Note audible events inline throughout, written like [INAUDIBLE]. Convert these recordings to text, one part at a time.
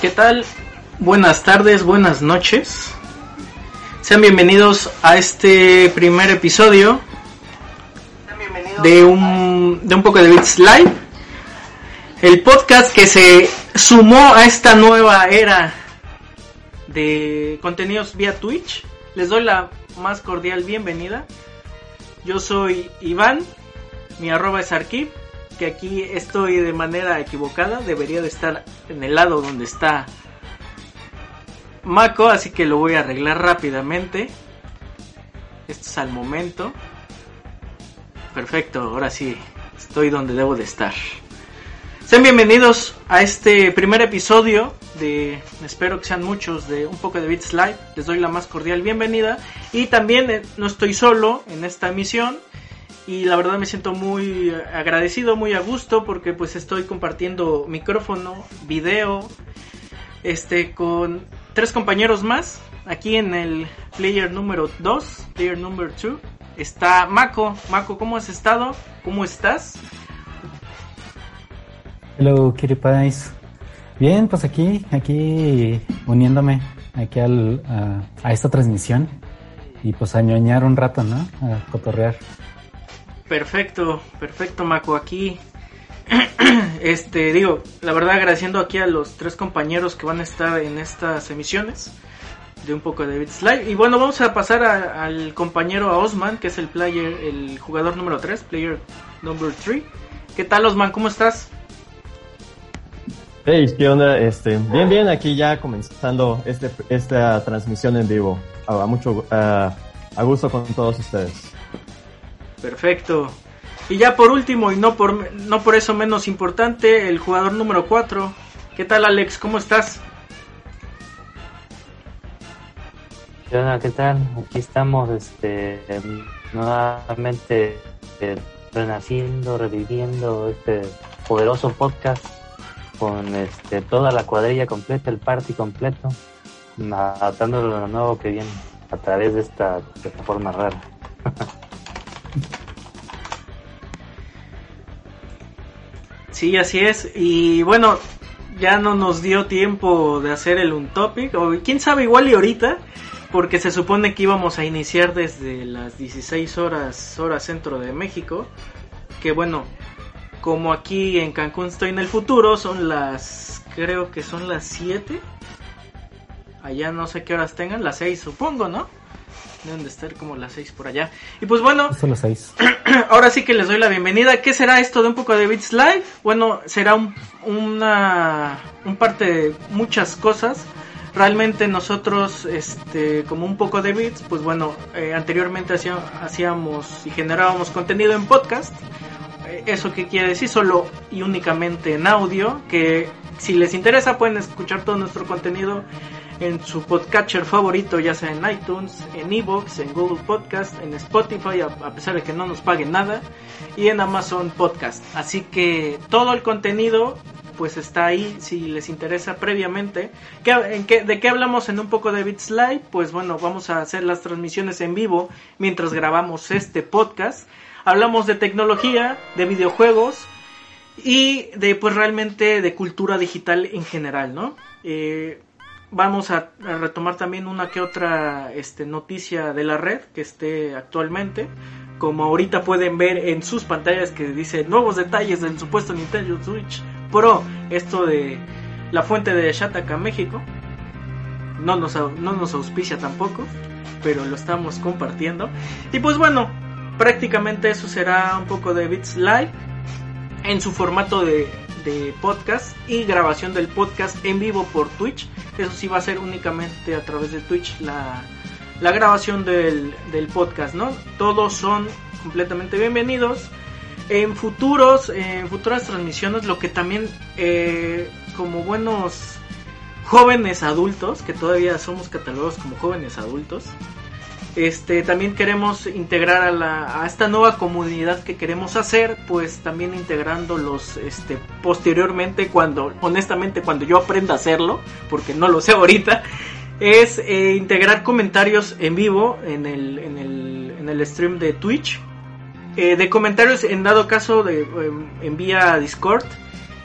¿Qué tal? Buenas tardes, buenas noches. Sean bienvenidos a este primer episodio de un, de un poco de Beats Live. El podcast que se sumó a esta nueva era de contenidos vía Twitch. Les doy la más cordial bienvenida. Yo soy Iván, mi arroba es Arquip, que aquí estoy de manera equivocada, debería de estar en el lado donde está Mako, así que lo voy a arreglar rápidamente. Esto es al momento. Perfecto, ahora sí, estoy donde debo de estar. Sean bienvenidos a este primer episodio de, espero que sean muchos, de un poco de Beats Live. Les doy la más cordial bienvenida. Y también eh, no estoy solo en esta emisión. Y la verdad me siento muy agradecido, muy a gusto, porque pues estoy compartiendo micrófono, video, este, con tres compañeros más. Aquí en el player número 2, player número 2, está Mako. Mako, ¿cómo has estado? ¿Cómo estás? Hello, Pies. Bien, pues aquí, aquí uniéndome aquí al, a, a, esta transmisión y pues a ñoñar un rato, ¿no? A cotorrear. Perfecto, perfecto, Mako. Aquí [CLEARS THROAT] este, digo, la verdad agradeciendo aquí a los tres compañeros que van a estar en estas emisiones de un poco de Beats Live. Y bueno, vamos a pasar a, al compañero a Osman, que es el player, el jugador número 3, player number 3. ¿Qué tal Osman? ¿Cómo estás? Hey, ¿qué onda? Este, bien, bien, aquí ya comenzando este, esta transmisión en vivo. A, mucho a, a gusto con todos ustedes. Perfecto. Y ya por último, y no por, no por eso menos importante, el jugador número 4. ¿Qué tal Alex? ¿Cómo estás? ¿Qué? ¿Qué tal? Aquí estamos este, nuevamente eh, renaciendo, reviviendo este poderoso podcast con este, toda la cuadrilla completa, el party completo, adaptándolo a lo nuevo que viene a través de esta plataforma rara. [LAUGHS] Sí, así es. Y bueno, ya no nos dio tiempo de hacer el un topic. O quién sabe, igual y ahorita. Porque se supone que íbamos a iniciar desde las 16 horas, hora centro de México. Que bueno, como aquí en Cancún estoy en el futuro, son las. Creo que son las 7. Allá no sé qué horas tengan, las 6 supongo, ¿no? Deben de estar como las 6 por allá. Y pues bueno. Son las 6. [CLEARS THROAT] Ahora sí que les doy la bienvenida. ¿Qué será esto de un poco de Beats Live? Bueno, será un, una un parte de muchas cosas. Realmente nosotros, este, como un poco de beats, pues bueno, eh, anteriormente hacía, hacíamos y generábamos contenido en podcast. Eh, ¿Eso qué quiere decir? Solo y únicamente en audio. Que si les interesa pueden escuchar todo nuestro contenido en su podcatcher favorito, ya sea en iTunes, en Evox, en Google Podcast, en Spotify, a, pesar de que no nos paguen nada, y en Amazon Podcast. Así que todo el contenido pues está ahí si les interesa previamente. ¿Qué, en qué, ¿De qué hablamos en un poco de Beats Live? Pues bueno, vamos a hacer las transmisiones en vivo mientras grabamos este podcast. Hablamos de tecnología, de videojuegos y de pues realmente de cultura digital en general, ¿no? Eh, vamos a, a, retomar también una que otra este, noticia de la red que esté actualmente. Como ahorita pueden ver en sus pantallas que dice nuevos detalles del supuesto Nintendo Switch Pro. Esto de la fuente de Shataka México. No nos, no nos auspicia tampoco, pero lo estamos compartiendo. Y pues bueno, prácticamente eso será un poco de Bits Live en su formato de, de podcast y grabación del podcast en vivo por Twitch. Eso sí va a ser únicamente a través de Twitch la, la grabación del, del, podcast, ¿no? Todos son completamente bienvenidos. En futuros, en futuras transmisiones, lo que también eh, como buenos jóvenes adultos, que todavía somos catalogados como jóvenes adultos, Este, también queremos integrar a, la, a esta nueva comunidad que queremos hacer, pues también integrándolos este, posteriormente, cuando, honestamente, cuando yo aprenda a hacerlo, porque no lo sé ahorita, es eh, integrar comentarios en vivo en el, en el, en el stream de Twitch. Eh, de comentarios en dado caso de em, en vía Discord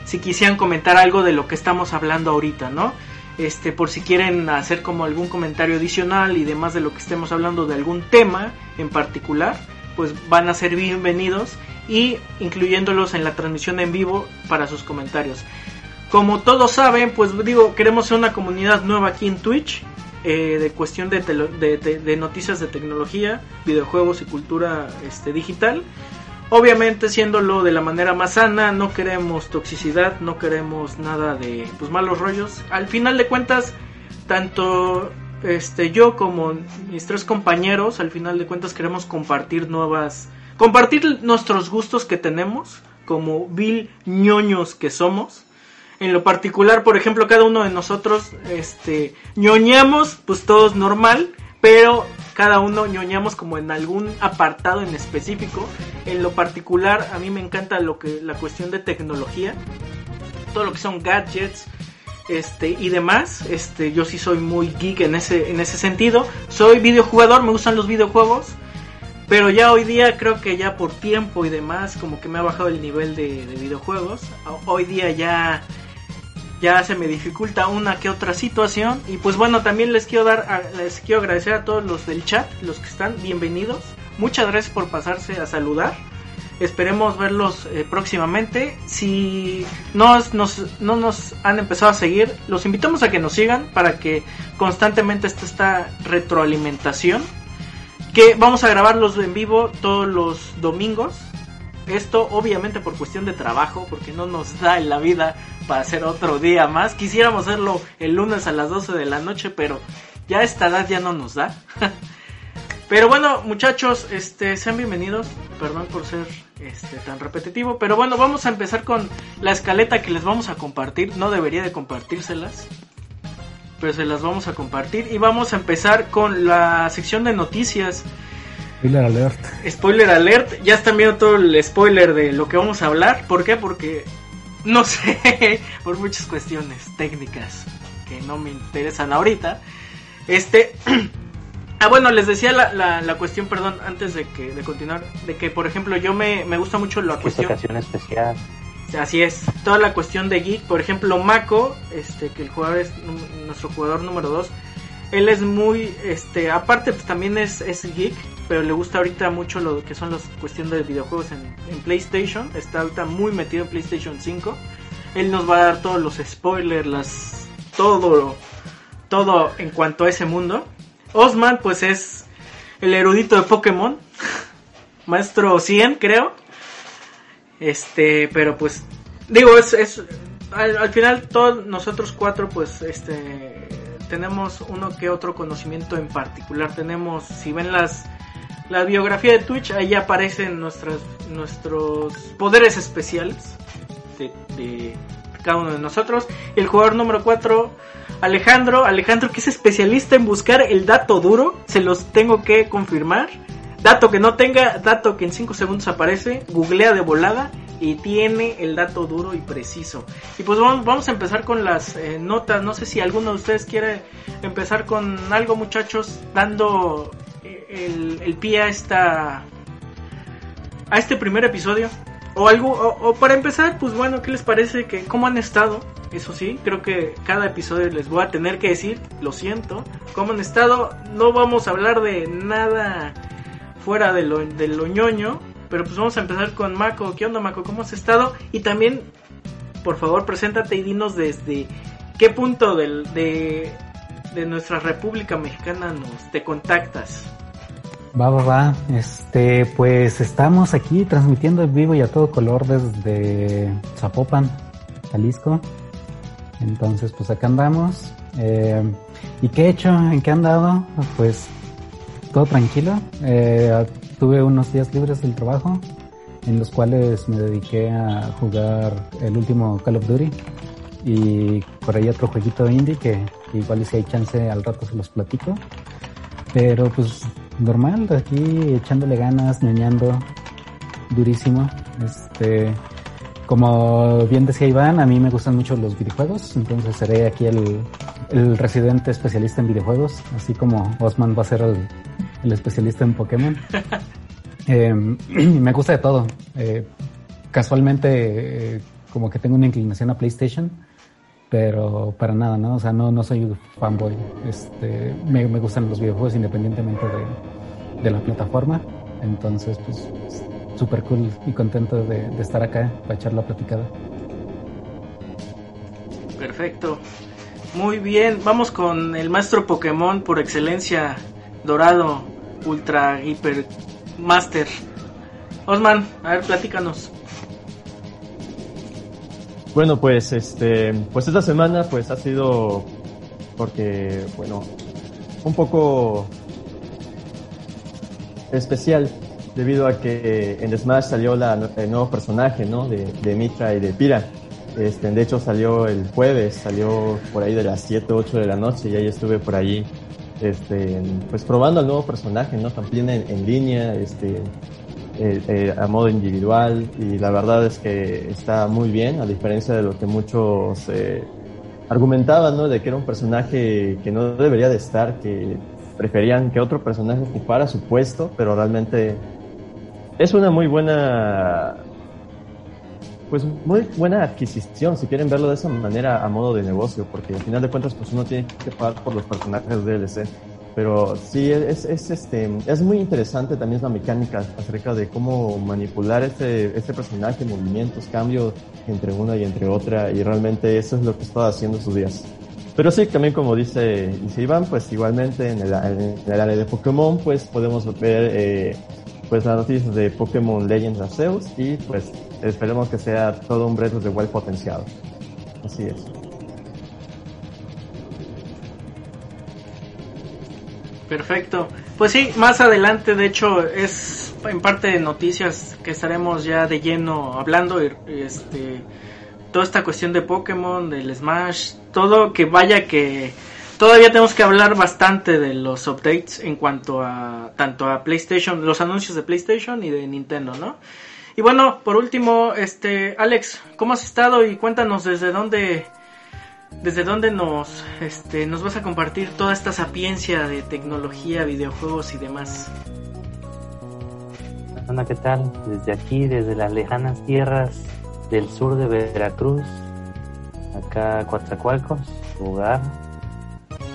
si quisieran comentar algo de lo que estamos hablando ahorita, ¿no? Este, por si quieren hacer como algún comentario adicional y demás de lo que estemos hablando de algún tema en particular, pues van a ser bienvenidos y incluyéndolos en la transmisión en vivo para sus comentarios. Como todos saben, pues digo, queremos ser una comunidad nueva aquí en Twitch eh, de cuestión de, de, de, noticias de tecnología, videojuegos y cultura este, digital. Obviamente siéndolo de la manera más sana, no queremos toxicidad, no queremos nada de pues, malos rollos. Al final de cuentas, tanto este yo como mis tres compañeros, al final de cuentas queremos compartir nuevas, compartir nuestros gustos que tenemos, como vil ñoños que somos. En lo particular, por ejemplo, cada uno de nosotros, este, ñoñamos, pues todos normal, pero cada uno ñoñamos como en algún apartado en específico. En lo particular, a mí me encanta lo que la cuestión de tecnología, todo lo que son gadgets, este y demás. Este, yo sí soy muy geek en ese en ese sentido. Soy videojugador, me gustan los videojuegos. Pero ya hoy día creo que ya por tiempo y demás como que me ha bajado el nivel de, de videojuegos. Hoy día ya ya se me dificulta una que otra situación. Y pues bueno también les quiero dar les quiero agradecer a todos los del chat los que están bienvenidos. Muchas gracias por pasarse a saludar. Esperemos verlos eh, próximamente. Si no nos, no nos han empezado a seguir los invitamos a que nos sigan para que constantemente esté esta retroalimentación. Que vamos a grabarlos en vivo todos los domingos esto obviamente por cuestión de trabajo, porque no nos da en la vida para hacer otro día más. Quisiéramos hacerlo el lunes a las 12 de la noche, pero ya esta edad ya no nos da. [LAUGHS] pero bueno, muchachos, este, sean bienvenidos. Perdón por ser este, tan repetitivo, pero bueno, vamos a empezar con la escaleta que les vamos a compartir. No debería de compartírselas, pero se las vamos a compartir y vamos a empezar con la sección de noticias. Spoiler alert. Spoiler alert. Ya están viendo todo el spoiler de lo que vamos a hablar. ¿Por qué? Porque no sé, [LAUGHS] por muchas cuestiones técnicas que no me interesan ahorita. Este. [CLEARS THROAT] ah, bueno, les decía la, la, la, cuestión, perdón, antes de que de continuar, de que por ejemplo yo me, me gusta mucho la cuestión. ocasión especial. Así es, toda la cuestión de geek, por ejemplo, Mako, este que el jugador es nuestro jugador número 2 él es muy, este, aparte pues también es, es geek, pero le gusta ahorita mucho lo que son las cuestiones de videojuegos en, PlayStation, está ahorita muy metido en PlayStation 5. Él nos va a dar todos los spoilers, las, todo, todo en cuanto a ese mundo. Osman pues es el erudito de Pokémon, [LAUGHS] maestro 100 creo. Este, pero pues digo, es, es al, al final todos nosotros cuatro pues este tenemos uno que otro conocimiento en particular. Tenemos, si ven las la biografía de Twitch, ahí aparecen nuestras, nuestros poderes especiales de, cada uno de nosotros. El jugador número 4, Alejandro. Alejandro que es especialista en buscar el dato duro, se los tengo que confirmar. Dato que no tenga, dato que en 5 segundos aparece, googlea de volada y tiene el dato duro y preciso. Y pues vamos, a empezar con las eh, notas. No sé si alguno de ustedes quiere empezar con algo, muchachos, dando eh, el, pie a esta a este primer episodio. O algo, o, para empezar, pues bueno, ¿qué les parece? que ¿Cómo han estado? Eso sí, creo que cada episodio les voy a tener que decir, lo siento, ¿cómo han estado? No vamos a hablar de nada fuera de lo, de lo ñoño, pero pues vamos a empezar con Mako. ¿Qué onda, Mako? ¿Cómo has estado? Y también, por favor, preséntate y dinos desde qué punto del, de, de nuestra República Mexicana nos te contactas. Va, va, va. Este, pues estamos aquí transmitiendo en vivo y a todo color desde Zapopan, Jalisco. Entonces, pues acá andamos. Eh, ¿Y qué he hecho? ¿En qué han dado? Pues todo tranquilo. Eh, tuve unos días libres del trabajo en los cuales me dediqué a jugar el último Call of Duty y por ahí otro jueguito indie que igual si hay chance al rato se los platico. Pero pues normal, aquí echándole ganas, ñoñando, durísimo. Este, como bien decía Iván, a mí me gustan mucho los videojuegos, entonces seré aquí el, el residente especialista en videojuegos, así como Osman va a ser el, el especialista en Pokémon. [LAUGHS] Eh, [CLEARS THROAT] me gusta de todo. Eh, casualmente, eh, como que tengo una inclinación a PlayStation, pero para nada, ¿no? O sea, no, no soy fanboy. Este, me, gustan los videojuegos independientemente de, de la plataforma. Entonces, pues, súper cool y contento de, de estar acá para echar la platicada. Perfecto. Muy bien, vamos con el maestro Pokémon por excelencia, Dorado, Ultra, Hiper, Master. Osman, a ver, platícanos. Bueno, pues este, pues esta semana pues ha sido porque, bueno, un poco especial debido a que en Smash salió la, el nuevo personaje, ¿no? De, de Mitra y de Pira. Este, de hecho salió el jueves, salió por ahí de las 7, 8 de la noche y ahí estuve por ahí, este, pues probando el nuevo personaje, ¿no? También en, en línea, este, eh, eh, a modo individual y la verdad es que está muy bien, a diferencia de lo que muchos eh, argumentaban, ¿no? De que era un personaje que no debería de estar, que preferían que otro personaje ocupara su puesto, pero realmente es una muy buena pues muy buena adquisición, si quieren verlo de esa manera a modo de negocio, porque al final de cuentas pues uno tiene que pagar por los personajes de DLC. Pero sí, es, es, este, es muy interesante también la mecánica acerca de cómo manipular este, este personaje, movimientos, cambios entre una y entre otra, y realmente eso es lo que estaba haciendo sus días. Pero sí, también como dice, dice Iván, pues igualmente en el, en el área de Pokémon, pues podemos ver eh, pues las noticias de Pokémon Legends Arceus y pues esperemos que sea todo un Breath of the Wild potenciado. Así es. Perfecto. Pues sí, más adelante, de hecho, es en parte de noticias que estaremos ya de lleno hablando. Este, toda esta cuestión de Pokémon, del Smash, todo que vaya que todavía tenemos que hablar bastante de los updates en cuanto a tanto a PlayStation, los anuncios de PlayStation y de Nintendo, ¿no? Y bueno, por último, este Alex, ¿cómo has estado y cuéntanos desde dónde desde dónde nos este nos vas a compartir toda esta sapiencia de tecnología, videojuegos y demás? Hola, ¿qué tal? Desde aquí, desde las lejanas tierras del sur de Veracruz, acá Coatzacoalcos, lugar.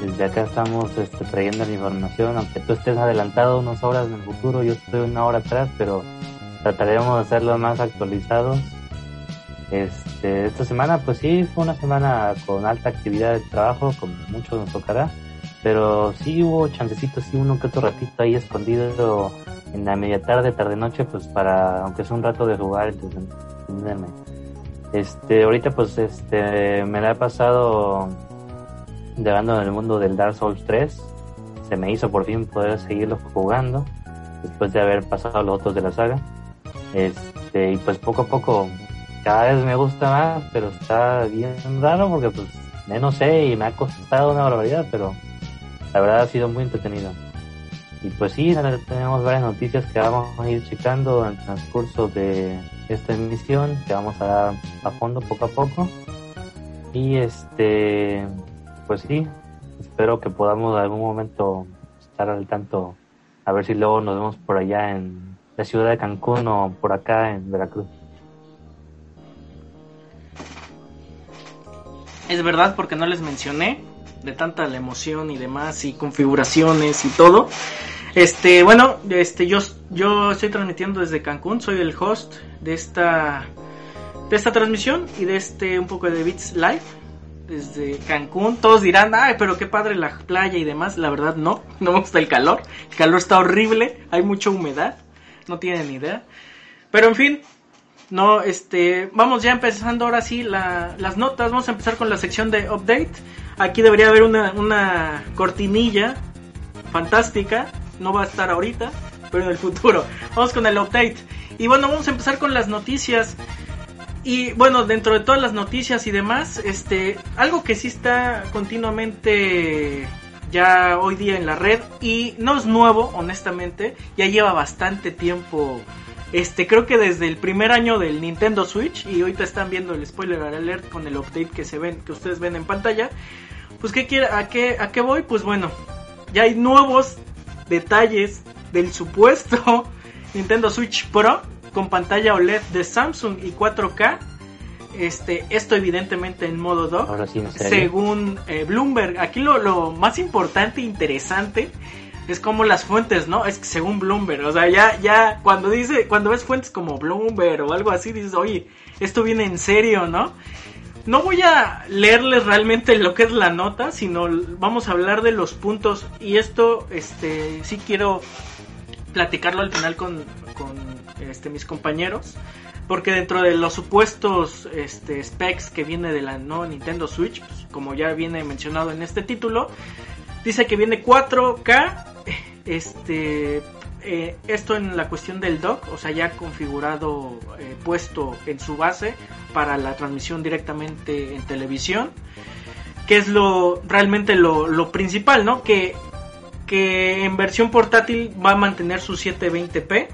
Desde acá estamos este, trayendo la información, aunque tú estés adelantado unas horas en el futuro, yo estoy una hora atrás, pero trataremos de hacerlo más actualizados. Este, esta semana, pues sí, fue una semana con alta actividad de trabajo, como mucho nos tocará, pero sí hubo chancecitos, sí, uno que otro ratito ahí escondido en la media tarde, tarde noche, pues para, aunque sea un rato de jugar, entonces, este, ahorita pues este, me la he pasado llegando en el mundo del Dark Souls 3, se me hizo por fin poder seguirlo jugando, después de haber pasado los otros de la saga, este, y pues poco a poco cada vez me gusta más, pero está bien raro porque pues no sé y me ha costado una barbaridad, pero la verdad ha sido muy entretenido. Y pues sí, tenemos varias noticias que vamos a ir checando en transcurso de esta emisión, que vamos a dar a fondo poco a poco. Y este, pues sí, espero que podamos en algún momento estar al tanto, a ver si luego nos vemos por allá en la ciudad de Cancún o por acá en Veracruz. Es verdad porque no les mencioné de tanta la emoción y demás y configuraciones y todo. Este, bueno, este yo yo estoy transmitiendo desde Cancún, soy el host de esta de esta transmisión y de este un poco de Beats Live desde Cancún. Todos dirán, "Ay, pero qué padre la playa y demás." La verdad no, [LAUGHS] no me gusta el calor. El calor está horrible, hay mucha humedad. No tienen idea. Pero en fin, no, este, vamos ya empezando ahora sí la, las notas. Vamos a empezar con la sección de update. Aquí debería haber una, una cortinilla fantástica. No va a estar ahorita, pero en el futuro. Vamos con el update. Y bueno, vamos a empezar con las noticias. Y bueno, dentro de todas las noticias y demás, este, algo que sí está continuamente ya hoy día en la red y no es nuevo, honestamente, ya lleva bastante tiempo. Este, creo que desde el primer año del Nintendo Switch y ahorita están viendo el spoiler alert con el update que se ven, que ustedes ven en pantalla. Pues qué quiere, a qué a qué voy? Pues bueno, ya hay nuevos detalles del supuesto [LAUGHS] Nintendo Switch Pro con pantalla OLED de Samsung y 4K este, esto evidentemente en modo dock. según eh, Bloomberg. Aquí lo, lo, más importante e interesante es como las fuentes, ¿no? Es que según Bloomberg, o sea, ya, ya, cuando dice, cuando ves fuentes como Bloomberg o algo así, dices, oye, esto viene en serio, ¿no? No voy a leerles realmente lo que es la nota, sino vamos a hablar de los puntos. Y esto, este, sí quiero platicarlo al final con, con este, mis compañeros. Porque dentro de los supuestos este, specs que viene de la no Nintendo Switch, pues, como ya viene mencionado en este título, dice que viene 4K, este, eh, esto en la cuestión del dock, o sea, ya configurado, eh, puesto en su base para la transmisión directamente en televisión, que es lo realmente lo, principal, ¿no? Que en versión portátil va a mantener su 720p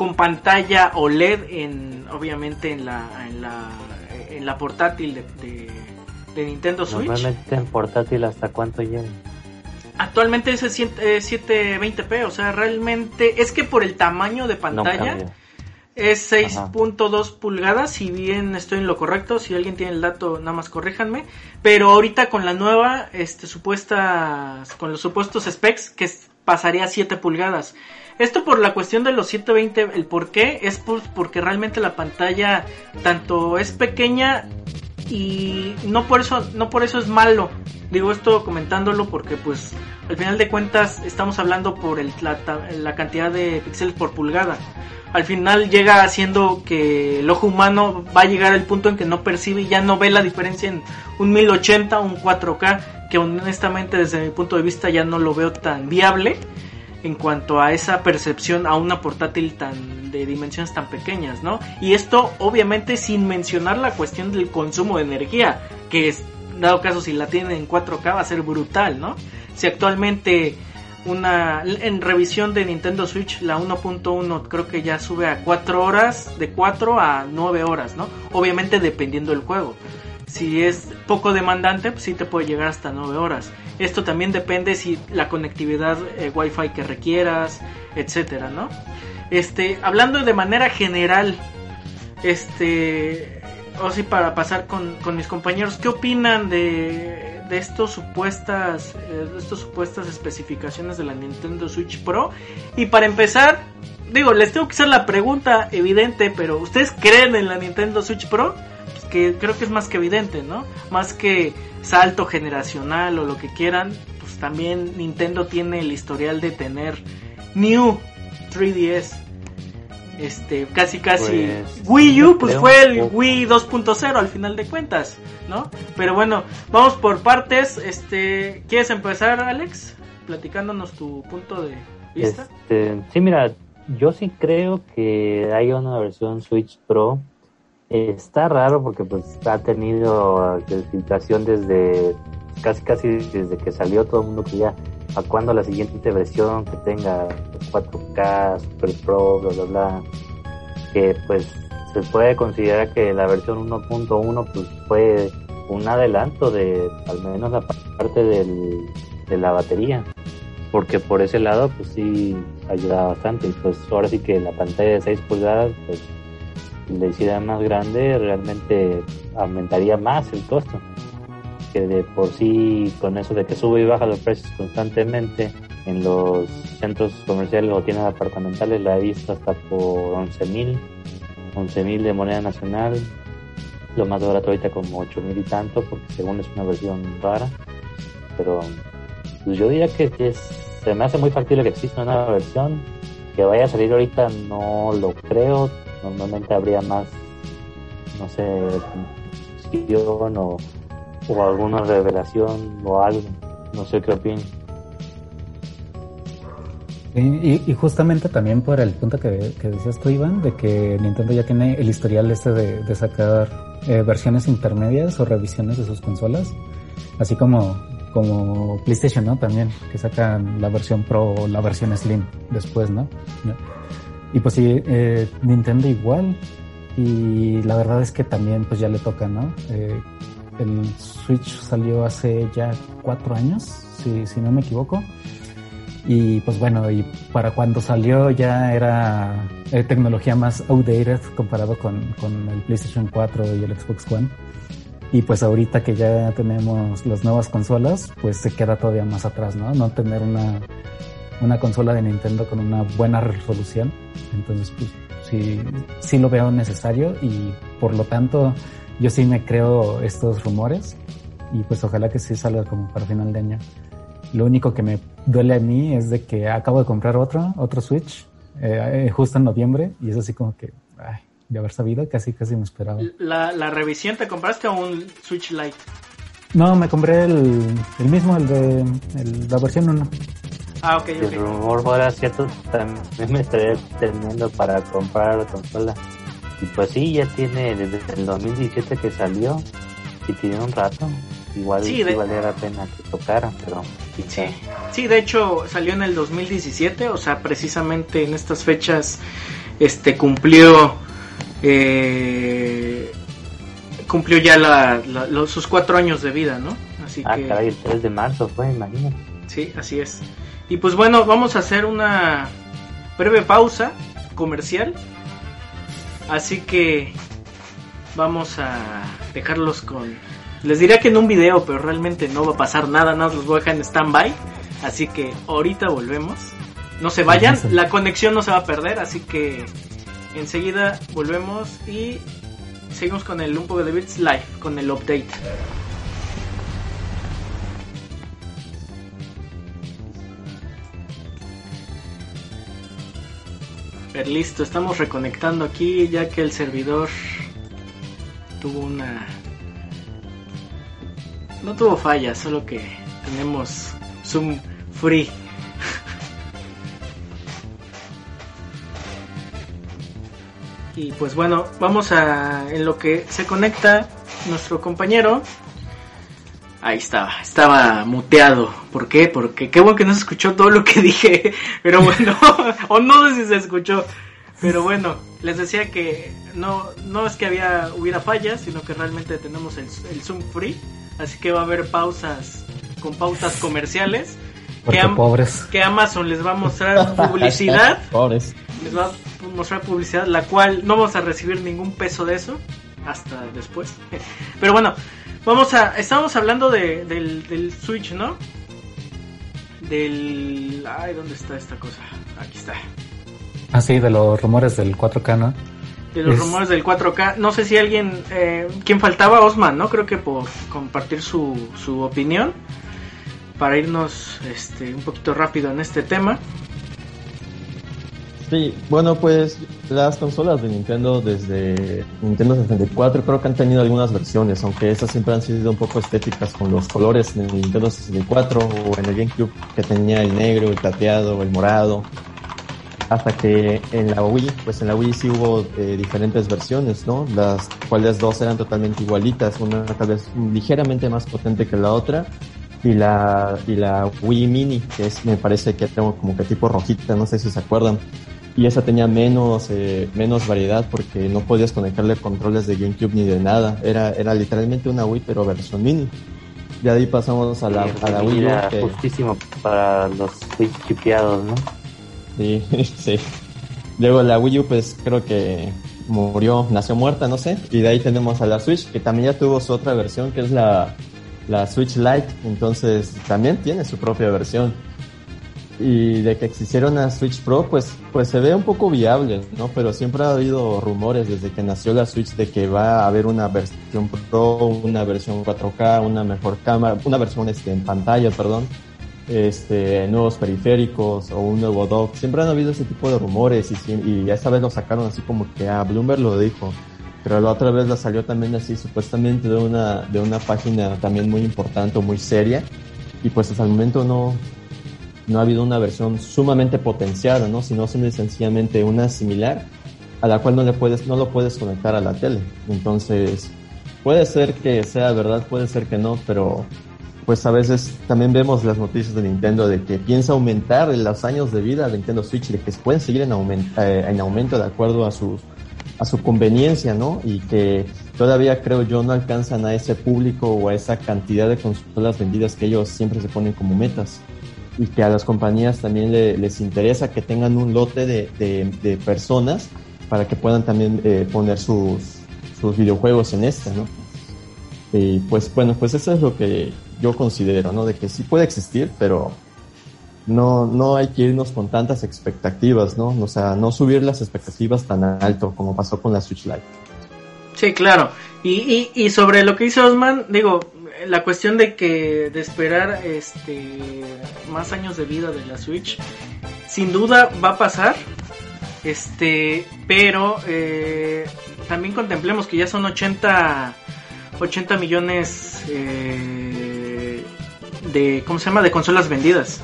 con pantalla OLED en obviamente en la en la, en la portátil de, de, Nintendo Switch. Normalmente en portátil hasta cuánto llega. Actualmente es 720p, o sea, realmente es que por el tamaño de pantalla es 6.2 pulgadas, si bien estoy en lo correcto, si alguien tiene el dato nada más corríjanme, pero ahorita con la nueva este supuestas con los supuestos specs que pasaría a 7 pulgadas. Esto por la cuestión de los 720, el por qué es porque realmente la pantalla tanto es pequeña y no por eso no por eso es malo. Digo esto comentándolo porque pues al final de cuentas estamos hablando por el, la, cantidad de píxeles por pulgada. Al final llega haciendo que el ojo humano va a llegar al punto en que no percibe y ya no ve la diferencia en un 1080 o un 4K, que honestamente desde mi punto de vista ya no lo veo tan viable en cuanto a esa percepción a una portátil tan de dimensiones tan pequeñas, ¿no? Y esto obviamente sin mencionar la cuestión del consumo de energía, que es, dado caso si la tienen en 4K va a ser brutal, ¿no? Si actualmente una en revisión de Nintendo Switch la 1.1 creo que ya sube a 4 horas, de 4 a 9 horas, ¿no? Obviamente dependiendo del juego. Si es poco demandante, pues sí te puede llegar hasta 9 horas. Esto también depende si la conectividad eh, Wi-Fi que requieras, etcétera, ¿no? Este, hablando de manera general, este, o sí para pasar con, mis compañeros, ¿qué opinan de, de estos supuestas, eh, de estas supuestas especificaciones de la Nintendo Switch Pro? Y para empezar, digo, les tengo que hacer la pregunta evidente, pero ¿ustedes creen en la Nintendo Switch Pro? Que creo que es más que evidente, ¿no? Más que salto generacional o lo que quieran, pues también Nintendo tiene el historial de tener New 3DS. Este, casi casi pues, Wii U pues fue el Wii 2.0 al final de cuentas, ¿no? Pero bueno, vamos por partes. Este, ¿quieres empezar, Alex? Platicándonos tu punto de vista. Este, sí, mira, yo sí creo que hay una versión Switch Pro Está raro porque pues ha tenido filtración desde casi casi desde que salió todo el mundo que ya a cuando la siguiente versión que tenga 4K, Super Pro, bla bla bla, que pues se puede considerar que la versión 1.1 pues fue un adelanto de al menos la parte del, de la batería. Porque por ese lado pues sí ayuda bastante. Y pues ahora sí que la pantalla de 6 pulgadas pues hiciera más grande, realmente aumentaría más el costo. Que de por sí, con eso de que sube y baja los precios constantemente en los centros comerciales o tiendas apartamentales, la he visto hasta por 11 mil, 11 mil de moneda nacional. Lo más barato ahorita como 8 mil y tanto, porque según es una versión rara. Pero pues yo diría que se me hace muy factible que exista una nueva versión. Que vaya a salir ahorita no lo creo normalmente habría más, no sé, o, o alguna revelación o algo. No sé qué opinas. Y, y, justamente también por el punto que, que, decías tú, Iván, de que Nintendo ya tiene el historial este de, de sacar eh, versiones intermedias o revisiones de sus consolas, así como como PlayStation, ¿no? También, que sacan la versión Pro o la versión Slim después, ¿no? Y pues sí, eh, Nintendo igual. Y la verdad es que también pues ya le toca, ¿no? Eh, el Switch salió hace ya cuatro años, si, si no me equivoco. Y pues bueno, y para cuando salió ya era eh, tecnología más outdated comparado con, con el PlayStation 4 y el Xbox One. Y pues ahorita que ya tenemos las nuevas consolas, pues se queda todavía más atrás, ¿no? No tener una, una consola de Nintendo con una buena resolución. Entonces, pues sí, sí lo veo necesario y por lo tanto yo sí me creo estos rumores y pues ojalá que sí salga como para final de año. Lo único que me duele a mí es de que acabo de comprar otro, otro Switch, eh, eh justo en noviembre y es así como que, ay, de haber sabido, casi casi me esperaba. ¿La, la revisión te compraste o un Switch Lite? No, me compré el, el mismo, el de la versión 1. Ah, ok, ok. El rumor fuera cierto, también me estaría teniendo para comprar la consola. Y pues sí, ya tiene desde el 2017 que salió y tiene un rato. Igual sí, valía la pena que tocara, pero sí. sí, de hecho salió en el 2017, o sea, precisamente en estas fechas este cumplió eh, cumplió ya la, sus cuatro años de vida, ¿no? Así ah, que... caray, el 3 de marzo fue, imagínate. Sí, así es. Y pues bueno, vamos a hacer una breve pausa comercial. Así que vamos a dejarlos con... Les diría que en un video, pero realmente no va a pasar nada, nada los voy a dejar en stand-by. Así que ahorita volvemos. No se vayan, la conexión no se va a perder, así que Enseguida volvemos y seguimos con el un poco de Bits Live, con el update. Pero listo, estamos reconectando aquí ya que el servidor tuvo una... No tuvo falla, solo que tenemos Zoom Free. Y pues bueno, vamos a en lo que se conecta nuestro compañero. Ahí estaba, estaba muteado. ¿Por qué? Porque qué bueno que no se escuchó todo lo que [LAUGHS] dije. Pero bueno, [LAUGHS] o no sé si se escuchó. Pero bueno, les decía que no, no es que había, hubiera fallas, sino que realmente tenemos el, el Zoom Free. Así que va a haber pausas con pautas comerciales. Que, pobres. que Amazon les va a mostrar publicidad. [LAUGHS] pobres. Les va mostrar publicidad, la cual no vamos a recibir ningún peso de eso hasta después. [LAUGHS] Pero bueno, vamos a. Estamos hablando de, del, del Switch, ¿no? Del. Ay, ¿dónde está esta cosa? Aquí está. Ah, sí, de los rumores del 4K, ¿no? De los rumores del 4K. No sé si alguien. Eh, ¿Quién faltaba? Osman, ¿no? Creo que por compartir su, su opinión. Para irnos este, un poquito rápido en este tema. Sí, bueno, pues las consolas de Nintendo desde Nintendo 64 creo que han tenido algunas versiones, aunque esas siempre han sido un poco estéticas con los colores en el Nintendo 64 o en el GameCube que tenía el negro, el plateado, el morado. Hasta que en la Wii, pues en la Wii sí hubo eh, diferentes versiones, ¿no? Las cuales dos eran totalmente igualitas, una tal vez ligeramente más potente que la otra y la y la Wii Mini que es me parece que tengo como que tipo rojita no sé si se acuerdan y esa tenía menos, eh, menos variedad porque no podías conectarle controles de GameCube ni de nada. Era, era literalmente una Wii pero versión mini. De ahí pasamos a la, a la Wii Era justísimo para los Switch chipeados, ¿no? Sí, [LAUGHS] sí. Luego la Wii U pues creo que murió, nació muerta, no sé. Y de ahí tenemos a la Switch que también ya tuvo su otra versión que es la, la Switch Lite. Entonces también tiene su propia versión y de que existiera una Switch Pro, pues, pues se ve un poco viable, ¿no? Pero siempre ha habido rumores desde que nació la Switch de que va a haber una versión Pro, una versión 4K, una mejor cámara, una versión este, en pantalla, perdón, este, nuevos periféricos o un nuevo dock. Siempre han habido ese tipo de rumores y, y esta vez lo sacaron así como que, ah, Bloomberg lo dijo. Pero la otra vez la salió también así, supuestamente de una, de una página también muy importante o muy seria. Y pues hasta el momento no, no ha habido una versión sumamente potenciada, ¿no? Sino sencillamente una similar a la cual no le puedes, no lo puedes conectar a la tele. Entonces, puede ser que sea verdad, puede ser que no, pero pues a veces también vemos las noticias de Nintendo de que piensa aumentar los años de vida de Nintendo Switch, de que pueden seguir en, aumento, eh, en aumento de acuerdo a sus a su conveniencia, ¿no? Y que todavía creo yo no alcanzan a ese público o a esa cantidad de consolas vendidas que ellos siempre se ponen como metas. Y que a las compañías también les interesa que tengan un lote de, de, personas para que puedan también eh, poner sus, sus videojuegos en esta, ¿no? Y pues bueno, pues eso es lo que yo considero, ¿no? De que sí puede existir, pero no, no hay que irnos con tantas expectativas, ¿no? O sea, no subir las expectativas tan alto como pasó con la Switch Lite. Sí, claro. Y, y, sobre lo que dice Osman, digo, la cuestión de que de esperar este más años de vida de la Switch, sin duda va a pasar. Este, pero eh, también contemplemos que ya son 80 80 millones eh, de ¿cómo se llama? de consolas vendidas.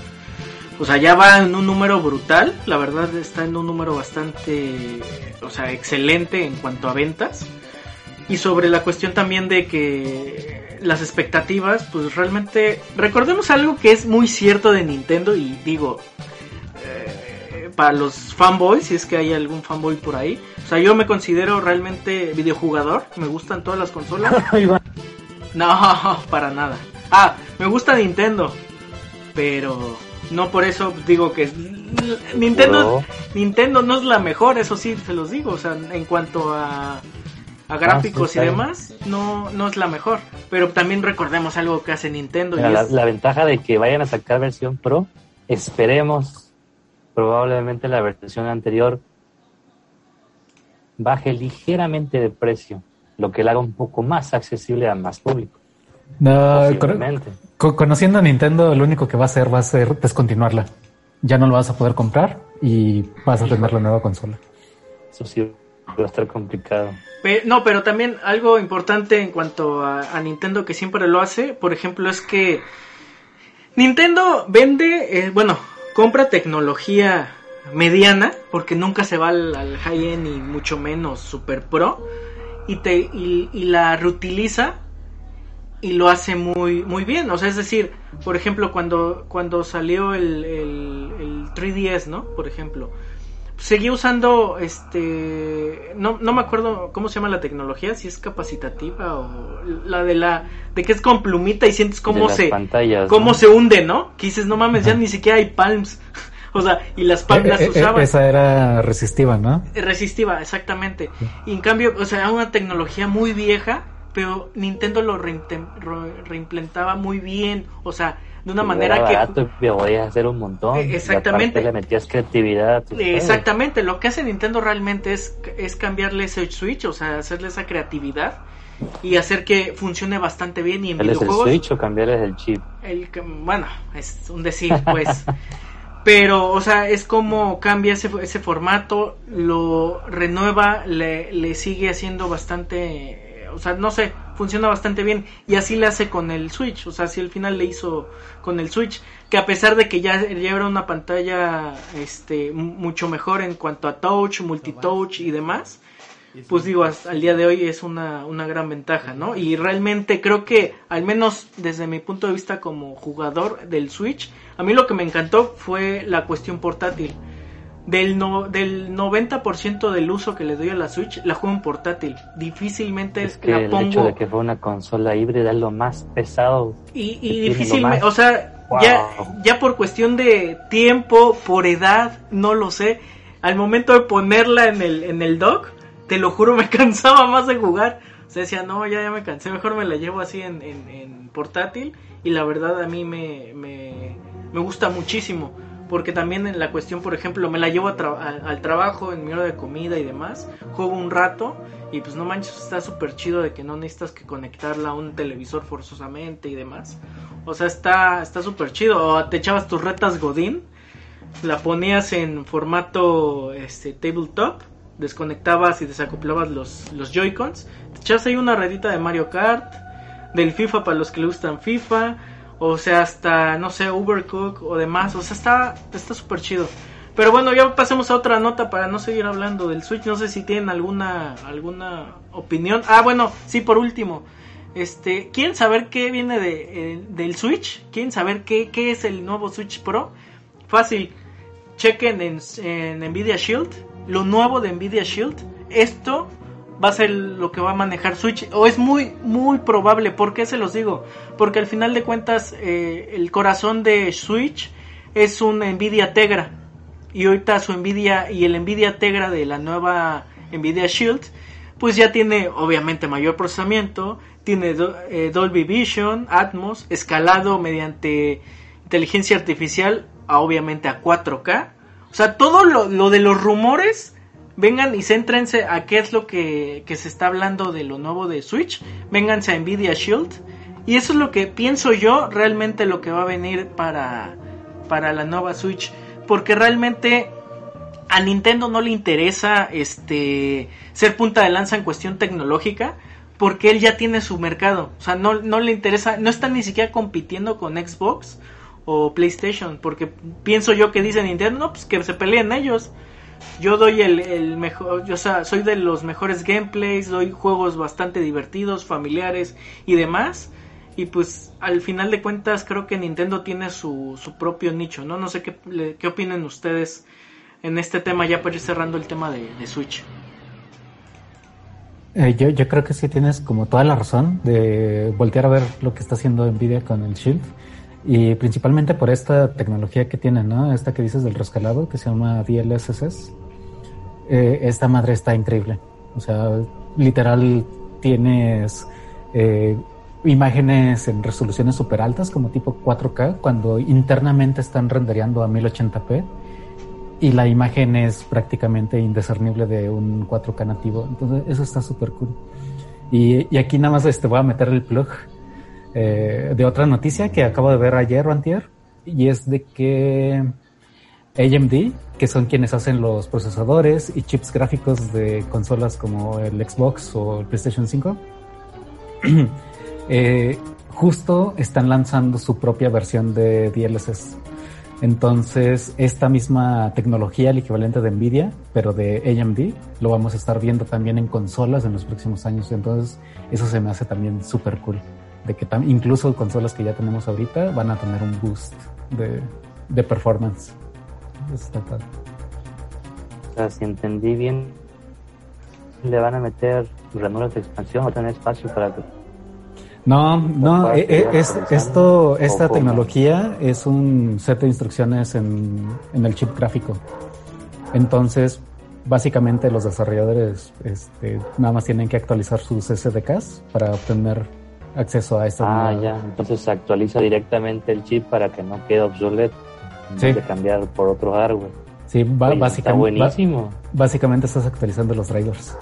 O sea, ya va en un número brutal, la verdad está en un número bastante, o sea, excelente en cuanto a ventas. Y sobre la cuestión también de que las expectativas, pues realmente, recordemos algo que es muy cierto de Nintendo y digo, eh, para los fanboys, si es que hay algún fanboy por ahí, o sea, yo me considero realmente videojugador, me gustan todas las consolas. [LAUGHS] no, [LAUGHS] para nada. Ah, me gusta Nintendo, pero no por eso digo que Nintendo Nintendo no es la mejor, eso sí se los digo, o sea, en cuanto a, a gráficos y demás, no no es la mejor, pero también recordemos algo que hace Nintendo la, la, ventaja de que vayan a sacar versión Pro, esperemos probablemente la versión anterior baje ligeramente de precio, lo que la haga un poco más accesible a más público. No, conociendo a Nintendo, lo único que va a hacer va a ser descontinuarla. Ya no lo vas a poder comprar y vas a tener la nueva consola. Eso sí va a estar complicado. No, pero también algo importante en cuanto a, Nintendo que siempre lo hace, por ejemplo, es que Nintendo vende, eh, bueno, compra tecnología mediana, porque nunca se va al, high-end y mucho menos super pro, y, te, y la reutiliza y lo hace muy muy bien. O sea es decir por ejemplo cuando cuando salió el, el, 3ds no por ejemplo seguía usando este no, no me acuerdo cómo se llama la tecnología si es capacitativa o la de la de que es con plumita y sientes cómo se cómo se hunde no que dices no mames ya ni siquiera hay palms [LAUGHS] o sea, y las palmas las eh, eh. Esa era resistiva, ¿no? Resistiva, exactamente. Y en cambio, o sea, era una tecnología muy vieja pero Nintendo lo reimplementaba muy bien, o sea, de una manera que podías hacer un montón. Eh, exactamente. le metías creatividad. exactamente, lo que hace Nintendo realmente es, es cambiarle ese switch, o sea, hacerle esa creatividad y hacer que funcione bastante bien y en videojuegos. el switch o cambiarles el chip? El, bueno, es un decir, pues. [LAUGHS] pero, o sea, es como cambia ese, ese formato, lo renueva, le, le sigue haciendo bastante o sea, no sé, funciona bastante bien. Y así le hace con el Switch, o sea, si al final le hizo con el Switch, que a pesar de que ya, ya era una pantalla este, mucho mejor en cuanto a touch, multitouch y demás, pues digo, hasta al día de hoy es una, una gran ventaja, ¿no? Y realmente creo que, al menos desde mi punto de vista como jugador del Switch, a mí lo que me encantó fue la cuestión portátil del, no, del 90% del uso que le doy a la Switch la juego en portátil. Difícilmente es que el hecho de que fue una consola híbrida es lo más pesado. Y, y difícilmente, o sea, ya, ya por cuestión de tiempo, por edad, no lo sé. Al momento de ponerla en el, en el dock, te lo juro, [LAUGHS] me cansaba más de jugar. O sea, decía, no, ya, ya me cansé, mejor me la llevo así en, en, en portátil. Y la verdad a mí me, me, me gusta muchísimo porque también en la cuestión, por ejemplo, me la llevo al trabajo en mi hora de comida y demás, juego un rato y pues no manches, está súper chido de que no necesitas que conectarla a un televisor forzosamente y demás. O sea, está está chido. O te echabas tus retas Godín, la ponías en formato este tabletop, desconectabas y desacoplabas los, los Joy-Cons, te echabas ahí una redita de Mario Kart, del FIFA para los que le gustan FIFA o sea, hasta, no sé, Ubercook o demás. O sea, está está súper chido. Pero bueno, ya pasemos a otra nota para no seguir hablando del Switch. No sé si tienen alguna alguna opinión. Ah, bueno, sí, por último. Este, ¿quieren saber qué viene de, eh, del Switch? ¿Quieren saber qué, qué es el nuevo Switch Pro? Fácil, chequen en, en Nvidia Shield, lo nuevo de Nvidia Shield. Esto va a ser lo que va a manejar Switch. O es muy, muy probable. ¿Por qué se los digo? Porque al final de cuentas, eh, el corazón de Switch es un Nvidia Tegra. Y ahorita su Nvidia y el Nvidia Tegra de la nueva Nvidia Shield, pues ya tiene obviamente mayor procesamiento, tiene eh, Dolby Vision, Atmos, escalado mediante inteligencia artificial, obviamente a 4K. O sea, todo lo, lo de los rumores vengan y céntrense a qué es lo que, se está hablando de lo nuevo de Switch. Vénganse a Nvidia Shield. Y eso es lo que pienso yo realmente lo que va a venir para, para la nueva Switch. Porque realmente a Nintendo no le interesa este ser punta de lanza en cuestión tecnológica. Porque él ya tiene su mercado. O sea, no, no le interesa. No está ni siquiera compitiendo con Xbox o PlayStation. Porque pienso yo que dice Nintendo, no, pues que se peleen ellos yo doy el, mejor, o sea, soy de los mejores gameplays, doy juegos bastante divertidos, familiares y demás. Y pues al final de cuentas creo que Nintendo tiene su, su propio nicho, ¿no? No sé qué, qué opinen ustedes en este tema ya para ir cerrando el tema de, Switch. Eh, yo, yo creo que sí tienes como toda la razón de voltear a ver lo que está haciendo Nvidia con el Shield. Y principalmente por esta tecnología que tiene, ¿no? Esta que dices del rescalado, que se llama DLSS. Eh, esta madre está increíble. O sea, literal tienes eh, imágenes en resoluciones súper altas, como tipo 4K, cuando internamente están rendereando a 1080p. Y la imagen es prácticamente indiscernible de un 4K nativo. Entonces, eso está súper cool. Y, y, aquí nada más este, voy a meter el plug eh, de otra noticia que acabo de ver ayer o antier, y es de que AMD, que son quienes hacen los procesadores y chips gráficos de consolas como el Xbox o el PlayStation 5, [CLEARS THROAT] eh, justo están lanzando su propia versión de DLSS. Entonces, esta misma tecnología, el equivalente de Nvidia, pero de AMD, lo vamos a estar viendo también en consolas en los próximos años. Entonces, eso se me hace también súper cool de que incluso consolas que ya tenemos ahorita van a tener un boost de, de performance. Está O sea, si entendí bien, le van a meter ranuras de expansión o tener espacio para no, no, eh, eh, es, esto, esta tecnología es un set de instrucciones en, en el chip gráfico. Entonces, básicamente los desarrolladores este, nada más tienen que actualizar sus SDKs para obtener acceso a esta. Ah, ya. Entonces se actualiza directamente el chip para que no quede obsoleto. Sí. De cambiar por otro hardware. Sí, básicamente. Está buenísimo. básicamente estás actualizando los drivers.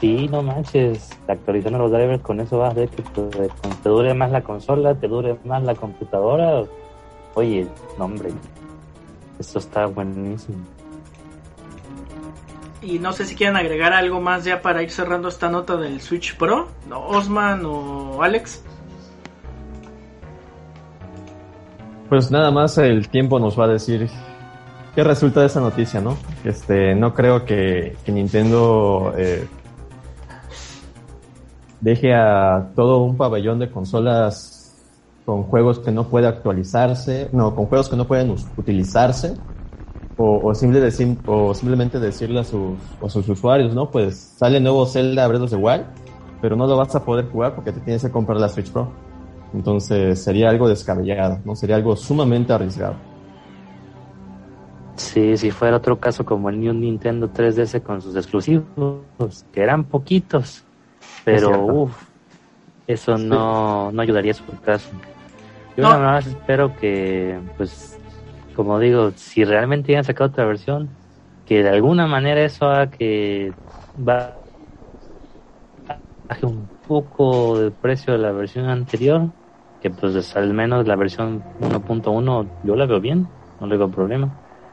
Sí, no manches. Actualizando los drivers, con eso vas ver que te, dure más la consola, te dure más la computadora. Oye, no, hombre. Esto está buenísimo. Y no sé si quieren agregar algo más ya para ir cerrando esta nota del Switch Pro. Osman o Alex. Pues nada más el tiempo nos va a decir qué resulta de esa noticia, ¿no? Este, no creo que, Nintendo eh, deje a todo un pabellón de consolas con juegos que no puede actualizarse, no, con juegos que no pueden utilizarse o, simple decir, o simplemente decirle a sus, a sus usuarios, ¿no? Pues sale nuevo Zelda Breath of the Wild, pero no lo vas a poder jugar porque te tienes que comprar la Switch Pro. Entonces sería algo descabellado, ¿no? Sería algo sumamente arriesgado. Sí, si fuera otro caso como el New Nintendo 3DS con sus exclusivos, que eran poquitos, pero uff, eso no, no ayudaría a su caso. Yo nada más espero que pues como digo, si realmente a sacar otra versión, que de alguna manera eso haga que baje un poco de precio de la versión anterior, que pues al menos la versión 1.1 yo la veo bien, no le veo problema.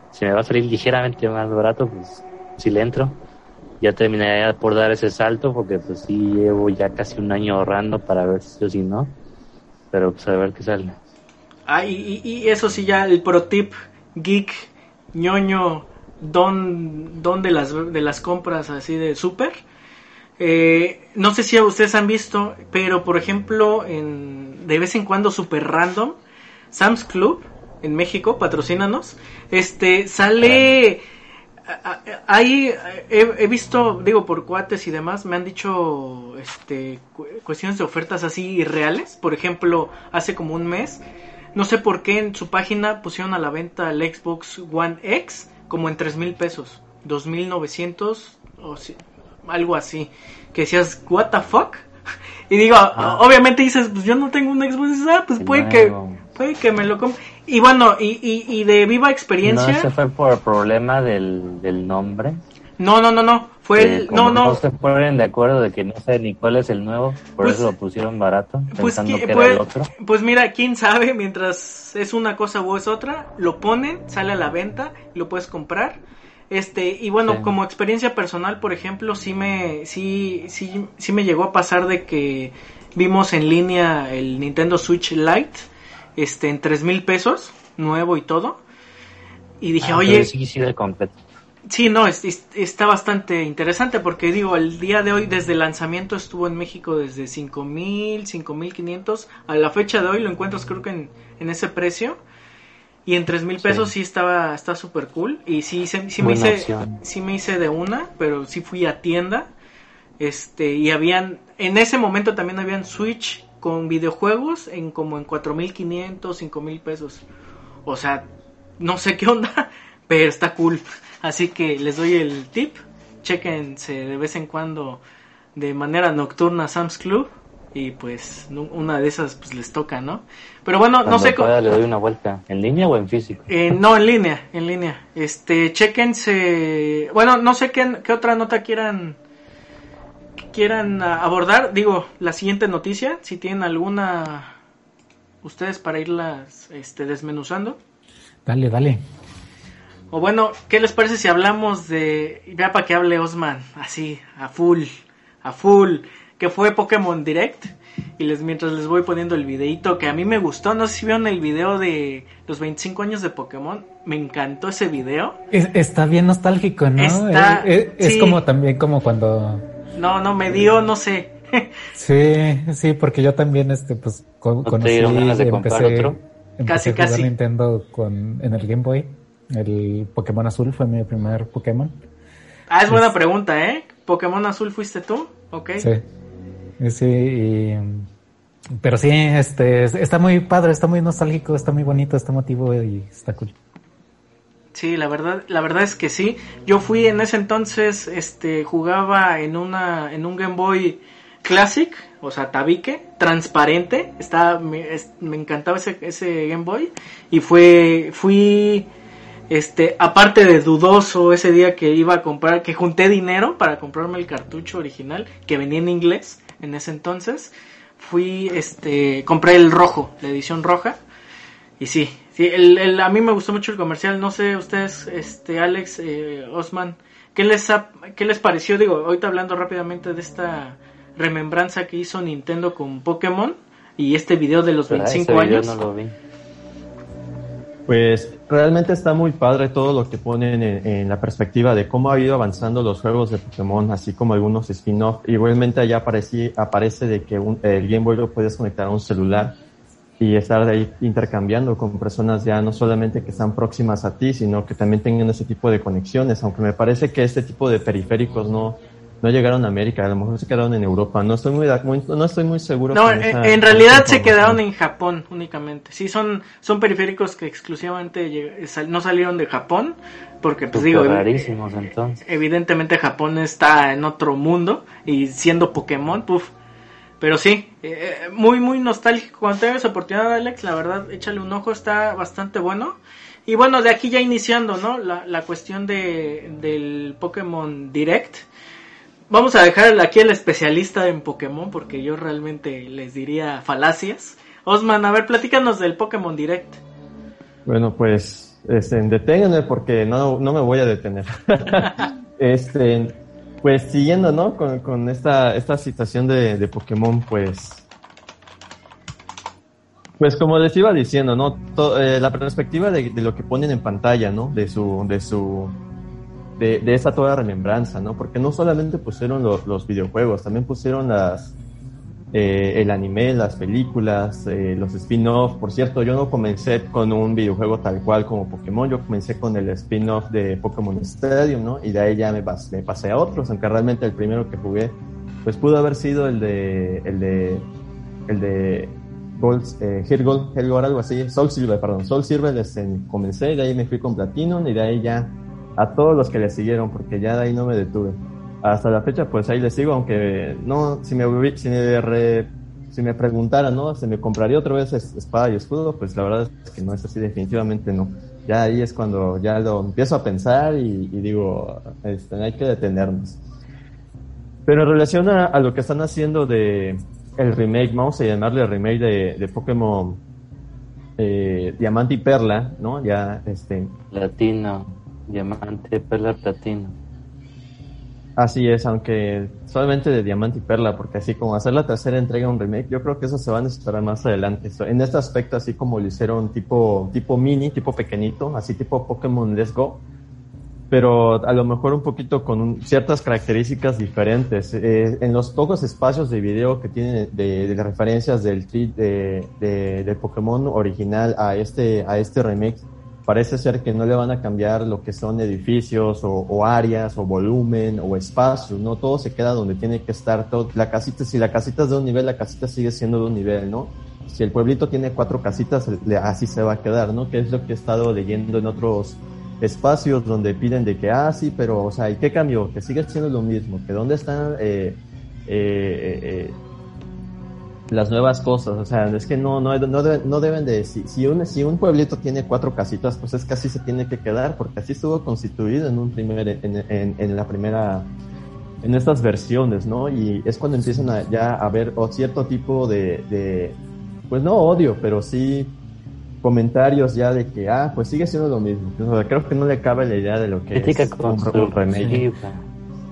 Si me va a salir ligeramente más barato, pues si le entro. Ya terminaría por dar ese salto porque pues sí llevo ya casi un año ahorrando para ver si o si no. Pero pues a ver qué sale. Ah, y, eso sí, ya el pro tip geek, ñoño, don, don de, las, de las compras así de súper. Eh, no sé si ustedes han visto, pero por ejemplo, en, de vez en cuando super random, Sam's Club en México, patrocínanos, este, sale... Ahí he, visto, digo, por cuates y demás, me han dicho este, cuestiones de ofertas así irreales. Por ejemplo, hace como un mes, no sé por qué en su página pusieron a la venta el Xbox One X como en tres mil pesos, dos mil novecientos o algo así. Que decías, ¿What the fuck? [LAUGHS] Y digo, obviamente dices, pues yo no tengo un Xbox, ah, pues puede que, puede que me lo compre. Y bueno, y, y, de viva experiencia. ¿No se fue por el problema del, del nombre? No, no, no, no. Fue el. No, no. No se ponen de acuerdo de que no sé ni cuál es el nuevo, por pues eso lo pusieron barato. Pues, pensando que pues, era el otro. pues mira, quién sabe, mientras es una cosa o es otra, lo ponen, sale a la venta y lo puedes comprar. Este, y bueno, como experiencia personal, por ejemplo, sí me, sí, sí, sí me llegó a pasar de que vimos en línea el Nintendo Switch Lite este, en tres mil pesos, nuevo y todo. Y dije, ah, oye... Sí, sí, de completo. Sí, no, está bastante interesante porque digo, el día de hoy desde el lanzamiento estuvo en México desde cinco mil, cinco mil quinientos, a la fecha de hoy lo encuentras creo que en, en ese precio y en tres mil pesos sí. estaba está súper cool y sí, sí, me hice sí me hice de una, pero sí fui a tienda este y habían en ese momento también habían Switch con videojuegos en como en 4.500, 5.000 pesos. O sea, no sé qué onda, [LAUGHS] pero está cool. Así que les doy el tip. Chequense de vez en cuando de manera nocturna Sam's Club y pues una de esas pues les toca, ¿no? Pero bueno, no sé cómo... le doy una vuelta, ¿en línea o en físico? Eh, no, en línea, en línea. Este, chequense, bueno, no sé qué, qué otra nota quieran quieran abordar, digo, la siguiente noticia, si tienen alguna ustedes para irlas este, desmenuzando. Dale, dale. O bueno, ¿qué les parece si hablamos de, ya para que hable Osman, así, a full, a full, que fue Pokémon Direct? Y les, mientras les voy poniendo el videito que a mí me gustó, no sé si vieron el video de los 25 años de Pokémon, me encantó ese video. está bien nostálgico, ¿no? Está, es, es como también como cuando no, no, me dio, no sé. [LAUGHS] sí, sí, porque yo también, este, pues, con, conocí, empecé, otro? casi, a casi. Nintendo con, en el Game Boy. El Pokémon Azul fue mi primer Pokémon. Ah, es buena pregunta, ¿eh? ¿Pokémon Azul fuiste tú? Ok. Sí. Sí, pero sí, este, está muy padre, está muy nostálgico, está muy bonito, está motivo y está cool. Sí, la verdad, la verdad es que sí. Yo fui en ese entonces, este, jugaba en una, en un Game Boy Classic, o sea, tabique, transparente. Estaba, me, me encantaba ese, ese Game Boy y fue, fui, este, aparte de dudoso ese día que iba a comprar, que junté dinero para comprarme el cartucho original que venía en inglés en ese entonces. Fui, este, compré el rojo, la edición roja y sí, sí el, a mí me gustó mucho el comercial. No sé ustedes, este Alex, eh, Osman, ¿qué les, ¿qué les pareció? Digo, ahorita hablando rápidamente de esta remembranza que hizo Nintendo con Pokémon y este video de los 25 años. No lo vi. Pues realmente está muy padre todo lo que ponen en, la perspectiva de cómo ha ido avanzando los juegos de Pokémon, así como algunos spin-off. Igualmente allá aparece, aparece de que el Game Boy lo puedes conectar a un celular y estar ahí intercambiando con personas ya no solamente que están próximas a ti, sino que también tengan ese tipo de conexiones, aunque me parece que este tipo de periféricos no, no llegaron a América, a lo mejor se quedaron en Europa, no estoy muy, no estoy muy seguro. No, en, realidad se quedaron en Japón únicamente, sí, son, son periféricos que exclusivamente no salieron de Japón, porque pues digo, rarísimos, entonces. evidentemente Japón está en otro mundo y siendo Pokémon, puff pero sí, eh, muy, muy nostálgico. Cuando tengas oportunidad, Alex, la verdad, échale un ojo, está bastante bueno. Y bueno, de aquí ya iniciando, ¿no? La, la cuestión de, del Pokémon Direct. Vamos a dejar aquí el especialista en Pokémon, porque yo realmente les diría falacias. Osman, a ver, platícanos del Pokémon Direct. Bueno, pues, este, deténganme porque no, no me voy a detener. [LAUGHS] este, pues siguiendo, ¿no? Con, esta, esta situación de, Pokémon, pues... Pues como les iba diciendo, ¿no? Eh, la perspectiva de, lo que ponen en pantalla, ¿no? De su, de su, de, esa toda remembranza, ¿no? Porque no solamente pusieron los, videojuegos, también pusieron eh, el anime, las películas, eh, los spin-offs. Por cierto, yo no comencé con un videojuego tal cual como Pokémon, yo comencé con el spin-off de Pokémon Stadium, ¿no? Y de ahí ya me, pasé a otros, aunque realmente el primero que jugué, pues pudo haber sido el de, el de, el de Gold, eh, Gold, Gold, algo así, Soul Silver, perdón, Soul Silver, desde, comencé, de ahí me fui con Platinum y de ahí ya a todos los que le siguieron, porque ya de ahí no me detuve hasta la fecha pues ahí le sigo, aunque no, si me, si me, si me preguntara, ¿no? ¿Se me compraría otra vez espada y escudo? Pues la verdad es que no es así, definitivamente no. Ya ahí es cuando ya lo empiezo a pensar y, digo, este, hay que detenernos. Pero en relación a, lo que están haciendo de el remake, vamos a llamarle remake de, de Pokémon eh, Diamante y Perla, ¿no? Ya, este... Platino, Diamante, Perla, Platino. Así es, aunque solamente de Diamante y Perla, porque así como hacer la tercera entrega un remake, yo creo que eso se va a necesitar más adelante. En este aspecto, así como lo hicieron tipo, tipo mini, tipo pequeñito, así tipo Pokémon Let's Go, pero a lo mejor un poquito con ciertas características diferentes. Eh, en los pocos espacios de video que tienen de, referencias del de, de, de, Pokémon original a este, a este remake, parece ser que no le van a cambiar lo que son edificios o, áreas o volumen o espacios, ¿no? Todo se queda donde tiene que estar. Todo, la casita, si la casita es de un nivel, la casita sigue siendo de un nivel, ¿no? Si el pueblito tiene cuatro casitas, así se va a quedar, ¿no? Que es lo que he estado leyendo en otros espacios donde piden de que, ah, sí, pero, o sea, ¿y qué cambió? Que sigue siendo lo mismo, que dónde están eh, eh, eh, las nuevas cosas, o sea, es que no, no, no, deben, no deben de, si, si, un, si un pueblito tiene cuatro casitas, pues es que así se tiene que quedar, porque así estuvo constituido en un primer, en, en, en la primera, en estas versiones, ¿no? Y es cuando empiezan a, ya a ver o cierto tipo de, de, pues no odio, pero sí comentarios ya de que, ah, pues sigue siendo lo mismo. O sea, creo que no le cabe la idea de lo que es un, un remake.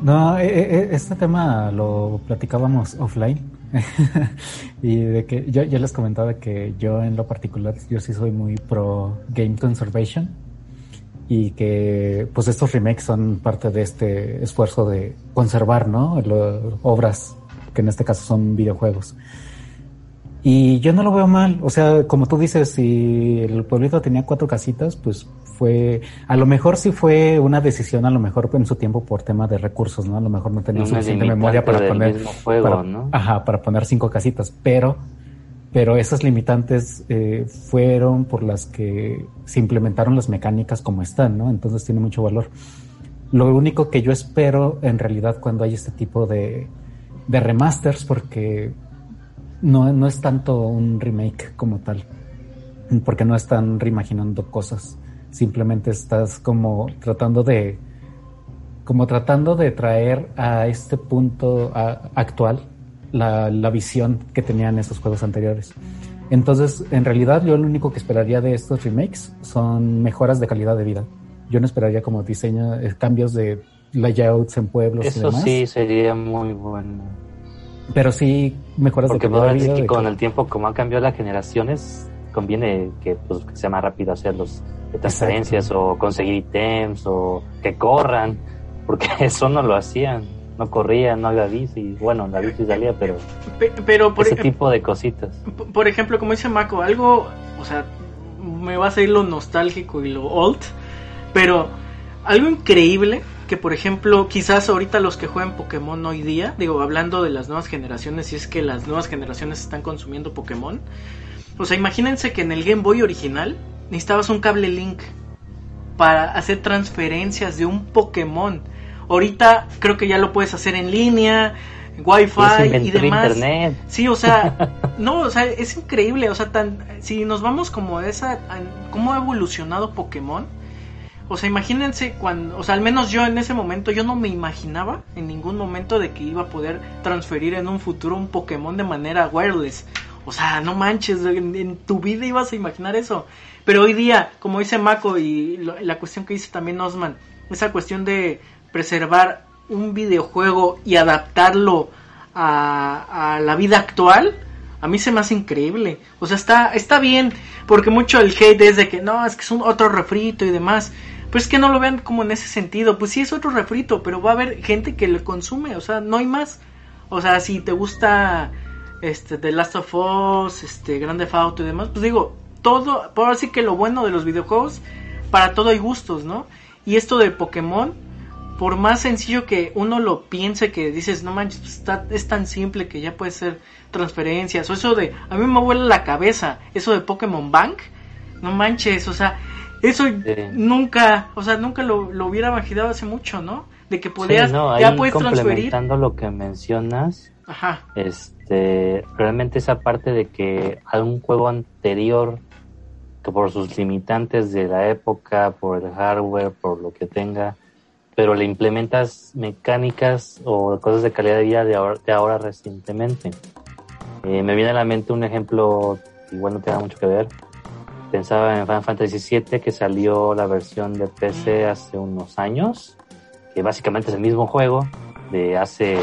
No, e, e, e, este tema lo platicábamos offline [LAUGHS] y de que yo, les comentaba que yo en lo particular, yo sí soy muy pro game conservation y que pues estos remakes son parte de este esfuerzo de conservar, ¿no? obras que en este caso son videojuegos. Y yo no lo veo mal, o sea, como tú dices, si el pueblito tenía cuatro casitas, pues fue, a lo mejor sí fue una decisión, a lo mejor en su tiempo por tema de recursos, ¿no? A lo mejor no tenía suficiente memoria para poner, ajá, para poner cinco casitas, pero, pero esas limitantes eh, fueron por las que se implementaron las mecánicas como están, ¿no? Entonces tiene mucho valor. Lo único que yo espero en realidad cuando hay este tipo de, de remasters, porque no, no es tanto un remake como tal, porque no están reimaginando cosas simplemente estás como tratando de como tratando de traer a este punto actual la, la, visión que tenían esos juegos anteriores. Entonces, en realidad, yo lo único que esperaría de estos remakes son mejoras de calidad de vida. Yo no esperaría como diseño, eh, cambios de layouts en pueblos Eso y demás. sí sería muy bueno. Pero sí mejoras de calidad de vida. Que con el tiempo, como han cambiado las generaciones, conviene que, pues, que sea más rápido hacer los transferencias o conseguir ítems o que corran, porque [LAUGHS] eso no lo hacían. No corrían, no había bici. Bueno, la bici salía, pero. Pero por ese tipo de cositas. Por ejemplo, como dice Mako, algo. O sea, me va a salir lo nostálgico y lo old. Pero algo increíble que, por ejemplo, quizás ahorita los que juegan Pokémon hoy día, digo, hablando de las nuevas generaciones, si es que las nuevas generaciones están consumiendo Pokémon, o sea, imagínense que en el Game Boy original necesitabas un cable Link para hacer transferencias de un Pokémon. Ahorita creo que ya lo puedes hacer en línea, Wi-Fi y demás. Internet. Sí, o sea, [LAUGHS] no, o sea, es increíble, o sea, tan si nos vamos como esa cómo ha evolucionado Pokémon. O sea, imagínense cuando, o sea, al menos yo en ese momento yo no me imaginaba en ningún momento de que iba a poder transferir en un futuro un Pokémon de manera wireless. O sea, no manches, en, tu vida ibas a imaginar eso. Pero hoy día, como dice Mako y la cuestión que dice también Osman, esa cuestión de preservar un videojuego y adaptarlo a, la vida actual, a mí se me hace increíble. O sea, está, está bien, porque mucho el hate es de que no, es que es un otro refrito y demás. Pero es que no lo vean como en ese sentido. Pues sí es otro refrito, pero va a haber gente que lo consume. O sea, no hay más. O sea, si te gusta este The Last of Us, este Grande Auto y demás, pues digo, todo, por así que lo bueno de los videojuegos, para todo hay gustos, ¿no? Y esto de Pokémon, por más sencillo que uno lo piense, que dices, no manches, pues está, es tan simple que ya puede ser transferencias, o eso de, a mí me vuela la cabeza, eso de Pokémon Bank, no manches, o sea, eso nunca, o sea, nunca lo, lo, hubiera imaginado hace mucho, ¿no? De que podías, ya puedes transferir. lo que mencionas, Ajá. este, realmente esa parte de que algún juego anterior, que por sus limitantes de la época, por el hardware, por lo que tenga, pero le implementas mecánicas o cosas de calidad de vida de ahora, de ahora recientemente. Eh, me viene a la mente un ejemplo, igual no tiene mucho que ver, pensaba en Final Fantasy VII que salió la versión de PC hace unos años, que básicamente es el mismo juego de hace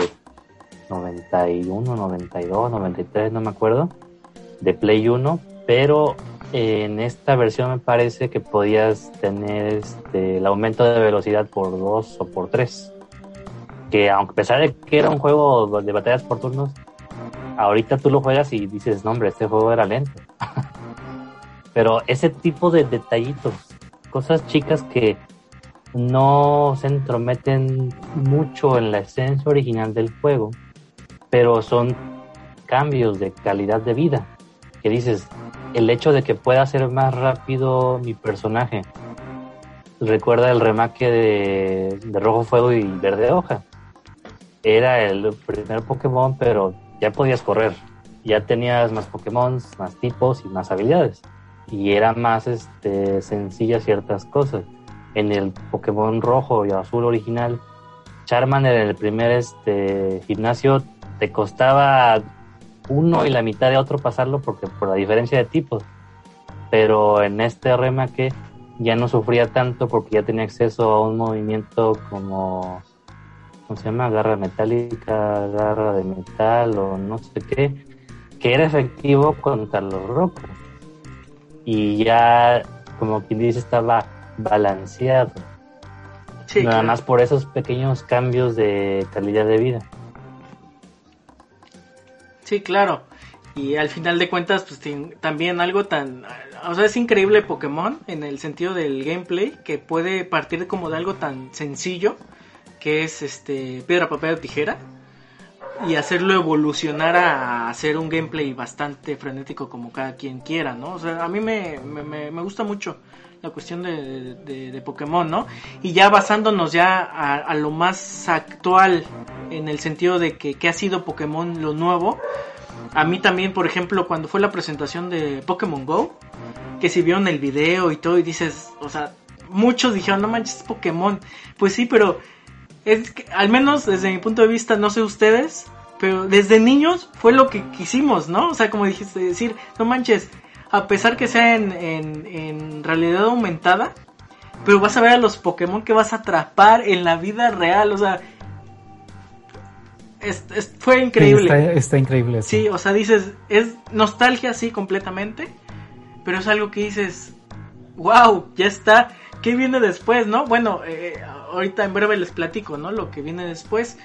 91, 92, 93, no me acuerdo, de Play 1, pero en esta versión me parece que podías tener este, el aumento de velocidad por 2 o por 3. Que aunque a pesar de que era un juego de batallas por turnos, ahorita tú lo juegas y dices, no hombre, este juego era lento. [LAUGHS] Pero ese tipo de detallitos, cosas chicas que no se entrometen mucho en la esencia original del juego, pero son cambios de calidad de vida. Que dices, el hecho de que pueda ser más rápido mi personaje. Recuerda el remake de, de Rojo Fuego y Verde Hoja. Era el primer Pokémon, pero ya podías correr. Ya tenías más Pokémon, más tipos y más habilidades y era más este, sencilla ciertas cosas. En el Pokémon rojo y azul original, Charmander en el primer este, gimnasio te costaba uno y la mitad de otro pasarlo porque por la diferencia de tipos. Pero en este remake ya no sufría tanto porque ya tenía acceso a un movimiento como ¿cómo se llama? garra metálica, garra de metal o no sé qué, que era efectivo contra los rocos y ya, como quien dice, estaba balanceado. Nada más por esos pequeños cambios de calidad de vida. Sí, claro. Y al final de cuentas, pues también algo tan... O sea, es increíble Pokémon en el sentido del gameplay, que puede partir como de algo tan sencillo, que es este piedra, papel o tijera y hacerlo evolucionar a hacer un gameplay bastante frenético como cada quien quiera, ¿no? O sea, a mí me, me, me gusta mucho la cuestión de, de, Pokémon, ¿no? Y ya basándonos ya a, lo más actual, en el sentido de que, que ha sido Pokémon lo nuevo, a mí también, por ejemplo, cuando fue la presentación de Pokémon Go, que si vieron el video y todo y dices, o sea, muchos dijeron, no manches, Pokémon. Pues sí, pero es que, al menos desde mi punto de vista, no sé ustedes, pero desde niños fue lo que quisimos, ¿no? O sea, como dijiste, decir, no manches, a pesar que sea en, en, realidad aumentada, pero vas a ver a los Pokémon que vas a atrapar en la vida real, o sea, fue increíble. está, increíble. Sí. o sea, dices, es nostalgia, sí, completamente, pero es algo que dices, wow, ya está, ¿qué viene después, no? Bueno, eh, ahorita en breve les platico, ¿no? Lo que viene después.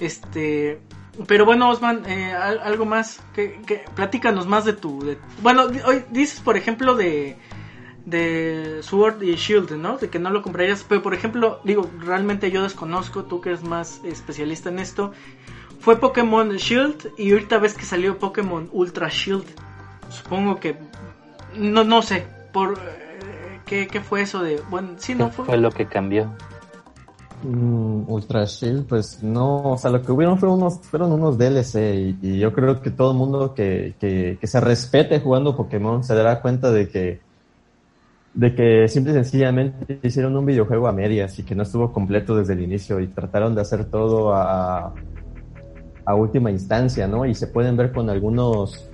Este, pero bueno, Osman, eh, algo más, que, platícanos más de tu, bueno, hoy dices por ejemplo de de Sword y Shield, ¿no? De que no lo comprarías, pero por ejemplo, digo, realmente yo desconozco, tú que eres más especialista en esto, fue Pokémon Shield y ahorita ves que salió Pokémon Ultra Shield. Supongo que no no sé, por eh, ¿qué, ¿qué, fue eso de, bueno, sí no fue lo que cambió. Mm, Ultra Shield, pues no, o sea, lo que hubieron fueron unos, fueron unos DLC y, yo creo que todo el mundo que, que, se respete jugando Pokémon se dará cuenta de que, de que simple y sencillamente hicieron un videojuego a medias y que no estuvo completo desde el inicio y trataron de hacer todo a, a última instancia, ¿no? Y se pueden ver con algunos,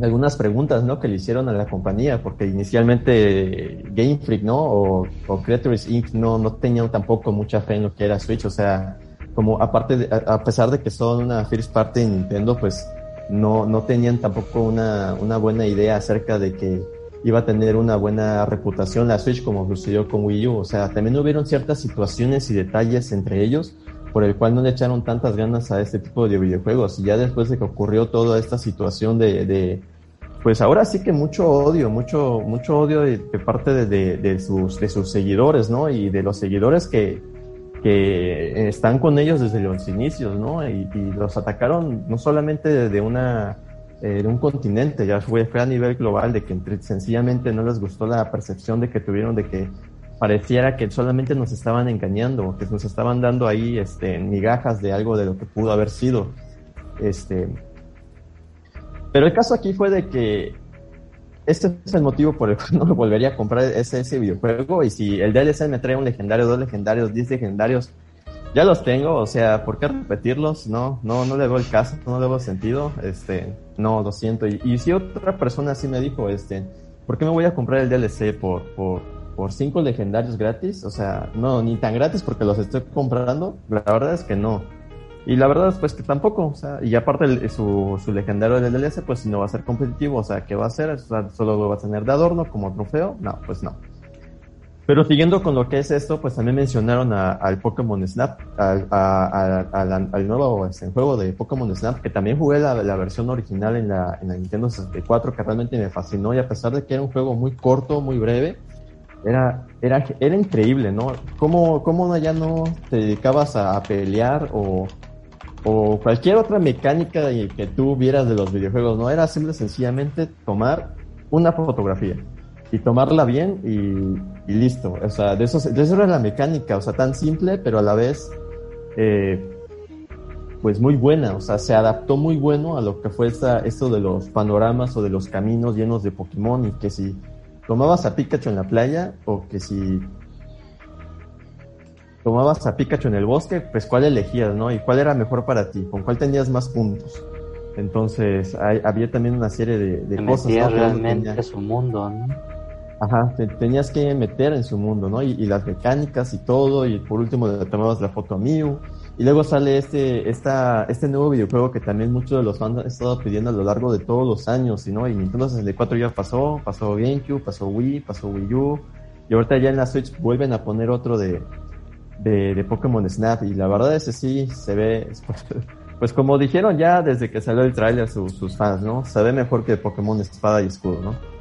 algunas preguntas ¿no? que le hicieron a la compañía, porque inicialmente Game Freak ¿no? o, Creators Inc. No, no tenían tampoco mucha fe en lo que era Switch, o sea, como aparte de, a, pesar de que son una first party de Nintendo, pues no, no tenían tampoco una, una buena idea acerca de que iba a tener una buena reputación la Switch como sucedió con Wii U. O sea, también hubieron ciertas situaciones y detalles entre ellos por el cual no le echaron tantas ganas a este tipo de videojuegos. Y ya después de que ocurrió toda esta situación de, de pues ahora sí que mucho odio, mucho, mucho odio de, parte de, de, sus, de sus seguidores, ¿no? Y de los seguidores que, que están con ellos desde los inicios, ¿no? Y, y los atacaron no solamente desde una eh, de un continente, ya fue, fue a nivel global, de que sencillamente no les gustó la percepción de que tuvieron de que pareciera que solamente nos estaban engañando, que nos estaban dando ahí este, migajas de algo de lo que pudo haber sido. Este, pero el caso aquí fue de que este es el motivo por el cual [LAUGHS] no me volvería a comprar ese, ese videojuego. Y si el DLC me trae un legendario, dos legendarios, diez legendarios, ya los tengo, o sea, ¿por qué repetirlos? No, no, no le doy el caso, no le doy sentido, este, no, lo siento. Y, si otra persona así me dijo, este, ¿por qué me voy a comprar el DLC por, por, por cinco legendarios gratis? O sea, no, ni tan gratis porque los estoy comprando, la verdad es que no. Y la verdad es pues que tampoco, o sea, y aparte su, su legendario del DLC pues no va a ser competitivo, o sea, ¿qué va a hacer? O sea, solo lo va a tener de adorno como trofeo, no, pues no. Pero siguiendo con lo que es esto, pues también mencionaron al Pokémon Snap, al, nuevo este, juego de Pokémon Snap, que también jugué la, versión original en la, en la Nintendo 64, que realmente me fascinó y a pesar de que era un juego muy corto, muy breve, era, era, era increíble, ¿no? ¿Cómo, cómo ya no te dedicabas a, pelear o, o cualquier otra mecánica que tú vieras de los videojuegos, ¿no? Era simple sencillamente tomar una fotografía y tomarla bien y, listo. O sea, de eso, de eso era la mecánica, o sea, tan simple, pero a la vez, eh, pues muy buena, o sea, se adaptó muy bueno a lo que fue esta, esto de los panoramas o de los caminos llenos de Pokémon y que si tomabas a Pikachu en la playa o que si tomabas a Pikachu en el bosque, pues cuál elegías, ¿no? Y cuál era mejor para ti, con cuál tenías más puntos. Entonces, había también una serie de, de cosas. ¿no? realmente su mundo, ¿no? Ajá, te tenías que meter en su mundo, ¿no? Y, las mecánicas y todo, y por último le tomabas la foto a Mew. Y luego sale este, esta, este nuevo videojuego que también muchos de los fans han estado pidiendo a lo largo de todos los años, ¿no? Y Nintendo 64 ya pasó, pasó GameCube, pasó Wii, pasó Wii U, y ahorita ya en la Switch vuelven a poner otro de, de, de Pokémon Snap, y la verdad es que sí, se ve, [LAUGHS] pues como dijeron ya desde que salió el tráiler sus fans, ¿no? Se ve mejor que Pokémon Espada y Escudo, ¿no?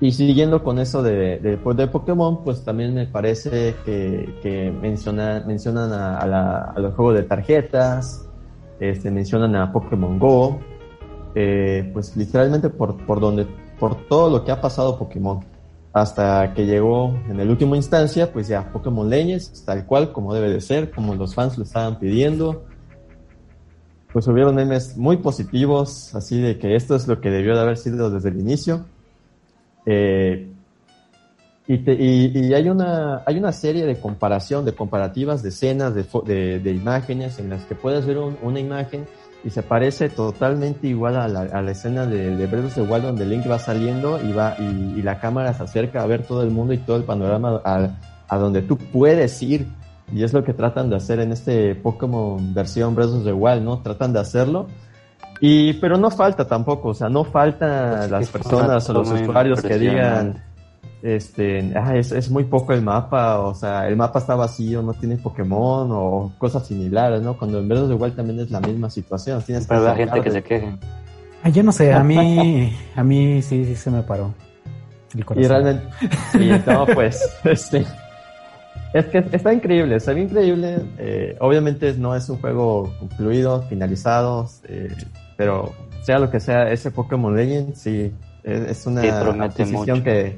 Y siguiendo con eso de, de, pues, de, Pokémon, pues también me parece que, que menciona, mencionan a, la, a, los juegos de tarjetas, este, mencionan a Pokémon Go, eh, pues literalmente por, por, donde, por todo lo que ha pasado Pokémon, hasta que llegó en el último instancia, pues ya Pokémon Legends, tal cual, como debe de ser, como los fans lo estaban pidiendo. Pues hubieron memes muy positivos, así de que esto es lo que debió de haber sido desde el inicio eh, y, y, hay, una, hay una serie de comparación, de comparativas de escenas, de, de, imágenes en las que puedes ver una imagen y se parece totalmente igual a la, a la escena de, de Breath of the Wild donde Link va saliendo y va y, la cámara se acerca a ver todo el mundo y todo el panorama a, a, donde tú puedes ir y es lo que tratan de hacer en este Pokémon versión Breath of the Wild, ¿no? Tratan de hacerlo y, pero no falta tampoco, o sea, no falta pues las personas o los usuarios que digan, este, ah, es, es, muy poco el mapa, o sea, el mapa está vacío, no tiene Pokémon o cosas similares, ¿no? Cuando en verdad igual también es la misma situación. Tienes Pero la gente que se queje. yo no sé, a mí, [LAUGHS] a mí sí, sí se me paró. El corazón. Y realmente, sí, no, pues, [LAUGHS] este, es que está increíble, está bien increíble. Eh, obviamente no es un juego concluido, finalizado, eh, pero sea lo que sea, ese Pokémon Legends sí es, una adquisición que,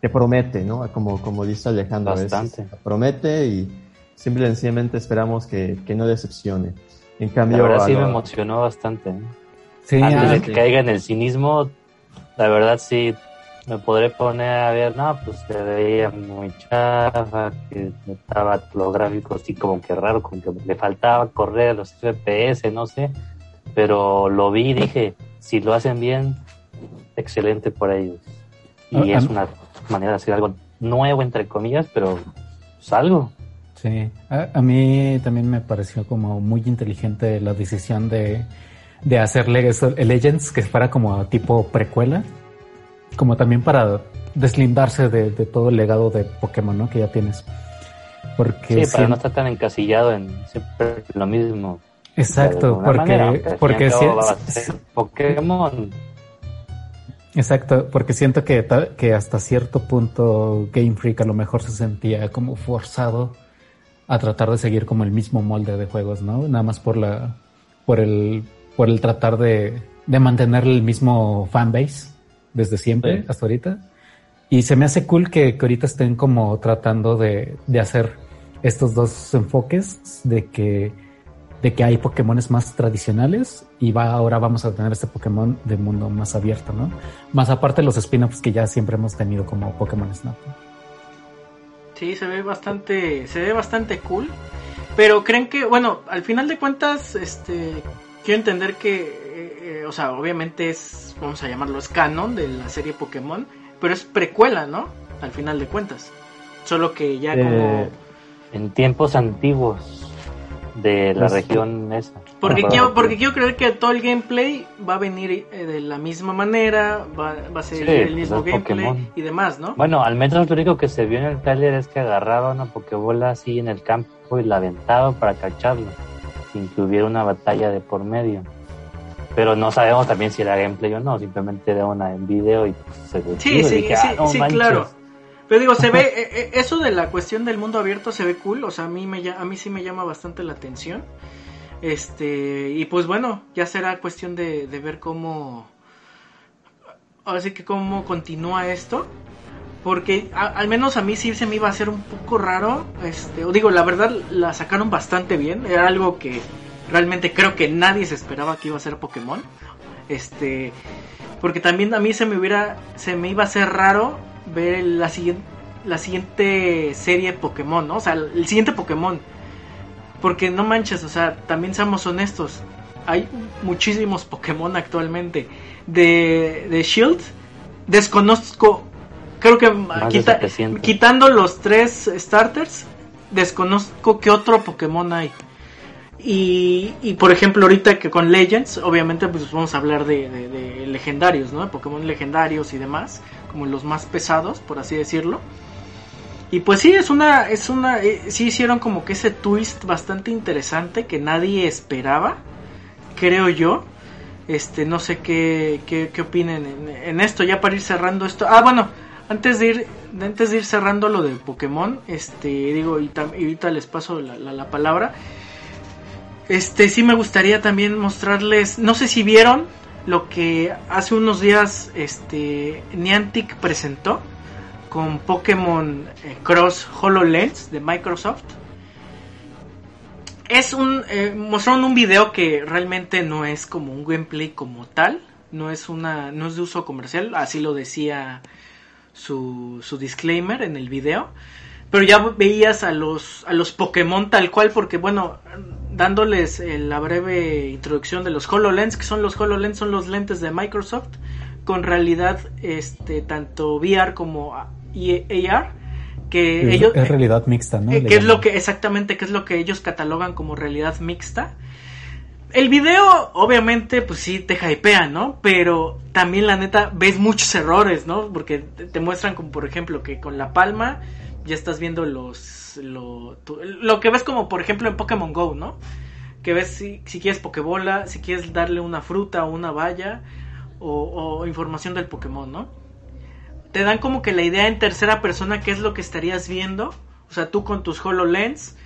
que, promete, ¿no? Como, como dice Alejandro, Bastante. promete y simplemente esperamos que, que, no decepcione. En cambio, la verdad sí me emocionó bastante. ¿eh? Sí, Antes de ah, que caiga en el cinismo, la verdad sí me podré poner a ver, no, pues se veía muy chafa, que estaba los gráficos así como que raro, como que le faltaba correr los FPS, no sé pero lo vi y dije, si lo hacen bien, excelente por ellos. Y ah, es una manera de hacer algo nuevo, entre comillas, pero es algo. Sí, a, mí también me pareció como muy inteligente la decisión de, de hacer Legends que fuera como tipo precuela. como también para deslindarse de, todo el legado de Pokémon, ¿no? Que ya tienes. Porque sí, para no estar tan encasillado en siempre lo mismo. Exacto, porque, porque si, Pokémon. Exacto, porque siento que, que hasta cierto punto Game Freak a lo mejor se sentía como forzado a tratar de seguir como el mismo molde de juegos, ¿no? Nada más por la, por el, por el tratar de, de mantener el mismo fanbase desde siempre hasta ahorita. Y se me hace cool que, que ahorita estén como tratando de, de hacer estos dos enfoques de que de que hay Pokémones más tradicionales y va ahora vamos a tener este Pokémon de mundo más abierto, ¿no? Más aparte de los spin-offs que ya siempre hemos tenido como Pokémon Snap. Sí, se ve bastante, se ve bastante cool. Pero creen que, bueno, al final de cuentas, este, quiero entender que, eh, eh, o sea, obviamente es, vamos a llamarlo, es canon de la serie Pokémon, pero es precuela, ¿no? Al final de cuentas. Solo que ya como... Eh, en tiempos antiguos de la región esa. Porque quiero, porque quiero creer que todo el gameplay va a venir eh, de la misma manera, va, a ser el mismo gameplay y demás, ¿no? Bueno, al menos lo único que se vio en el trailer es que agarraba una pokebola así en el campo y la aventaba para cacharlo, sin que hubiera una batalla de por medio. Pero no sabemos también si era gameplay o no, simplemente era una en video y se ve. Sí, sí, sí, ah, sí, claro. Pero digo, se ve, [LAUGHS] eh, eh, eso de la cuestión del mundo abierto se ve cool, o sea, a mí, me, a mí sí me llama bastante la atención. Este, y pues bueno, ya será cuestión de, ver cómo, ahora sí que cómo continúa esto. Porque al menos a mí sí se me iba a hacer un poco raro. Este, o digo, la verdad la sacaron bastante bien. Era algo que realmente creo que nadie se esperaba que iba a ser Pokémon. Este, porque también a mí se me hubiera, se me iba a hacer raro ver la siguiente, la siguiente serie Pokémon, ¿no? O sea, el siguiente Pokémon. Porque no manches, o sea, también seamos honestos. Hay muchísimos Pokémon actualmente. De, de Shield, desconozco. Creo que quitando los tres starters, desconozco qué otro Pokémon hay. Y, y, por ejemplo, ahorita que con Legends, obviamente, pues vamos a hablar de, legendarios, ¿no? Pokémon legendarios y demás como los más pesados, por así decirlo. Y pues sí, es una, es una, eh, sí hicieron como que ese twist bastante interesante que nadie esperaba, creo yo. Este, no sé qué, qué, opinen en, esto, ya para ir cerrando esto. Ah, bueno, antes de ir, antes de ir cerrando lo de Pokémon, este, digo, y, ahorita les paso la, la palabra. Este, sí me gustaría también mostrarles, no sé si vieron, lo que hace unos días este Niantic presentó con Pokémon eh, Cross HoloLens de Microsoft. Es un eh, mostraron un video que realmente no es como un gameplay como tal, no es una no es de uso comercial, así lo decía su, su disclaimer en el video pero ya veías a los a los Pokémon tal cual porque bueno dándoles eh, la breve introducción de los HoloLens que son los HoloLens son los lentes de Microsoft con realidad este tanto VR como AR que ellos es realidad mixta ¿no? Eh, que es lo que exactamente que es lo que ellos catalogan como realidad mixta el video, obviamente, pues sí te hypea, ¿no? Pero también, la neta, ves muchos errores, ¿no? Porque te muestran, como por ejemplo, que con la palma ya estás viendo los lo, lo, que ves como por ejemplo en Pokémon Go, ¿no? Que ves si, si quieres Pokébola, si quieres darle una fruta o una valla o, información del Pokémon, ¿no? Te dan como que la idea en tercera persona qué es lo que estarías viendo, o sea, tú con tus HoloLens.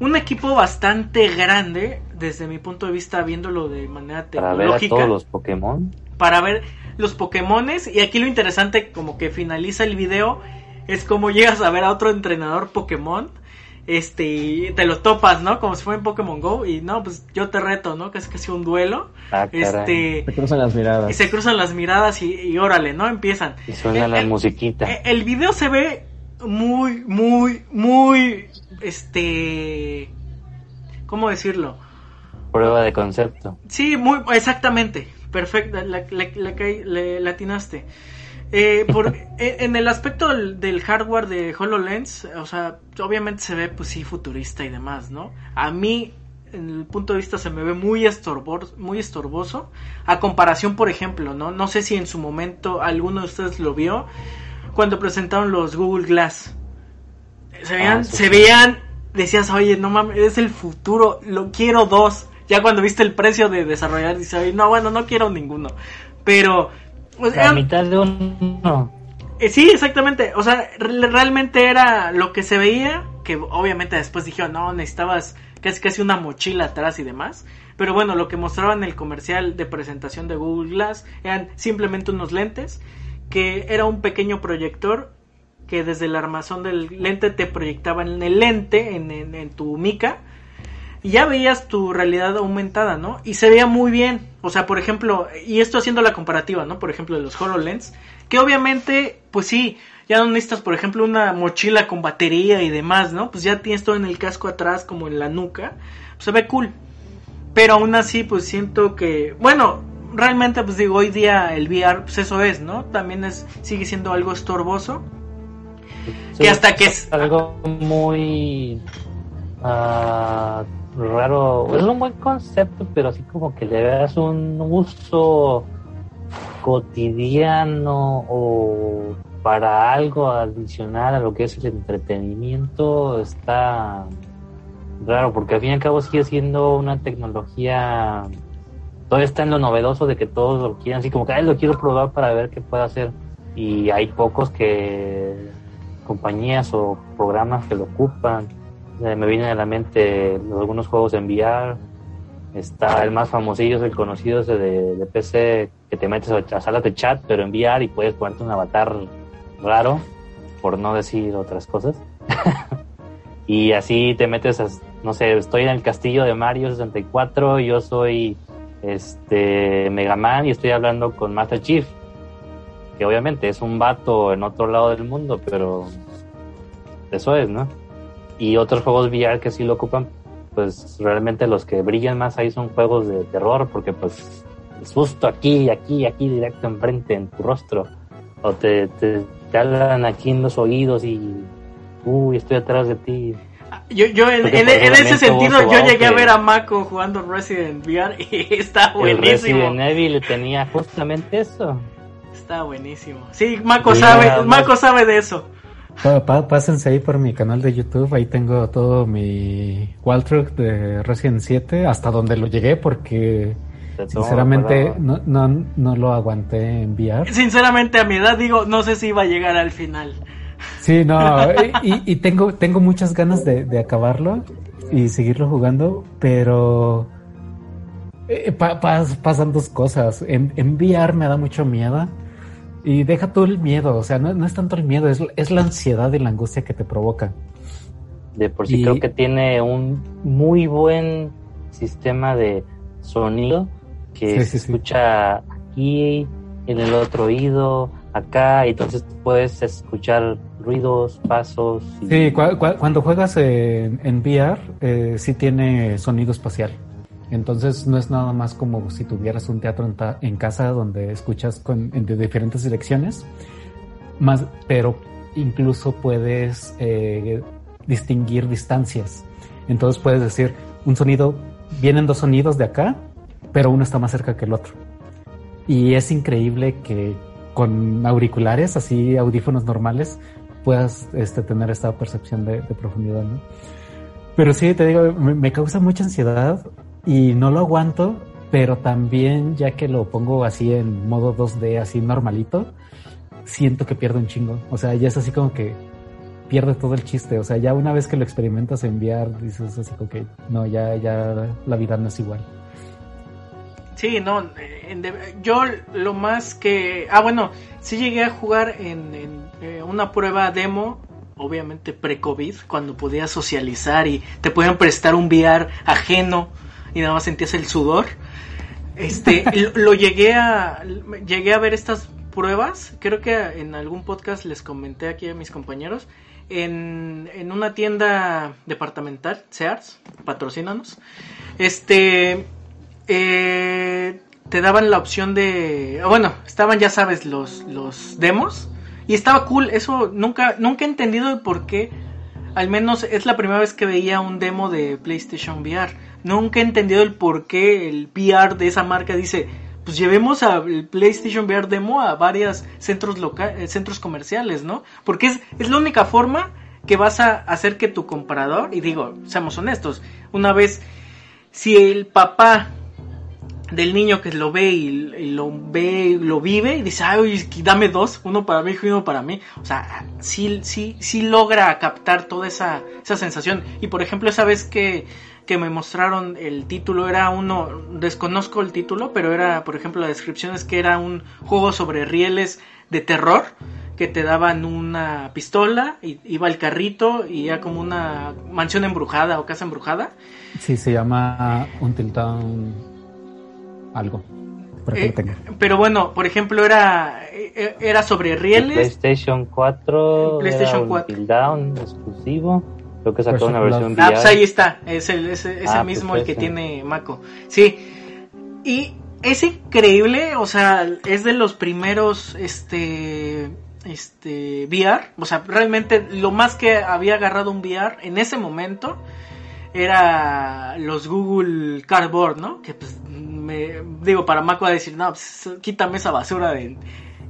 Un equipo bastante grande, desde mi punto de vista, viéndolo de manera tecnológica. Para ver todos los Pokémon. Para ver los Pokémones. Y aquí lo interesante, como que finaliza el video es como llegas a ver a otro entrenador Pokémon este y te lo topas, ¿no? Como si fuera en Pokémon Go y no, pues yo te reto, ¿no? Que es casi un duelo. Ah, este se cruzan las miradas. Y se cruzan las miradas y, órale, ¿no? Empiezan. Y suena la musiquita. El, video se ve muy muy muy este ¿cómo decirlo? Prueba de concepto. Sí, muy exactamente. Perfecto, le, le, le, le atinaste. Eh, por, eh, en el aspecto del, hardware de HoloLens, o sea, obviamente se ve pues sí futurista y demás, ¿no? A mí en el punto de vista se me ve muy, estorbor, muy estorboso. A comparación, por ejemplo, ¿no? No sé si en su momento alguno de ustedes lo vio. Cuando presentaron los Google Glass. Se veían, Ah, sí, se veían, decías, oye, no mames, es el futuro, lo quiero dos. Ya cuando viste el precio de desarrollar, dices, "Oye, no, bueno, no quiero ninguno. Pero, pues, La mitad de uno. eh, sí, exactamente. O sea, re- realmente era lo que se veía, que obviamente después dijeron, no, necesitabas casi casi una mochila atrás y demás. Pero bueno, lo que mostraban en el comercial de presentación de Google Glass eran simplemente unos lentes, que era un pequeño proyector que desde el armazón del lente te proyectaba en el lente, en, en- en tu mica, y ya veías tu realidad aumentada, ¿no? Y se veía muy bien. O sea, por ejemplo, y esto haciendo la comparativa, ¿no? Por ejemplo, de los HoloLens, que obviamente, pues sí, ya no necesitas, por ejemplo, una mochila con batería y demás, ¿no? Pues ya tienes todo en el casco atrás, como en la nuca. Pues se ve cool. Pero aún así, pues siento que, bueno, realmente, pues digo, hoy día el VR, pues eso es, ¿no? También es, sigue siendo algo estorboso. Sí, Que hasta que es- algo muy ah, raro. Es un buen concepto, pero así como que le veas un uso cotidiano o para algo adicional a lo que es el entretenimiento está raro, porque al fin y al cabo sigue siendo una tecnología. Todavía está en lo novedoso de que todos lo quieren, así como que "Ay, lo quiero probar para ver qué puede hacer. Y hay pocos que compañías o programas que lo ocupan. Me vienen a la mente algunos juegos en VR. Está el más famosillo, el conocido ese de, de PC, que te metes a, a salas de chat, pero en VR y puedes ponerte un avatar raro, por no decir otras cosas. [LAUGHS] y así te metes, a, no sé, estoy en el castillo de Mario 64, yo soy este Mega Man y estoy hablando con Master Chief que obviamente es un vato en otro lado del mundo, pero eso es, ¿no? Y otros juegos VR que sí lo ocupan, pues realmente los que brillan más ahí son juegos de terror, porque pues el susto aquí, aquí, aquí, directo enfrente, en tu rostro, o te, te, te hablan aquí en los oídos y, uy, estoy atrás de ti. Yo, yo en, ese sentido, vos yo llegué a ver a Mako jugando Resident VR y [LAUGHS] está El buenísimo. Resident Evil tenía justamente eso. Está buenísimo. Sí, Mako Sí, sabe. Mako sabe de eso. Pa- pa- pásense ahí por mi canal de YouTube, ahí tengo todo mi walkthrough de Resident 7, hasta donde lo llegué porque sinceramente no, no, no lo aguanté en VR. Sinceramente, a mi edad digo, no sé si iba a llegar al final. Sí, no, y, y tengo, tengo muchas ganas de, de acabarlo y seguirlo jugando, pero eh, pa- pas- pasan dos cosas. En, en VR me da mucho miedo y deja todo el miedo, o sea, no, no es tanto el miedo, es, es la ansiedad y la angustia que te provoca. De por sí Y- creo que tiene un muy buen sistema de sonido que Sí, se sí, sí. escucha aquí, en el otro oído, acá, y entonces puedes escuchar ruidos, pasos. y- Sí, cua- cua- cuando juegas en, en VR, eh, sí tiene sonido espacial. Entonces no es nada más como si tuvieras un teatro en, ta- en casa donde escuchas con, en de diferentes direcciones, más, pero incluso puedes eh, distinguir distancias. Entonces puedes decir, un sonido, vienen dos sonidos de acá, pero uno está más cerca que el otro. Y es increíble que con auriculares, así audífonos normales, puedas este, tener esta percepción de, de profundidad, ¿no? Pero sí, te digo, me, me causa mucha ansiedad y no lo aguanto, pero también ya que lo pongo así en modo 2D, así normalito, siento que pierdo un chingo. O sea, ya es así como que pierde todo el chiste. O sea, ya una vez que lo experimentas en VR, dices así como que no, ya, ya la vida no es igual. Sí, no, en yo lo más que... Ah, bueno, sí llegué a jugar en, en, eh, una prueba demo, obviamente pre-COVID, cuando podías socializar y te podían prestar un VR ajeno y nada más sentías el sudor. Este, [LAUGHS] lo, lo llegué a llegué a ver estas pruebas, creo que en algún podcast les comenté aquí a mis compañeros, en, en una tienda departamental, Sears, patrocínanos. Este, eh, te daban la opción de, bueno, estaban ya sabes los los demos y estaba cool, eso nunca nunca he entendido el por qué al menos es la primera vez que veía un demo de PlayStation VR. Nunca he entendido el por qué el VR de esa marca dice, pues llevemos al PlayStation VR demo a varios centros locales, centros comerciales, ¿no? Porque es, es la única forma que vas a hacer que tu comprador, y digo, seamos honestos, una vez, si el papá del niño que lo ve y, lo ve, lo vive y dice, ay, dame dos, uno para mi hijo y uno para mí. O sea, sí, sí logra captar toda esa, esa sensación. Y por ejemplo, esa vez que, que me mostraron el título, era uno, desconozco el título, pero era, por ejemplo, la descripción es que era un juego sobre rieles de terror que te daban una pistola y iba el carrito y era como una mansión embrujada o casa embrujada. Sí, se llama Until Dawn algo. Eh, pero bueno, por ejemplo, era eh, era sobre rieles. PlayStation 4. PlayStation 4. Down exclusivo. Creo que sacó una versión Ah, pues ahí está. Es el, ese, ah, pues mismo el que tiene Mako. Sí. Y es increíble, o sea, es de los primeros este este VR, o sea, realmente lo más que había agarrado un VR en ese momento era los Google Cardboard, ¿no? Que pues me digo, para Mac va a decir, no, pues, quítame esa basura de,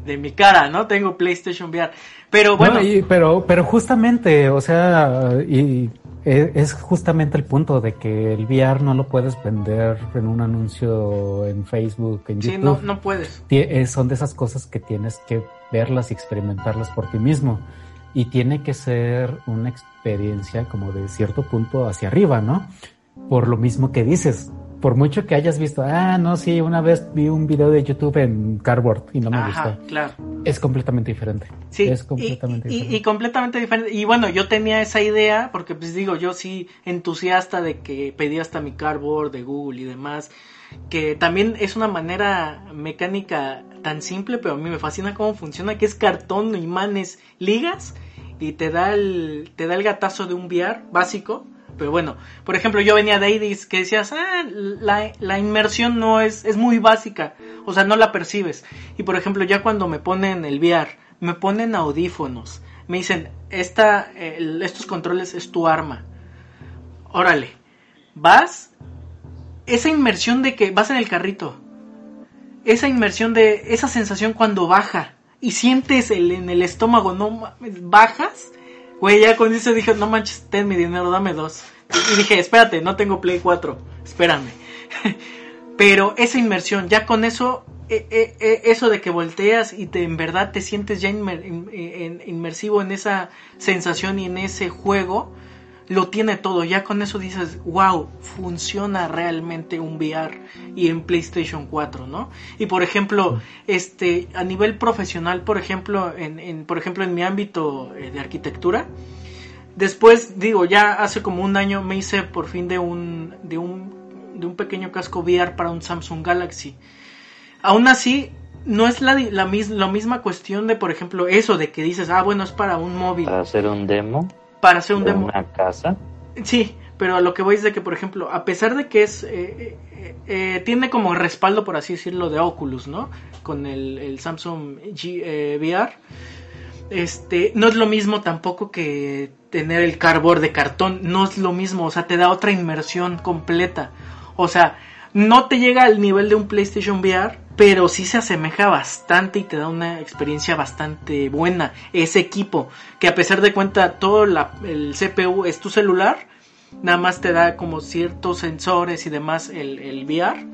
mi cara, ¿no? Tengo PlayStation VR. Pero bueno. pero, pero justamente, o sea, y e, es justamente el punto de que el VR no lo puedes vender en un anuncio en Facebook, en YouTube. Sí, no, no puedes. Eh, son de esas cosas que tienes que verlas y experimentarlas por ti mismo. Y tiene que ser una experiencia como de cierto punto hacia arriba, ¿no? Por lo mismo que dices, por mucho que hayas visto, ah, no, sí, una vez vi un video de YouTube en Cardboard y no me Ajá, gustó. Claro. Es completamente diferente. Sí, es completamente y, diferente. Y, completamente diferente. Y bueno, yo tenía esa idea, porque pues digo, yo sí entusiasta de que pedí hasta mi Cardboard de Google y demás, que también es una manera mecánica tan simple, pero a mí me fascina cómo funciona, que es cartón, imanes, ligas, y te da el, te da el gatazo de un VR básico pero bueno, por ejemplo, yo venía de Aidis que decías, ah, la, inmersión no es, es muy básica, o sea, no la percibes. Y por ejemplo, ya cuando me ponen el VR, me ponen audífonos, me dicen, esta, estos controles es tu arma. Órale, vas, esa inmersión de que vas en el carrito, esa inmersión de, esa sensación cuando baja y sientes el, en el estómago, no bajas Güey, ya con eso dije, no manches, ten mi dinero, dame dos. Y dije, espérate, no tengo Play 4, espérame. [LAUGHS] Pero esa inmersión, ya con eso, e, e, e, eso de que volteas y te, en verdad te sientes ya inmersivo en esa sensación y en ese juego, lo tiene todo. Ya con eso dices, wow, funciona realmente un VR y en PlayStation 4, ¿no? Y por ejemplo, este, a nivel profesional, por ejemplo, en, por ejemplo, en mi ámbito eh, de arquitectura, después, digo, ya hace como un año me hice por fin de un, de un, de un pequeño casco VR para un Samsung Galaxy. Aún así, no es la, la, la misma cuestión de, por ejemplo, eso de que dices, ah, bueno, es para un móvil. Para hacer un demo para hacer un demo. ¿Una casa? Sí, pero a lo que voy es de que, por ejemplo, a pesar de que es. Eh, eh, eh, tiene como respaldo, por así decirlo, de Oculus, ¿no? Con el, Samsung G, VR. Este, no es lo mismo tampoco que tener el cardboard de cartón. No es lo mismo, o sea, te da otra inmersión completa. O sea, no te llega al nivel de un PlayStation VR, pero sí se asemeja bastante y te da una experiencia bastante buena ese equipo, que a pesar de cuenta todo el CPU es tu celular, nada más te da como ciertos sensores y demás el, VR.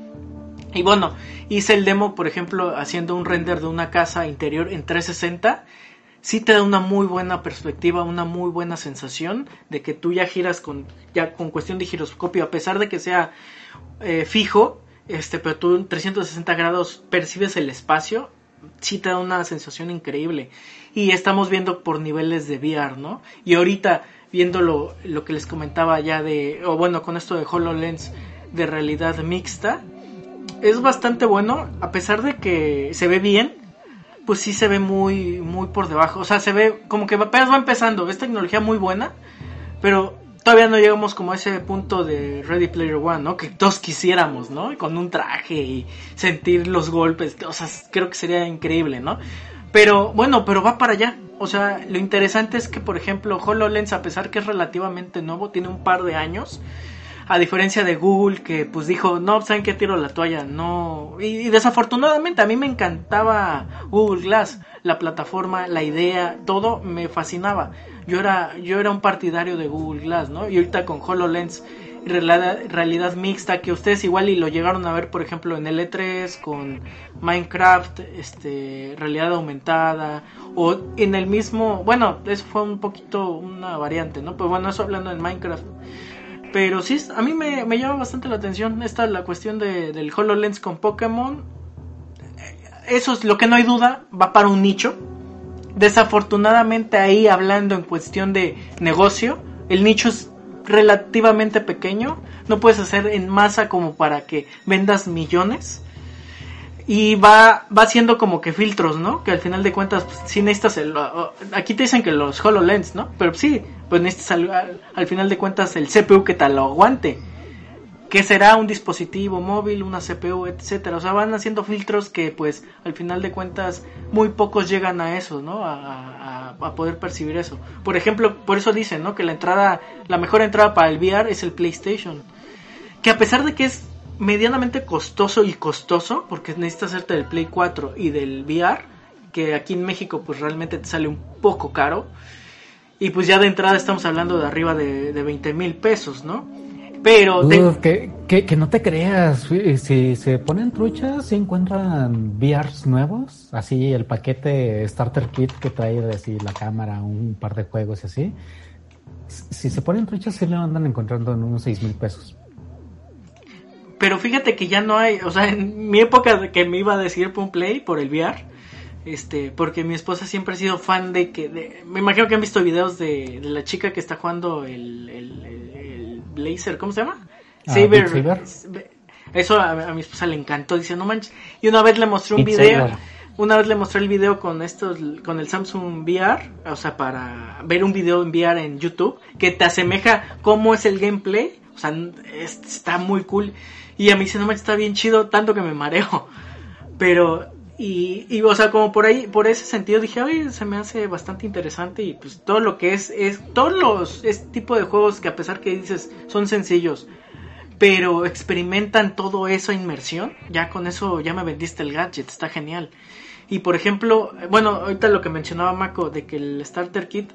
Y bueno, hice el demo, por ejemplo, haciendo un render de una casa interior en 360 sí te da una muy buena perspectiva, una muy buena sensación de que tú ya giras con, ya con cuestión de giroscopio, a pesar de que sea eh, fijo, este, pero tú en 360 grados percibes el espacio, sí te da una sensación increíble. Y estamos viendo por niveles de VR, ¿no? Y ahorita, viendo lo, que les comentaba ya de, o bueno, con esto de HoloLens de realidad mixta, es bastante bueno, a pesar de que se ve bien, pues sí se ve muy, muy por debajo. O sea, se ve como que apenas va empezando. Es tecnología muy buena, pero todavía no llegamos como a ese punto de Ready Player One, ¿no? Que todos quisiéramos, ¿no? Con un traje y sentir los golpes, o sea, creo que sería increíble, ¿no? Pero bueno, pero va para allá. o sea, lo interesante es que, por ejemplo, HoloLens, a pesar que es relativamente nuevo, tiene un par de años, a diferencia de Google que pues dijo, no, ¿saben qué tiro la toalla? No. Y, desafortunadamente a mí me encantaba Google Glass, la plataforma, la idea, todo me fascinaba. Yo era, yo era un partidario de Google Glass, ¿no? Y ahorita con HoloLens, realidad, realidad mixta, que ustedes igual y lo llegaron a ver, por ejemplo, en el E3 con Minecraft, este, realidad aumentada, o en el mismo, bueno, eso fue un poquito una variante, ¿no? Pues bueno, eso hablando en Minecraft pero sí, a mí me, llama bastante la atención esta la cuestión de, del HoloLens con Pokémon. Eso es lo que no hay duda, va para un nicho. Desafortunadamente ahí hablando en cuestión de negocio, el nicho es relativamente pequeño. No puedes hacer en masa como para que vendas millones y va, va haciendo como que filtros, ¿no? Que al final de cuentas, pues, sí necesitas el... Aquí te dicen que los HoloLens, ¿no? Pero sí, pues necesitas al, final de cuentas el CPU que te lo aguante. Que será un dispositivo móvil, una CPU, etcétera. O sea, van haciendo filtros que, pues, al final de cuentas, muy pocos llegan a eso, ¿no? A poder percibir eso. Por ejemplo, por eso dicen, ¿no? Que la entrada, la mejor entrada para el VR es el PlayStation. Que a pesar de que es medianamente costoso y costoso, porque necesitas hacerte del Play 4 y del VR, que aquí en México pues realmente te sale un poco caro. Y pues ya de entrada estamos hablando de arriba de, de 20 mil pesos, ¿no? Pero... que, que, no te creas, si se ponen truchas, si encuentran VRs nuevos, así el paquete Starter Kit que trae así la cámara, un par de juegos y así. Si se ponen truchas, sí le andan encontrando en unos 6 mil pesos. Pero fíjate que ya no hay, o sea, en mi época de que me iba a decir play por el VR, este, porque mi esposa siempre ha sido fan de que, me imagino que han visto videos de, la chica que está jugando el, el, Blazer, ¿cómo se llama? Ah, Saber. Eso a, mi esposa le encantó, dice, no manches. Y una vez le mostré un video, una vez le mostré el video con estos, con el Samsung VR, o sea, para ver un video en VR en YouTube, que te asemeja cómo es el gameplay, o sea, está muy cool. Y a mí se no me está bien chido, tanto que me mareo. Pero, y, o sea, como por ahí, por ese sentido dije, oye, se me hace bastante interesante y pues todo lo que es, es, todos los, este tipo de juegos que a pesar que dices son sencillos, pero experimentan todo eso inmersión, ya con eso ya me vendiste el gadget, está genial. Y por ejemplo, bueno, ahorita lo que mencionaba Mako de que el Starter Kit,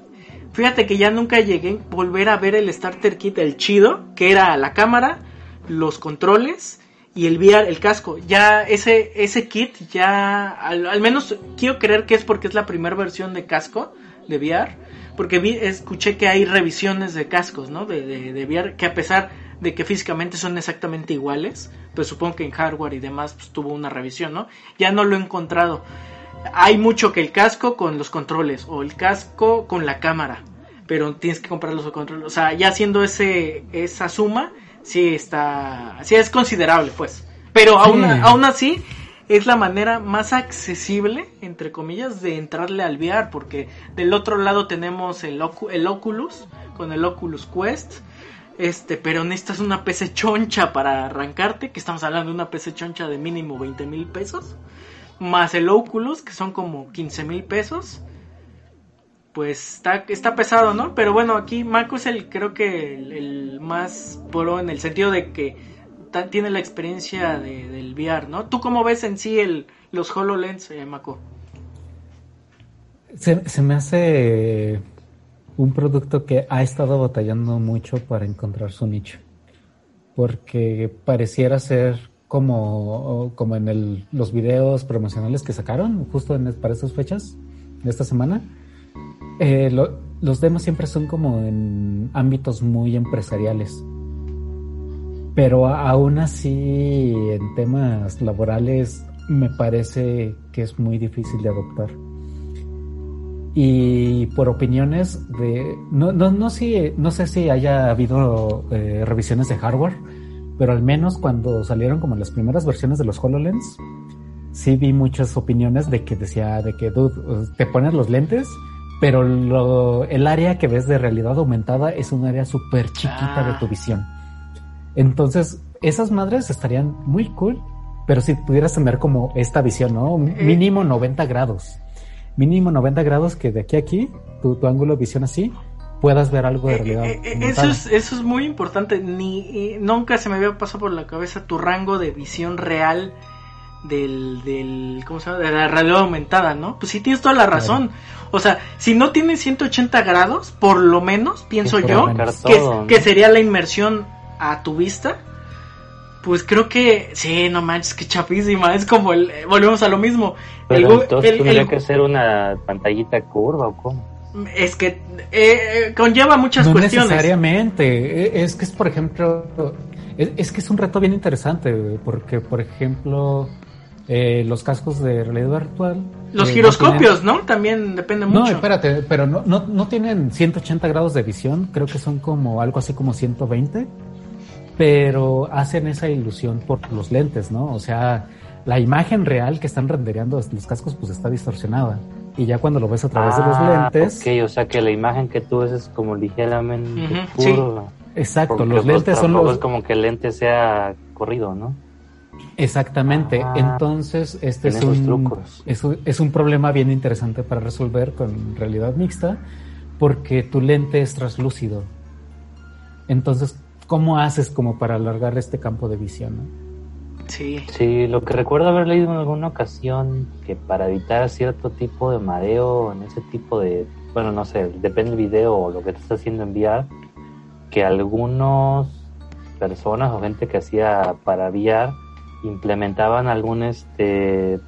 fíjate que ya nunca llegué a volver a ver el Starter Kit, el chido, que era la cámara, los controles y el VR, el casco. Ya ese, ese kit ya, al, menos quiero creer que es porque es la primera versión de casco de VR. Porque vi, escuché que hay revisiones de cascos, ¿no? De, de, VR, que a pesar de que físicamente son exactamente iguales, pues supongo que en hardware y demás pues, tuvo una revisión, ¿no? Ya no lo he encontrado. Hay mucho que el casco con los controles o el casco con la cámara, pero tienes que comprar los controles. O sea, ya haciendo ese, esa suma, sí está, sí es considerable, pues. Pero aún, aún así es la manera más accesible, entre comillas, de entrarle al VR, porque del otro lado tenemos el, el Oculus, con el Oculus Quest, este, pero necesitas una PC choncha para arrancarte, que estamos hablando de una PC choncha de mínimo 20 mil pesos, más el Oculus, que son como 15 mil pesos, pues está, está pesado, ¿no? Pero bueno, aquí Mako es el, creo que el, más pro en el sentido de que tiene la experiencia de, del VR, ¿no? ¿Tú cómo ves en sí el, los HoloLens, eh, Mako? Se, se, me hace un producto que ha estado batallando mucho para encontrar su nicho. Porque pareciera ser como, como en el, los videos promocionales que sacaron justo en, para estas fechas de esta semana eh, los demos siempre son como en ámbitos muy empresariales. Pero aún así, en temas laborales, me parece que es muy difícil de adoptar. Y por opiniones de... No, no, no, si, no sé si haya habido eh, revisiones de hardware, pero al menos cuando salieron como las primeras versiones de los HoloLens, sí vi muchas opiniones de que decía de que, te pones los lentes pero lo, el área que ves de realidad aumentada es un área súper chiquita de tu ah. visión. Entonces, esas madres estarían muy cool, pero si pudieras tener como esta visión, ¿no? Eh. Mínimo 90 grados. mínimo 90 grados que de aquí a aquí, tu, tu ángulo de visión así, puedas ver algo de Eh, realidad. eh, eh, eso, es, eso es muy importante. Ni eh, nunca se me había pasado por la cabeza tu rango de visión real del, del ¿cómo se llama? de la realidad aumentada, ¿no? Pues sí tienes toda la razón. O sea, si no tienes 180 grados, por lo menos pienso yo que, Todo, ¿no? que sería la inmersión a tu vista. Pues creo que sí, no manches, que chapísima. Es como el, eh, volvemos a lo mismo. El Pero gu- entonces el- tendría el- que ser una pantallita curva o cómo. es que eh, eh, conlleva muchas no cuestiones. necesariamente. E- Es que es, por ejemplo, es, es que es un reto bien interesante, porque, por ejemplo, eh, los cascos de realidad virtual. Los eh, no giroscopios, ¿no? También depende tienen- No, mucho. espérate, pero no, no, no tienen 180 grados de visión, creo que son como algo así como 120, pero hacen esa ilusión por los lentes, ¿no? O sea, la imagen real que están rendereando los cascos pues está distorsionada. Y ya cuando lo ves a través de los Ah, lentes, Ok, o sea que la imagen que tú ves es como ligeramente curva. exacto, Porque, los pues, lentes son los... es como que el lente sea corrido, ¿no? Exactamente. Ah, Entonces, este es un, es, un, es un problema bien interesante para resolver con realidad mixta, porque tu lente es translúcido. Entonces, ¿cómo haces como para alargar este campo de visión? no? Sí. Sí, lo que recuerdo haber leído en alguna ocasión que para evitar cierto tipo de mareo en ese tipo de, bueno, no sé, depende del video o lo que te está haciendo enviar, que algunos personas o gente que hacía para VR implementaban algún este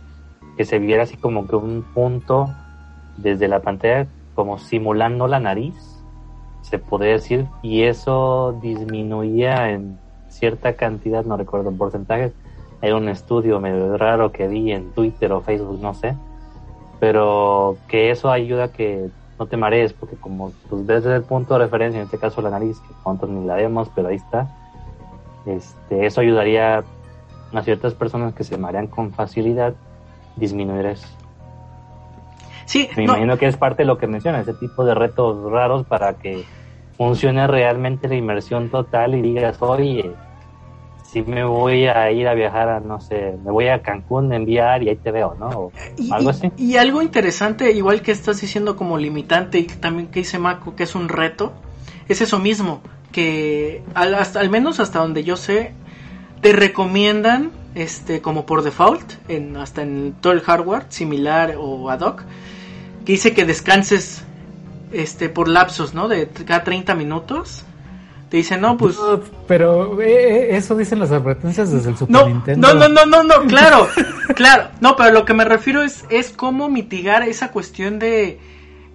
que se viera así como que un punto desde la pantalla como simulando la nariz se podría decir y eso disminuía en cierta cantidad no recuerdo en porcentajes. Era un estudio medio raro que vi en Twitter o Facebook no sé. Pero que eso ayuda a que no te marees porque como pues desde el punto de referencia en este caso la nariz que cuántos ni la vemos pero ahí está este eso ayudaría a ciertas personas que se marean con facilidad disminuir eso Sí, me no, imagino que es parte de lo que menciona, ese tipo de retos raros para que funcione realmente la inmersión total y digas, oye, si me voy a ir a viajar a, no sé, me voy a Cancún enviar y ahí te veo, ¿no? O y, algo y- así. y algo interesante, igual que estás diciendo como limitante y también que dice Mako que es un reto, es eso mismo, que al, hasta, al menos hasta donde yo sé, te recomiendan, este, como por default, en, hasta en todo el hardware, similar o ad hoc, que dice que descanses este por lapsos, ¿no? De cada 30 minutos. Te dice, no, pues... No, pero eh, eh, eso dicen las advertencias desde el Super No, Nintendo. no, no, no, no, no, [LAUGHS] claro, claro, no, pero lo que me refiero es, es cómo mitigar esa cuestión de,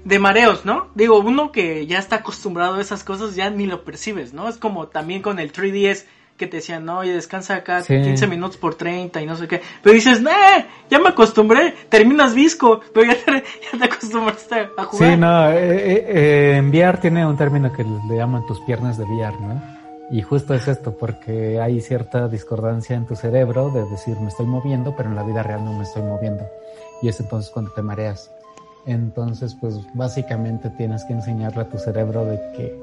de mareos, ¿no? Digo, uno que ya está acostumbrado a esas cosas ya ni lo percibes, ¿no? Es como también con el 3DS que te decían, no, oye, descansa acá Sí. 15 minutos por 30 y no sé qué. Pero dices, nah, ya me acostumbré, terminas visco, pero ya te, [LAUGHS] ya te acostumbraste a jugar. Sí, no, eh, eh, eh, en VR tiene un término que le llaman tus piernas de VR, ¿no? Y justo es esto, porque hay cierta discordancia en tu cerebro de decir me estoy moviendo, pero en la vida real no me estoy moviendo. Y es entonces cuando te mareas. Entonces, pues básicamente tienes que enseñarle a tu cerebro de que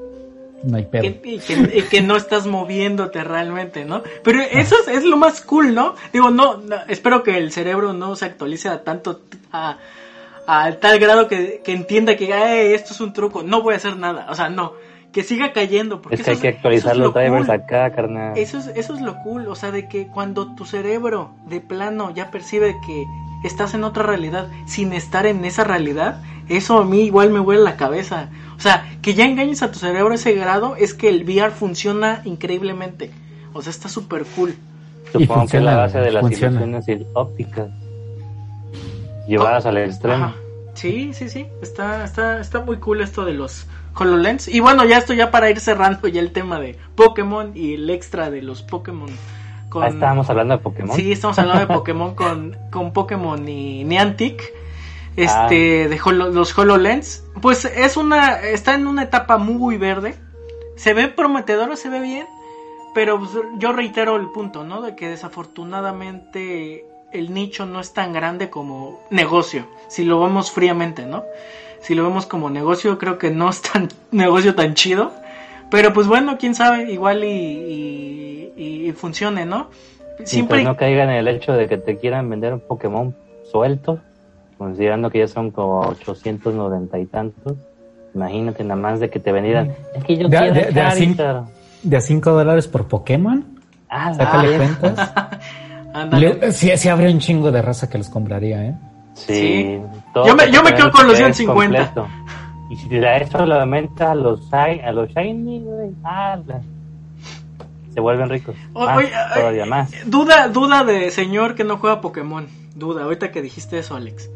no hay pedo. que, y que, y que no estás moviéndote realmente, ¿no? Pero eso es, es lo más cool, ¿no? Digo, no, no, espero que el cerebro no se actualice a tanto, a, a tal grado que, que entienda que "Ay, esto es un truco, no voy a hacer nada, o sea, no, que siga cayendo. Porque Es que hay que actualizar es los lo drivers cool. acá, carnal. Eso es, eso es lo cool, o sea, de que cuando tu cerebro de plano ya percibe que estás en otra realidad sin estar en esa realidad, eso a mí igual me vuela la cabeza. O sea, que ya engañes a tu cerebro a ese grado es que el VR funciona increíblemente. O sea, está súper cool. Y Supongo que es la funciona, base de las funciona. ilusiones ópticas. Llevadas al extremo. Ajá. Sí, sí, sí. Está, está, está muy cool esto de los HoloLens. Y bueno, ya esto ya para ir cerrando ya el tema de Pokémon y el extra de los Pokémon. Con... Ah, estábamos hablando de Pokémon. Sí, estamos hablando de Pokémon con, con Pokémon y Niantic. Este, de Holo- los HoloLens. Pues es una, está en una etapa muy verde. Se ve prometedor, se ve bien. Pero pues, yo reitero el punto, ¿no? De que desafortunadamente el nicho no es tan grande como negocio. Si lo vemos fríamente, ¿no? Si lo vemos como negocio, creo que no es tan [LAUGHS] negocio tan chido. Pero pues bueno, quién sabe, igual y, y, y funcione, ¿no? Siempre Siempre, no caiga en el hecho de que te quieran vender un Pokémon suelto considerando que ya son como 890 y tantos. Imagínate nada más de que te vendieran. Es que yo De- quiero de- de a Charizard. ¿De a 5 dólares por Pokémon? Ah, Sácale ah, cuentas. [LAUGHS] Le- sí, sí habría un chingo de raza que los compraría, ¿eh? Sí. Yo me- te yo me quedo con los paquete 150. completo. Y si a eso le aumentas a los, a los shiny, güey, ah, se vuelven ricos. Más, oye, todavía más. Duda, duda de señor que no juega Pokémon. Duda, ahorita que dijiste eso, Alex.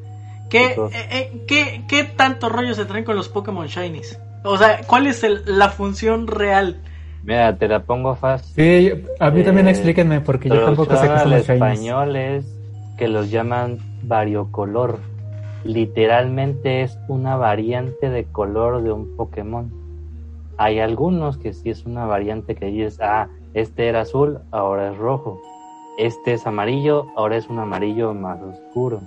¿Qué, eh, eh, ¿qué, qué tanto rollo se traen con los Pokémon Shinies? O sea, ¿cuál es el- la función real? Mira, te la pongo fácil. Sí, a mí también Eh, explíquenme, porque yo tampoco sé qué son los shinies. español es que los llaman variocolor. Literalmente es una variante de color de un Pokémon. Hay algunos que sí es una variante que dices, ah, este era azul, ahora es rojo. Este es amarillo, ahora es un amarillo más oscuro.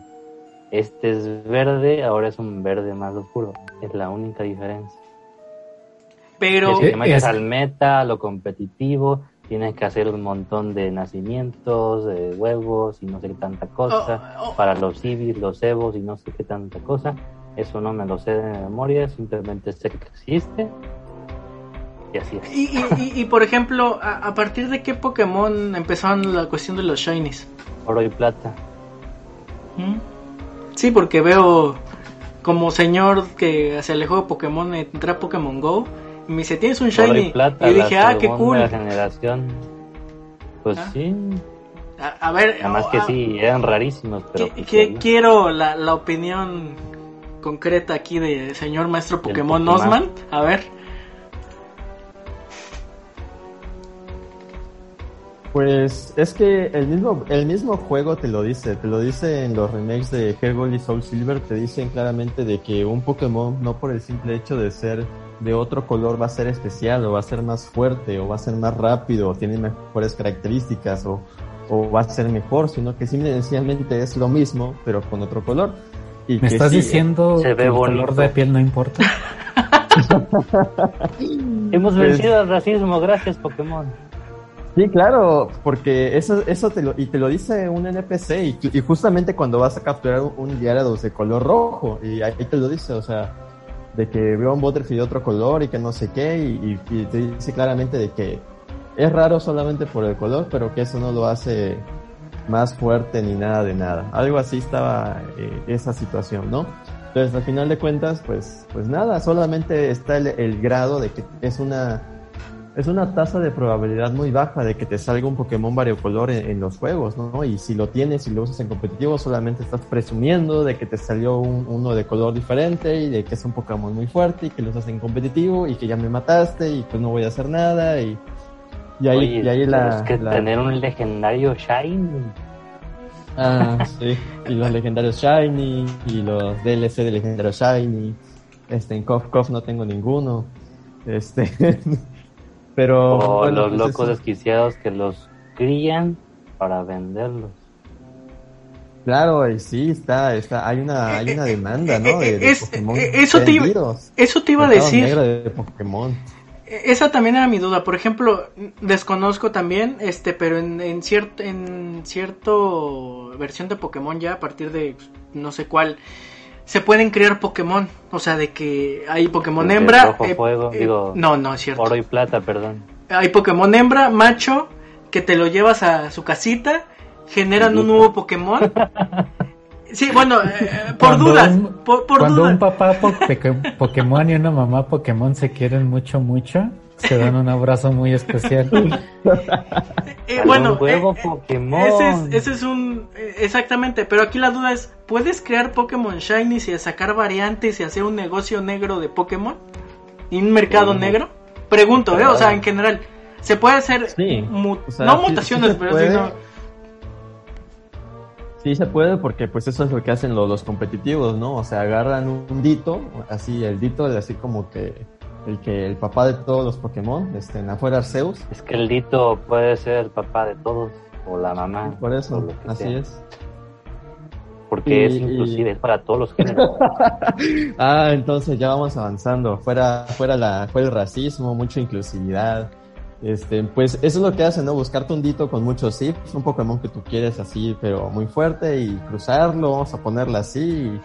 Este es verde, ahora es un verde más oscuro. Es la única diferencia. Pero, si te metes es- al meta, a lo competitivo, tienes que hacer un montón de nacimientos, de huevos y no sé qué tanta cosa. Oh, oh. Para los civis, los evos y no sé qué tanta cosa. Eso no me lo sé de memoria, simplemente sé que existe. Y así es. y, y- y- y, por ejemplo, a, a partir de qué Pokémon empezaron la cuestión de los Shinies? Oro y plata. ¿Mm? Sí, porque veo como señor que se alejó de Pokémon, entré a Pokémon Go y me dice, ¿tienes un Shiny? y plata. y dije, la ah, qué cool. generación. Pues Ah. sí, A, a ver, nada más que ah, sí, eran rarísimos, pero que- pues, que sí. quiero la, la opinión concreta aquí de señor maestro Pokémon Pokémon. Osman. A ver. Pues es que el mismo, el mismo juego te lo dice, te lo dice en los remakes de Heart y Soul Silver, te dicen claramente de que un Pokémon no por el simple hecho de ser de otro color va a ser especial o va a ser más fuerte o va a ser más rápido o tiene mejores características o, o va a ser mejor, sino que simplemente es lo mismo pero con otro color. Y ¿Me que estás sí, diciendo Se ve que el color de piel no importa? [LAUGHS] Hemos Pues- vencido al racismo, gracias Pokémon. Sí, claro, porque eso, eso te lo, y te lo dice un NPC y, justamente cuando vas a capturar un, Gyarados de color rojo y ahí te lo dice, o sea, de que veo un Butterfree de otro color y que no sé qué y, te dice claramente de que es raro solamente por el color, pero que eso no lo hace más fuerte ni nada de nada. Algo así estaba eh, esa situación, ¿no? Entonces, al final de cuentas, pues, pues nada, solamente está el grado de que es una es una tasa de probabilidad muy baja de que te salga un Pokémon variocolor en, en los juegos, ¿no? Y si lo tienes y lo usas en competitivo, solamente estás presumiendo de que te salió un- uno de color diferente y de que es un Pokémon muy fuerte y que lo usas en competitivo y que ya me mataste y pues no voy a hacer nada y, y ahí, Oye, y ahí la, es que la- tener un legendario Shiny. Ah, sí. Y los legendarios Shiny y los DLC de legendarios Shiny. Este, en Cof Cof no tengo ninguno. Este, [LAUGHS] pero O bueno, los pues locos eso- desquiciados que los crían para venderlos. Claro, sí, está, está, hay una, hay una demanda, ¿no? De, de Es- Pokémon eh, eso te iba-. Eso te iba a decir. negro de Pokémon. Esa también era mi duda. Por ejemplo, desconozco también, este, pero en, en cierto, en cierto versión de Pokémon ya a partir de no sé cuál se pueden crear Pokémon. O sea, de que hay Pokémon De hembra. rojo fuego, digo, no, no es cierto. Oro y plata, perdón. Hay Pokémon hembra, macho, que te lo llevas a su casita, generan un nuevo Pokémon. Sí, bueno, eh, por Cuando dudas, un- por, por Cuando dudas. un papá po- Pokémon y una mamá Pokémon se quieren mucho, mucho, se dan un abrazo muy especial. [LAUGHS] Eh, bueno, un huevo eh, eh, Pokémon. Ese es, ese es un. eh, Exactamente, pero aquí la duda es: ¿puedes crear Pokémon Shiny y sacar variantes y hacer un negocio negro de Pokémon? ¿Y un mercado Sí. negro? Pregunto, ¿eh? O sea, en general. ¿Se puede hacer Sí, mu- o sea, no sí- mutaciones, sí se pero puede. sí no. Sí se puede porque pues eso es lo que hacen los, los competitivos, ¿no? O sea, agarran un dito, así el dito así como que el que el papá de todos los Pokémon, este, afuera Arceus, Es que el Dito puede ser el papá de todos, o la mamá. por eso, así sea. es. Porque Y- es inclusive, es para todos los géneros. [LAUGHS] Ah, entonces ya vamos avanzando. Fuera, fuera la, fuera el racismo, mucha inclusividad. Este, pues eso es lo que hace, ¿no? Buscar tundito con muchos zips, un Pokémon que tú quieres así, pero muy fuerte y cruzarlo, vamos a ponerla así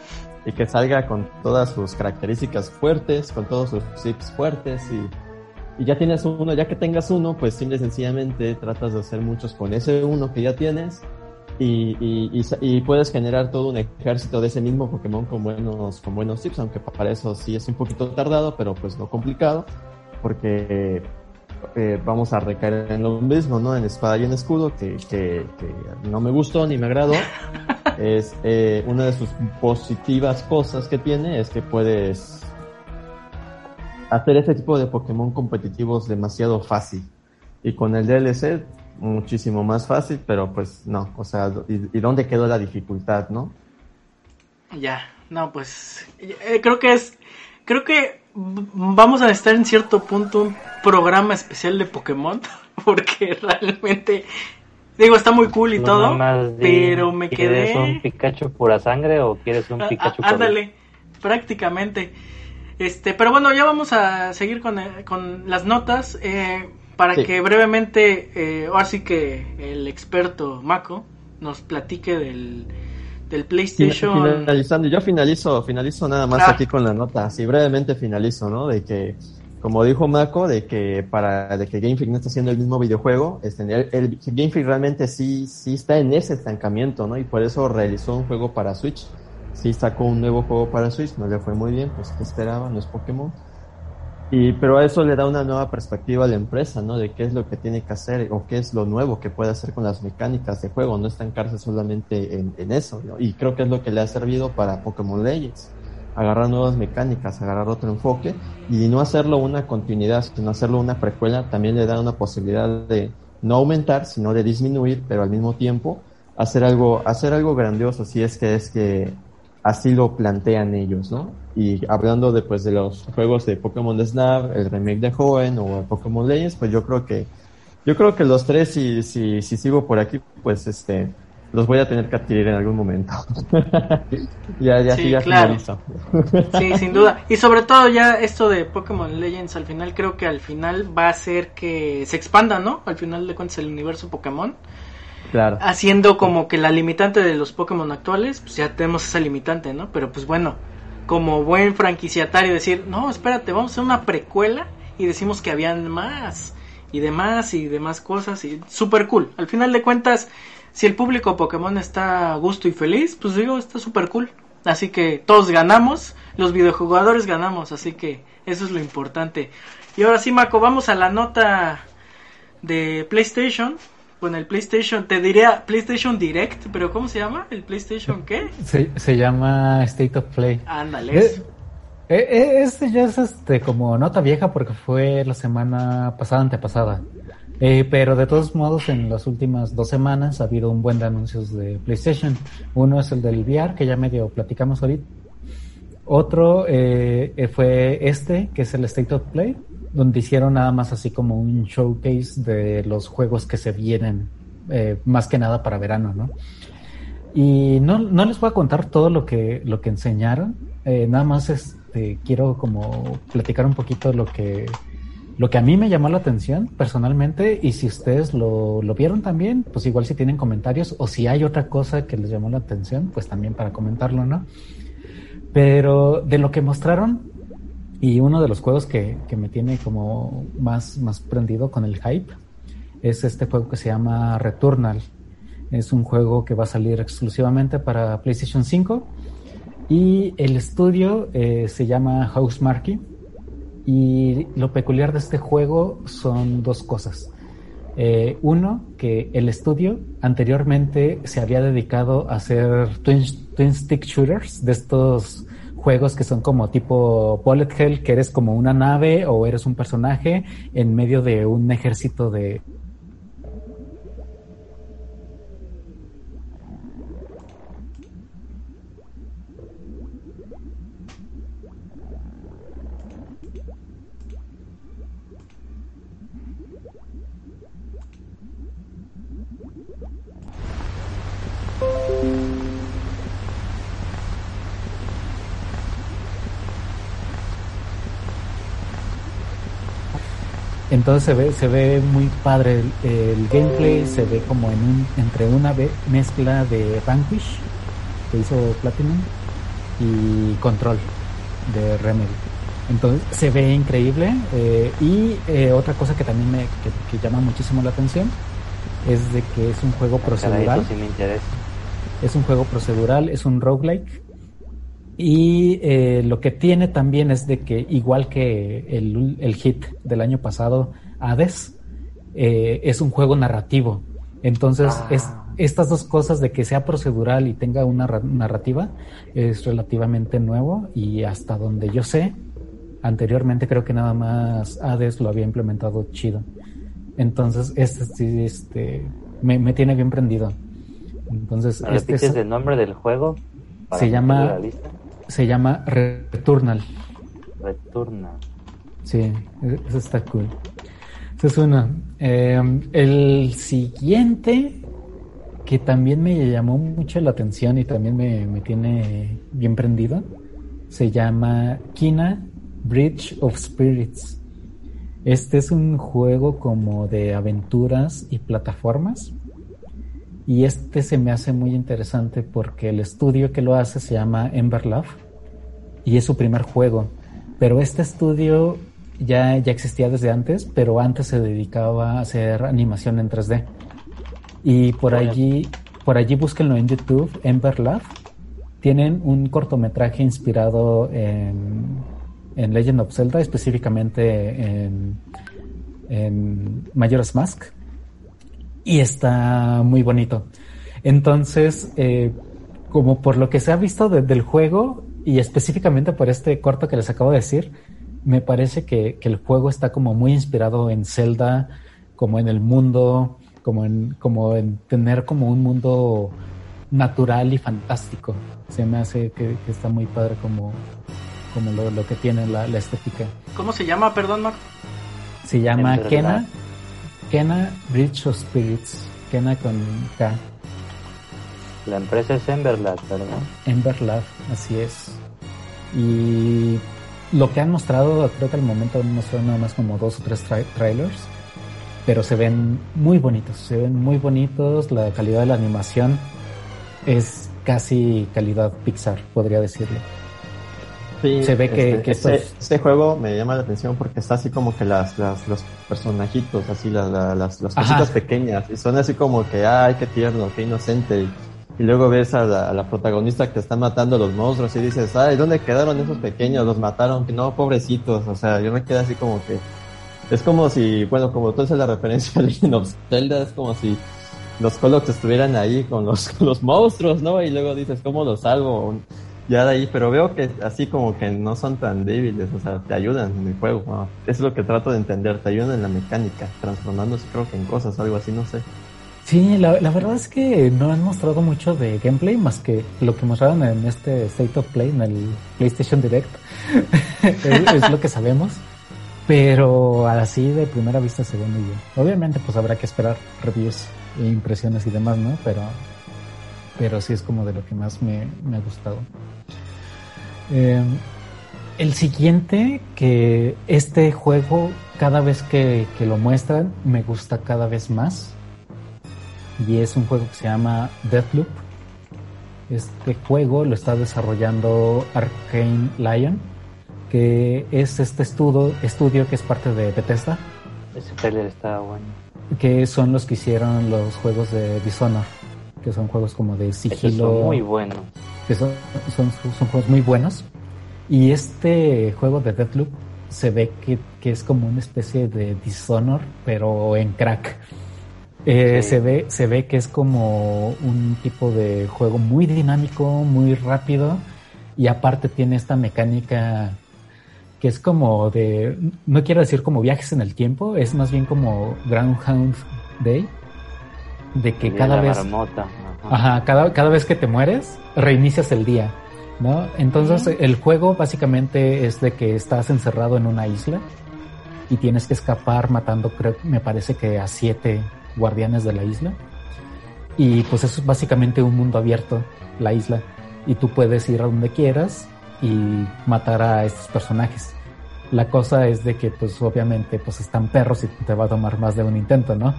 y, que salga con todas sus características fuertes, con todos sus zips fuertes y, y ya tienes uno, ya que tengas uno, pues simple y sencillamente tratas de hacer muchos con ese uno que ya tienes y, y, y, puedes generar todo un ejército de ese mismo Pokémon con buenos, con buenos tips, aunque para eso sí es un poquito tardado, pero pues no complicado, porque eh, vamos a recaer en lo mismo, ¿no? En espada y en escudo, que, que, que no me gustó ni me agradó. [LAUGHS] es eh, una de sus positivas cosas que tiene es que puedes hacer ese tipo de Pokémon competitivos demasiado fácil. Y con el DLC muchísimo más fácil, pero pues no, o sea, ¿y, dónde quedó la dificultad, no? Ya, no, pues eh, creo que es, creo que vamos a estar en cierto punto un programa especial de Pokémon, [LAUGHS] porque realmente, digo, está muy cool y todo, pero me quedé... ¿Quieres un Pikachu pura sangre o quieres un Pikachu Ándale, prácticamente. Este, pero bueno, ya vamos a seguir con, eh, con las notas. Eh, para que brevemente, eh, ahora sí que el experto Mako nos platique del, del PlayStation. Finalizando, yo finalizo, finalizo nada más ah. aquí con la nota, así brevemente finalizo, ¿no? De que, como dijo Mako, de que para de que Game Freak no está haciendo el mismo videojuego, este, el, el, Game Freak realmente sí, sí está en ese estancamiento, ¿no? Y por eso realizó un juego para Switch. Sí sacó un nuevo juego para Switch, no le fue muy bien, pues que esperaba, no es Pokémon y, pero a eso le da una nueva perspectiva a la empresa, ¿no? De qué es lo que tiene que hacer o qué es lo nuevo que puede hacer con las mecánicas de juego, no estancarse solamente en, en eso, ¿no? Y creo que es lo que le ha servido para Pokémon Legends. Agarrar nuevas mecánicas, agarrar otro enfoque y no hacerlo una continuidad, sino hacerlo una precuela, también le da una posibilidad de no aumentar, sino de disminuir, pero al mismo tiempo hacer algo, hacer algo grandioso, si es que es que así lo plantean ellos, ¿no? Y hablando de, pues, de los juegos de Pokémon Snap, el remake de Joven o Pokémon Legends, pues yo creo que, yo creo que los tres, si, si, si sigo por aquí, pues este, los voy a tener que adquirir en algún momento. [LAUGHS] ya, ya, sí, ya claro. [LAUGHS] sí, sin duda. Y sobre todo ya esto de Pokémon Legends al final creo que al final va a hacer que se expanda, ¿no? Al final de cuentas el universo Pokémon. Haciendo como que la limitante de los Pokémon actuales, pues ya tenemos esa limitante, ¿no? Pero pues bueno, como buen franquiciatario decir, no, espérate, vamos a hacer una precuela y decimos que habían más y demás y demás cosas y super cool. Al final de cuentas, si el público Pokémon está a gusto y feliz, pues digo, está super cool. Así que todos ganamos, los videojugadores ganamos, así que eso es lo importante. Y ahora sí, Mako, vamos a la nota de PlayStation con el PlayStation, te diría PlayStation Direct, pero ¿cómo se llama? ¿El PlayStation qué? Se, se llama State of Play. Ándale. Eh, eh, este ya es este como nota vieja porque fue la semana pasada, antepasada. Pero de todos modos, en las últimas dos semanas ha habido un buen de anuncios de PlayStation. Uno es el del VR, que ya medio platicamos ahorita. Otro fue este, que es el State of Play donde hicieron nada más así como un showcase de los juegos que se vienen, eh, más que nada para verano, ¿no? Y no, no, les voy a contar todo lo que, lo que enseñaron, eh, nada más este, quiero como platicar un poquito lo que, lo que a mí me llamó la atención personalmente y si ustedes lo, vieron también, pues igual si tienen comentarios o si hay otra cosa que les llamó la atención, pues también para comentarlo, ¿no? Pero de lo que mostraron, y uno de los juegos que, me tiene como más, más prendido con el hype es este juego que se llama Returnal. Es un juego que va a salir exclusivamente para PlayStation 5 y el estudio eh, se llama Housemarque y lo peculiar de este juego son dos cosas. Eh, uno, que el estudio anteriormente se había dedicado a hacer twin, twin stick shooters de estos juegos que son como tipo Bullet Hell, que eres como una nave o eres un personaje en medio de un ejército de Entonces se ve, se ve muy padre el, gameplay, se ve como en un, entre una mezcla de Vanquish que hizo Platinum y Control de Remedy. Entonces se ve increíble eh, y eh, otra cosa que también me que, llama muchísimo la atención es de que es un juego ah, procedural. Es un juego procedural, es un roguelike y eh, lo que tiene también es de que, igual que el, hit del año pasado, Hades, eh, es un juego narrativo. Entonces, ah. es, estas dos cosas de que sea procedural y tenga una narrativa es relativamente nuevo y hasta donde yo sé, anteriormente creo que nada más Hades lo había implementado chido. Entonces, este sí, este, me, tiene bien prendido. Entonces, este es el nombre del juego? Se llama se llama Returnal. Returnal. Sí, eso está cool. Eso es uno. Em, el siguiente que también me llamó mucho la atención y también me, me tiene bien prendido se llama Kina Bridge of Spirits. Este es un juego como de aventuras y plataformas y este se me hace muy interesante porque el estudio que lo hace se llama Ember Love y es su primer juego. Pero este estudio ya, ya existía desde antes, pero antes se dedicaba a hacer animación en 3D. Y por allí, por allí búsquenlo en YouTube, Ember Love. Tienen un cortometraje inspirado en, en Legend of Zelda, específicamente en, en Majora's Mask y está muy bonito. Entonces, eh, como por lo que se ha visto del juego y específicamente por este corto que les acabo de decir, me parece que, el juego está como muy inspirado en Zelda, como en el mundo, como en, como en tener como un mundo natural y fantástico. Se me hace que, está muy padre como, como lo, que tiene la, estética. ¿Cómo se llama, perdón, Marco? Se llama Kena Kena Bridge of Spirits. Kena con K. La empresa es Emberlab, ¿verdad? Emberlab, así es. Y lo que han mostrado, creo que al momento han mostrado nada más como dos o tres trailers, pero se ven muy bonitos, se ven muy bonitos, la calidad de la animación es casi calidad Pixar, podría decirlo se ve que, este, este, juego me llama la atención porque está así como que las, las los personajitos, así las, las, las cositas pequeñas, y son así como que, ay, qué tierno, qué inocente. Y, luego ves a la, protagonista que están matando a los monstruos y dices, ay, ¿dónde quedaron esos pequeños? Los mataron, que no, pobrecitos. O sea, yo me quedé así como que, es como si, bueno, como tú haces la referencia a Legend of Zelda, es como si los Colocs estuvieran ahí con los, [LAUGHS] con los monstruos, ¿no? Y luego dices, ¿cómo los salvo? Ya de ahí, pero veo que así como que no son tan débiles, o sea, te ayudan en el juego. Es lo que trato de entender, te ayudan en la mecánica, transformándose creo que en cosas, algo así, no sé. Sí, la, verdad es que no han mostrado mucho de gameplay más que lo que mostraron en este State of Play, en el PlayStation Direct. [LAUGHS] es, lo que sabemos. Pero así de primera vista se ve muy. Obviamente pues habrá que esperar reviews e impresiones y demás, ¿no? Pero pero sí es como de lo que más me, ha gustado. Eh, el siguiente, que este juego, cada vez que, lo muestran, me gusta cada vez más. Y es un juego que se llama Deathloop. Este juego lo está desarrollando Arcane Lion, que es este estudio, estudio que es parte de Bethesda. Ese trailer está bueno. Que son los que hicieron los juegos de Dishonored que son juegos como de sigilo. muy buenos. Que son, son, juegos muy buenos. Y este juego de Deathloop se ve que, es como una especie de Dishonor, pero en crack. Eh, se, ve, se ve que es como un tipo de juego muy dinámico, muy rápido, y aparte tiene esta mecánica que es como de, no quiero decir como viajes en el tiempo, es más bien como Groundhound Day, de que cada vez ajá. cada, cada vez que te mueres reinicias el día no entonces el juego básicamente es de que estás encerrado en una isla y tienes que escapar matando creo me parece que a siete guardianes de la isla y pues eso es básicamente un mundo abierto la isla y tú puedes ir a donde quieras y matar a estos personajes La cosa es de que, pues, obviamente, pues están perros y te va a tomar más de un intento, ¿no?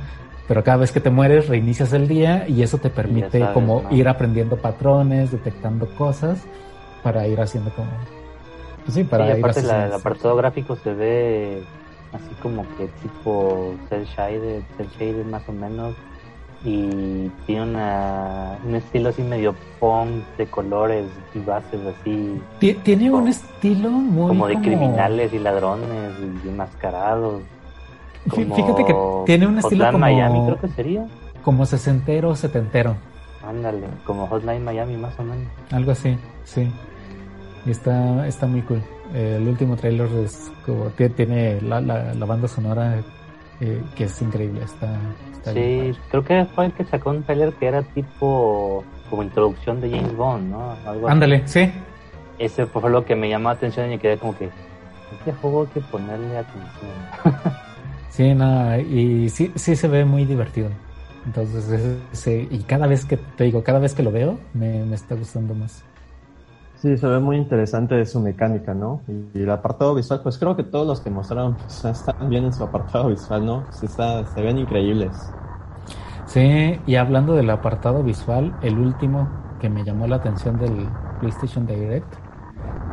Pero cada vez que te mueres, reinicias el día y eso te permite sabes como ir aprendiendo patrones, detectando cosas para ir haciendo como... Pues sí, para sí, ir aparte la- el apartado gráfico se ve así como que tipo cel shaded, cel shaded más o menos y tiene una, un estilo así medio punk de colores y bases así. Ti- Tiene un estilo muy como de criminales y ladrones y enmascarados. Como Fíjate que tiene un estilo Hotline como, Miami creo que sería. como sesentero, setentero, Ándale, como Hotline Miami más o menos. algo así, sí. Y está, está muy cool. Eh, el último trailer es como, tie- tiene la, la, la banda sonora eh, que es increíble, está, está Sí, creo que fue el que sacó un trailer que era tipo como introducción de James Bond, ¿no? Algo así. Ándale, sí, Ese fue lo que me llamó la atención y quedé como que este juego hay que ponerle atención. [LAUGHS] sí, no, y sí, sí se ve muy divertido. Entonces, y cada vez que, te digo, cada vez que lo veo, me, me está gustando más. Sí, se ve muy interesante su mecánica, ¿no? Y, y el apartado visual, pues creo que todos los que mostraron pues, están bien en su apartado visual, ¿no? Se, está, se ven increíbles. Sí, y hablando del apartado visual, el último que me llamó la atención del PlayStation Direct,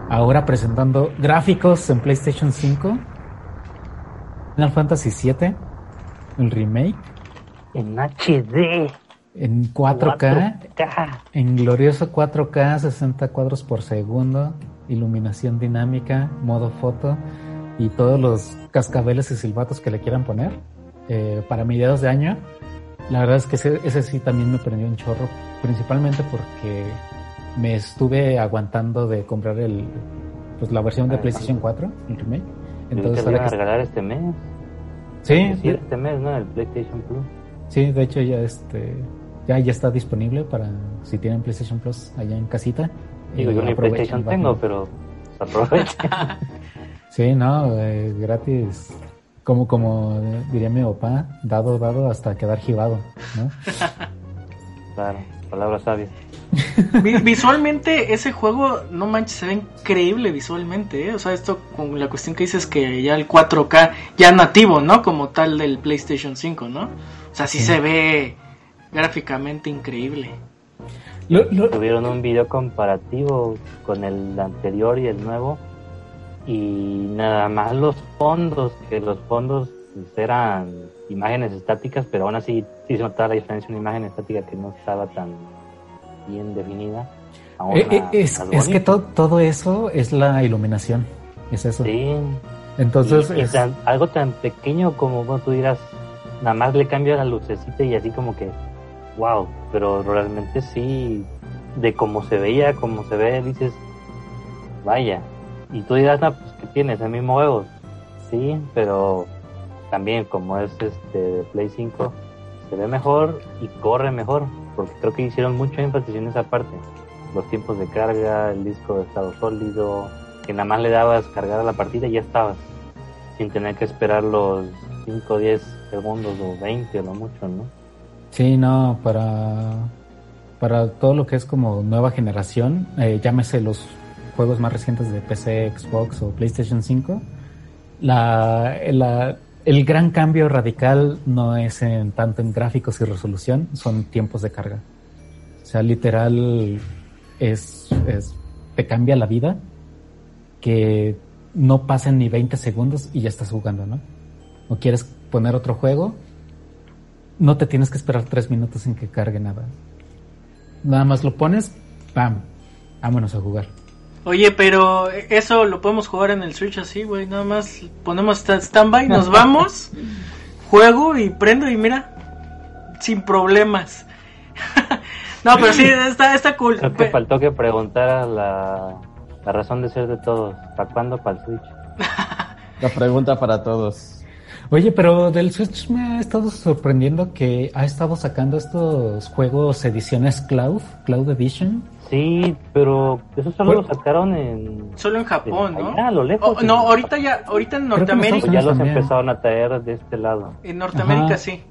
ahora presentando gráficos en PlayStation 5, Final Fantasy VII, el remake, En HD. en 4K, 4K. en glorioso 4K, 60 cuadros por segundo, iluminación dinámica, modo foto y todos los cascabeles y silbatos que le quieran poner eh, para mediados de año. La verdad es que ese, ese sí también me prendió un chorro, principalmente porque me estuve aguantando de comprar el pues la versión de Ah, PlayStation 4, el remake. Entonces ahora que- regalar este mes. Sí, Sí, este mes, ¿no? El PlayStation Plus. Sí, de hecho ya este ya ya está disponible para si tienen PlayStation Plus allá en casita. Digo, Eh, yo ni PlayStation tengo, pero aprovechen. [LAUGHS] [LAUGHS] Sí, no, eh, gratis. Como como diría mi papá, dado dado hasta quedar jibado, ¿no? [LAUGHS] claro, palabras sabias. [LAUGHS] Vi- Visualmente, ese juego, no manches, se ve increíble visualmente, ¿eh? O sea, esto con la cuestión que dices que ya el 4K, ya nativo, ¿no? Como tal del PlayStation 5, ¿no? O sea, sí, Sí. se ve gráficamente increíble. Lo- lo- Tuvieron un video comparativo con el anterior y el nuevo. Y nada más los fondos, que los fondos eran imágenes estáticas, pero aún así sí se notaba la diferencia una imagen estática que no estaba tan bien definida. eh, eh, es, que to- todo eso es la iluminación, es eso. Sí, Entonces, y- y es- tan- algo tan pequeño como bueno, tú dirás, nada más le cambia la lucecita y así como que, wow, pero realmente sí, de cómo se veía, como se ve, dices, vaya. Y tú dirás, no, pues, ¿qué tienes? El mismo juego. Sí, pero también como es este de Play 5, se ve mejor y corre mejor, porque creo que hicieron mucho énfasis en esa parte. Los tiempos de carga, el disco de estado sólido, que nada más le dabas cargar a la partida y ya estabas, sin tener que esperar los 5 o 10 segundos o 20 o lo mucho, ¿no? Sí, no, para, para todo lo que es como nueva generación, eh, llámese los juegos más recientes de PC, Xbox o PlayStation 5, la, la- el gran cambio radical no es en tanto en gráficos y resolución, son tiempos de carga. O sea, literal es, es te cambia la vida que no pasen ni 20 segundos y ya estás jugando, ¿no? O quieres poner otro juego, no te tienes que esperar tres minutos en que cargue nada. Nada más lo pones, ¡pam! Vámonos a jugar. Oye, pero eso lo podemos jugar en el Switch así, güey. Nada más ponemos sta- standby, nos vamos, [LAUGHS] juego y prendo y mira, sin problemas. [LAUGHS] no, pero sí, está, está cool. Creo que faltó que preguntara la, la razón de ser de todos. ¿Para cuándo para el Switch? La pregunta para todos. Oye, pero del Switch me ha estado sorprendiendo que ha estado sacando estos juegos ediciones Cloud, Cloud Edition. Sí, pero eso solo lo sacaron en... Solo en Japón, ¿no? Allá, a lo lejos. Oh, no, ahorita ya, ahorita en Norteamérica, ya los también. empezaron a traer de este lado. en Norteamérica Ajá. sí.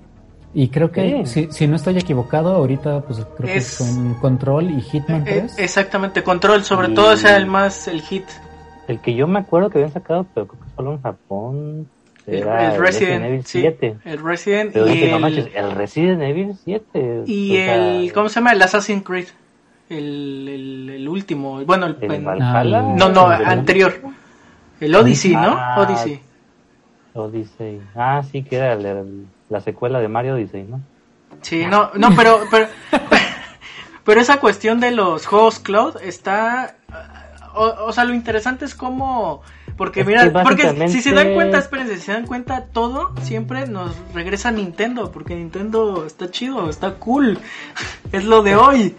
Y creo que, Sí. si, si no estoy equivocado, ahorita pues creo Es- que son Control y Hitman Eh, 3. exactamente, control, sobre Y- todo ese era el más el hit. El que yo me acuerdo que habían sacado, pero creo que solo en Japón, El, era el Resident, Evil sí, 7. el Resident Pero y dije, no el, manches, el Resident Evil 7. y o sea, el ¿cómo se llama? El Assassin's Creed. El, el, el último, bueno, el, el en- Valhalla. no, no, anterior. El Odyssey, ¿no? Ah. Odyssey. Odyssey. Ah, sí, que era la secuela de Mario Odyssey, ¿no? Sí, no, no, pero, pero, [LAUGHS] pero esa cuestión de los juegos cloud está, o, o sea, lo interesante es cómo, porque Es mira, que porque si se dan cuenta, espérense, si se dan cuenta, todo siempre nos regresa a Nintendo, porque Nintendo está chido, está cool, [LAUGHS] es lo de hoy.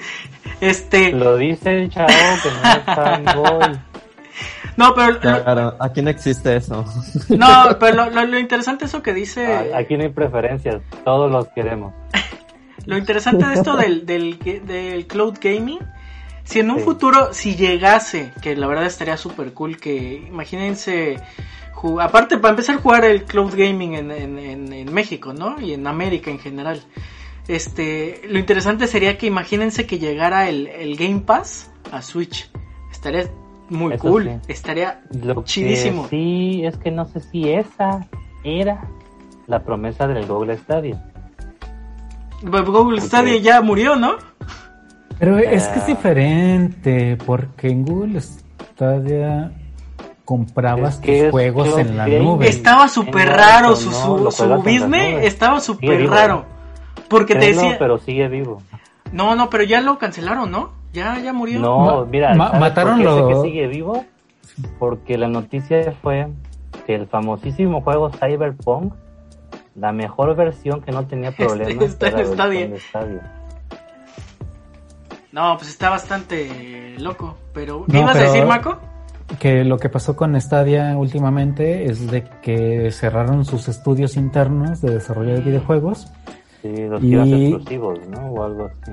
Este, Lo dice el chavo que no es fanboy. [LAUGHS] no, pero, lo- Claro, aquí no existe eso. no, pero lo, lo- lo interesante es eso que dice, Ah, Aquí no hay preferencias, todos los queremos. [LAUGHS] Lo interesante de esto del, del, del cloud gaming, si en un Sí. futuro, si llegase, que la verdad estaría súper cool, que imagínense, aparte para empezar a jugar el cloud gaming en, en, en, en México, ¿no? Y en América en general. Este, lo interesante sería que imagínense que llegara el, el Game Pass a Switch. Estaría muy Eso cool, sí. estaría Lo Chidísimo. que sí es que no sé si esa era la promesa del Google Stadia. Google Stadia ya murió, ¿no? Pero es que es diferente, porque en Google Stadia comprabas Es que tus juegos en la nube. Estaba súper raro su, su, su business, estaba súper raro. Porque te Créelo, decía, pero sigue vivo. no, no, pero ya lo cancelaron, ¿no? Ya, ya murió. No, mira, ma- ¿sabes mataron por qué sé lo- que sigue vivo? Porque la noticia fue que el famosísimo juego Cyberpunk, la mejor versión que no tenía [LAUGHS] problemas, está en de Stadia. No, pues está bastante loco. Pero, ¿qué No, ibas a decir, Marco? Que lo que pasó con Stadia últimamente es de que cerraron sus estudios internos de desarrollo de videojuegos. Sí, los Y- exclusivos, ¿no? O algo así.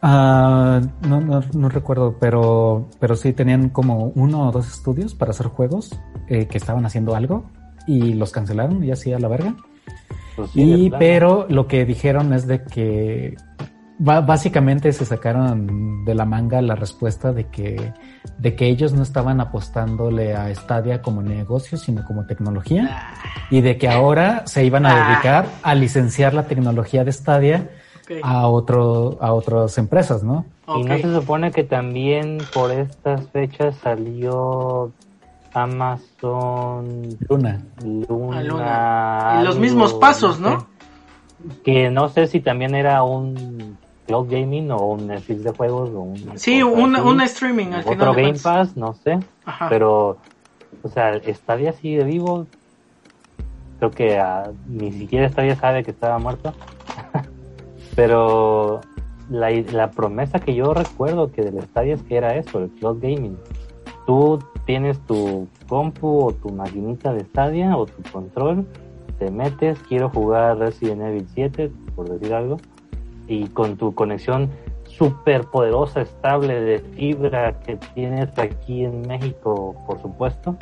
Ah, no, no, no recuerdo, pero, pero sí tenían como uno o dos estudios para hacer juegos eh, que estaban haciendo algo y los cancelaron y así a la verga. Pues sí, Y pero lo que dijeron es de que básicamente se sacaron de la manga la respuesta de que de que ellos no estaban apostándole a Stadia como negocio, sino como tecnología Ah, y de que ahora se iban a Ah. dedicar a licenciar la tecnología de Stadia a otro a otras empresas, ¿no? Y no se supone que también por estas fechas salió Amazon Luna. Luna. Ah, Luna. Y los mismos pasos, ¿no? Que no sé si también era un cloud gaming o un Netflix de juegos o un Sí, un, así. un streaming al otro final. de Game. Pass, no sé, Ajá. pero o sea, Stadia sigue vivo. Creo que ah, ni siquiera Stadia sabe que estaba muerto. [LAUGHS] pero la, la promesa que yo recuerdo que del Stadia es que era eso, el cloud gaming. Tú tienes tu compu o tu maquinita de Stadia o tu control, te metes, quiero jugar Resident Evil 7, por decir algo, y con tu conexión súper poderosa, estable de fibra que tienes aquí en México, por supuesto,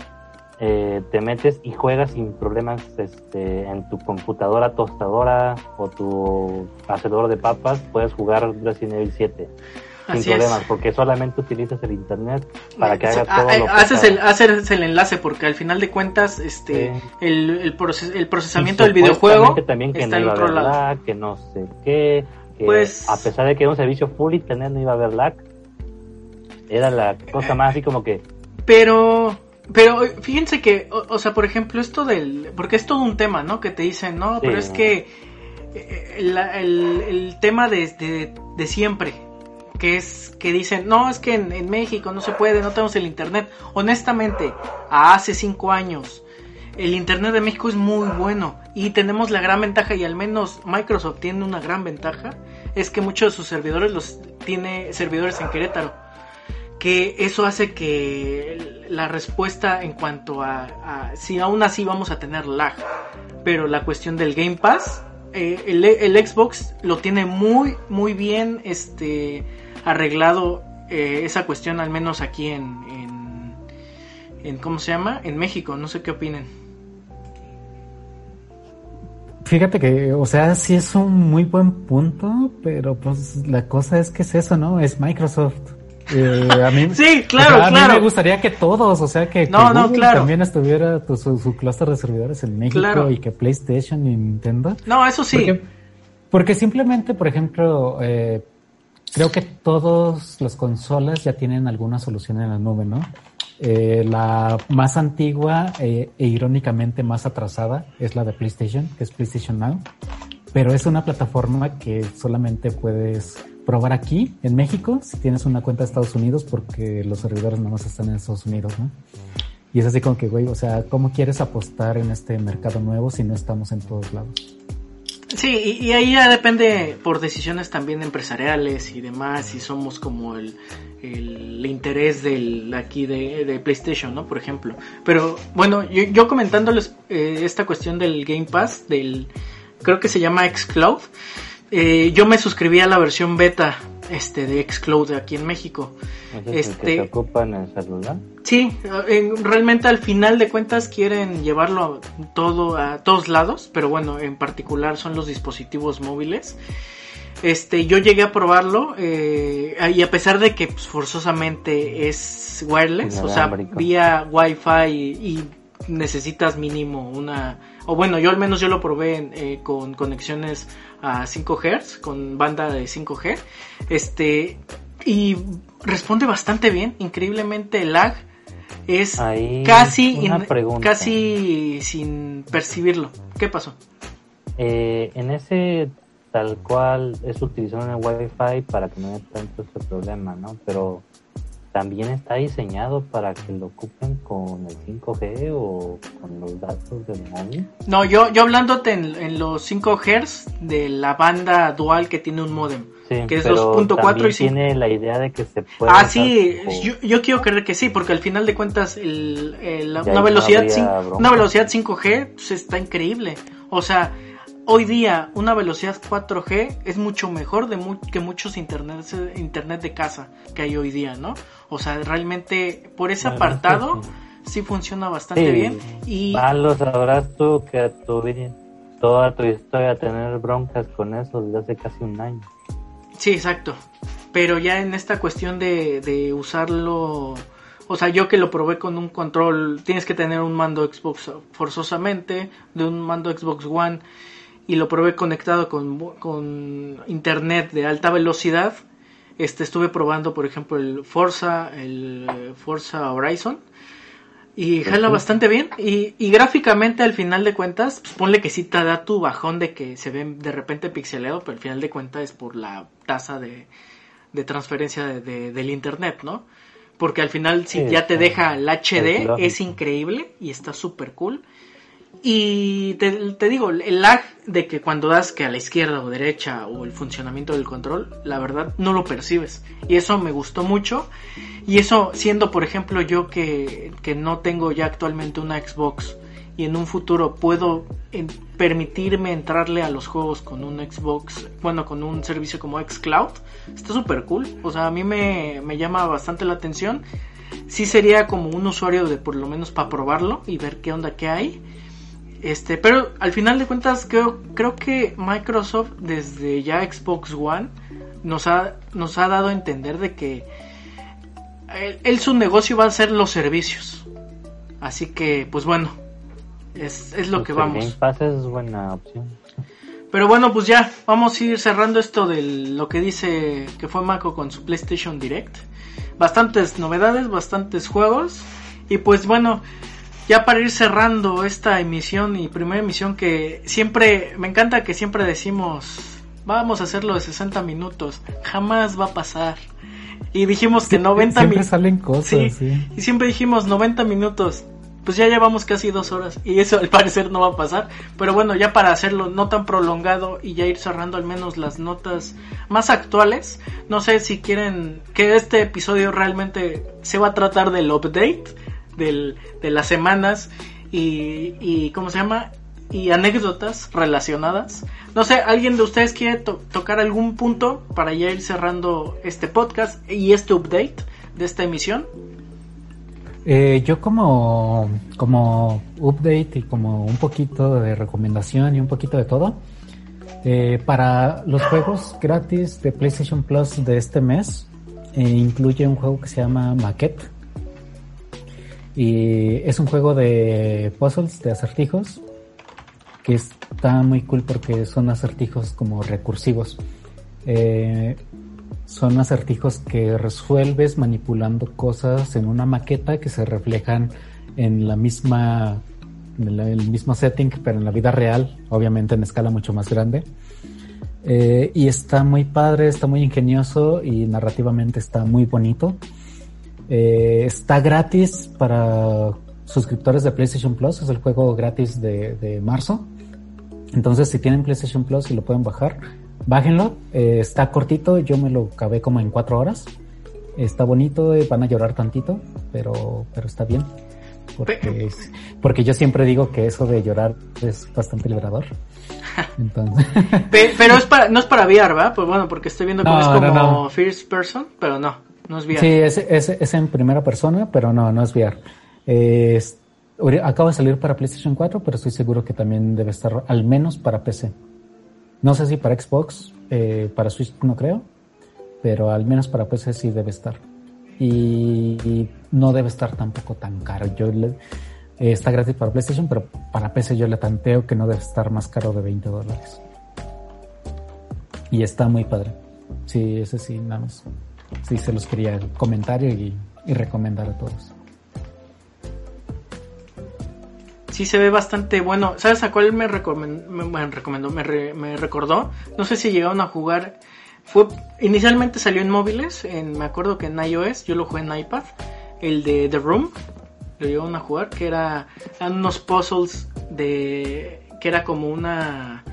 eh, te metes y juegas sin problemas este, en tu computadora tostadora o tu hacedor de papas, puedes jugar Resident Evil 7 sin Así problemas, es. porque solamente utilizas el internet para que haga Ah, todo eh, lo que haces, sabe. el, haces el enlace porque al final de cuentas este Sí. el, el, proces- el procesamiento Y del videojuego también que está no en otro lado. que no sé qué, que Pues- a pesar de que era un servicio full internet no iba a haber lag. Era la cosa más así como que Pero, pero fíjense que, o, o sea, por ejemplo, esto del, porque es todo un tema, ¿no? Que te dicen, no, pero es ¿no? que eh, la- el, el tema de, de, de siempre, que es que dicen, no, es que en, en México no se puede, no tenemos el internet. Honestamente, hace cinco años, el internet de México es muy bueno y tenemos la gran ventaja y al menos Microsoft tiene una gran ventaja es que muchos de sus servidores los tiene servidores en Querétaro que eso hace que la respuesta en cuanto a, si aún así vamos a tener lag. Pero la cuestión del Game Pass eh, el, Xbox lo tiene muy muy bien este arreglado eh, esa cuestión al menos aquí en en cómo se llama en México no sé qué opinen Fíjate que, o sea, sí es un muy buen punto, pero pues la cosa es que es eso, ¿no? Es Microsoft. Eh, a mí, [LAUGHS] sí, claro, a claro. mí me gustaría que todos, o sea, que, no, que no, Google claro. también estuviera pues, su, su clúster de servidores en México Claro. y que PlayStation y Nintendo. No, eso sí. Porque, porque simplemente, por ejemplo, eh, creo que todas las consolas ya tienen alguna solución en la nube, ¿no? Eh, la más antigua eh, e irónicamente más atrasada es la de PlayStation, que es PlayStation Now. Pero es una plataforma que solamente puedes probar aquí, en México, si tienes una cuenta de Estados Unidos, porque los servidores nada más están en Estados Unidos, ¿no? Y es así como que, güey, o sea, ¿cómo quieres apostar en este mercado nuevo si no estamos en todos lados? Sí, y, ahí ya depende por decisiones también empresariales y demás, si somos como el, el interés del aquí de, de PlayStation, ¿no? Por ejemplo. Pero bueno, yo, yo comentándoles eh, esta cuestión del Game Pass, del creo que se llama Xcloud, eh, yo me suscribí a la versión beta este de Xcloud aquí en México. ¿Ese es el que Este- se ocupa en el celular? Sí, eh, realmente al final de cuentas quieren llevarlo a todo a todos lados, pero bueno, en particular son los dispositivos móviles. Este, yo llegué a probarlo eh, y a pesar de que pues, forzosamente es wireless, o sea, vía Wi-Fi y, y necesitas mínimo una, o bueno, yo al menos yo lo probé en, eh, con conexiones a 5 Hz, con banda de 5G, este, y responde bastante bien, increíblemente el lag es Ahí, casi, in- casi sin percibirlo. ¿Qué pasó? Eh, en ese tal cual es utilizado en el Wi-Fi para que no haya tanto ese problema, ¿no? Pero también está diseñado para que lo ocupen con el 5G o con los datos del móvil. No, yo, yo hablándote en, en los 5 Hz de la banda dual que tiene un modem. Sí, Que es pero 2.4 y también cinco. tiene la idea de que se puede. Ah, sí, yo, yo quiero creer que sí, porque al final de cuentas el, el- una, no velocidad bronca. una velocidad 5G pues, está increíble. O sea, hoy día una velocidad 4G es mucho mejor de mu- que muchos internet, internet de casa que hay hoy día, ¿no? O sea, realmente por ese apartado sí. sí funciona bastante Sí, bien. Y Malo sabrás tú que a tu vida, toda tu historia tener broncas con eso desde hace casi un año. Sí, exacto. Pero ya en esta cuestión de, de usarlo, o sea, yo que lo probé con un control, tienes que tener un mando Xbox forzosamente, de un mando Xbox One, y lo probé conectado con, con internet de alta velocidad. Este, estuve probando, por ejemplo, el Forza, el eh, Forza Horizon. Y jala bastante bien. Y, y gráficamente, al final de cuentas, pues ponle que sí te da tu bajón de que se ve de repente pixeleado, pero al final de cuentas es por la tasa de, de transferencia de- de- del internet, ¿no? Porque al final, si Sí, ya te deja el HD, es increíble y está súper cool. Y te, digo, el lag de que cuando das que a la izquierda o derecha o el funcionamiento del control, la verdad no lo percibes. Y eso me gustó mucho. Y eso siendo, por ejemplo, yo que, que no tengo ya actualmente una Xbox y en un futuro puedo permitirme entrarle a los juegos con un Xbox, bueno, con un servicio como Xcloud, está súper cool. O sea, a mí me, me llama bastante la atención. Sí sería como un usuario de por lo menos para probarlo y ver qué onda que hay. Este, pero al final de cuentas creo, creo que Microsoft desde ya Xbox One nos ha, nos ha dado a entender de que él, él su negocio va a ser los servicios. Así que, pues bueno, es, es lo que Pues el vamos. Game Pass es buena opción. Pero bueno, pues ya, vamos a ir cerrando esto de lo que dice que fue Mako con su PlayStation Direct. Bastantes novedades, bastantes juegos. Y pues bueno, ya para ir cerrando esta emisión y primera emisión que siempre, me encanta que siempre decimos, vamos a hacerlo de 60 minutos. Jamás va a pasar. Y dijimos que 90 Siempre minutos. salen cosas, Sí, sí. y siempre dijimos 90 minutos. Pues ya llevamos casi dos horas y eso al parecer no va a pasar. Pero bueno, ya para hacerlo no tan prolongado y ya ir cerrando al menos las notas más actuales. No sé si quieren que este episodio realmente se va a tratar del update de las semanas y, y ¿cómo se llama? Y anécdotas relacionadas. No sé, ¿alguien de ustedes quiere to- tocar algún punto para ya ir cerrando este podcast y este update de esta emisión? Eh, yo como, como update y como un poquito de recomendación y un poquito de todo, eh, para los juegos gratis de PlayStation Plus de este mes, eh, incluye un juego que se llama Maquette. Y es un juego de puzzles, de acertijos, que está muy cool porque son acertijos como recursivos. Eh, son acertijos que resuelves manipulando cosas en una maqueta que se reflejan en la misma en el mismo setting pero en la vida real obviamente en escala mucho más grande eh, y está muy padre está muy ingenioso y narrativamente está muy bonito eh, está gratis para suscriptores de PlayStation Plus es el juego gratis de, de marzo entonces si tienen PlayStation Plus y lo pueden bajar Bájenlo, eh, está cortito, yo me lo acabé como en cuatro horas. Está bonito, eh, van a llorar tantito, pero, pero está bien. Porque, porque yo siempre digo que eso de llorar es bastante liberador. [LAUGHS] Entonces... [LAUGHS] pero es para, no es para VR, ¿va? Pues bueno, porque estoy viendo que es como first person, pero no, no es VR. Sí, es, en primera persona, pero no, no es VR. acaba de salir para PlayStation 4, pero estoy seguro que también debe estar al menos para PC. No sé si para Xbox, eh, para Switch no creo, pero al menos para PC sí debe estar. Y, no debe estar tampoco tan caro. Yo eh, está gratis para PlayStation, pero para PC yo le tanteo que no debe estar más caro de 20 dólares. Y está muy padre. Sí, ese sí, nada más. Sí, se los quería comentar y, y recomendar a todos. sí se ve bastante bueno. ¿Sabes a cuál me, recomendó? Me, recomendó, me, recordó. No sé si llegaron a jugar. Fue inicialmente salió en móviles, en, me acuerdo que en iOS, yo lo jugué en iPad, el de The Room, lo llegaron a jugar, que era eran unos puzzles de que era como una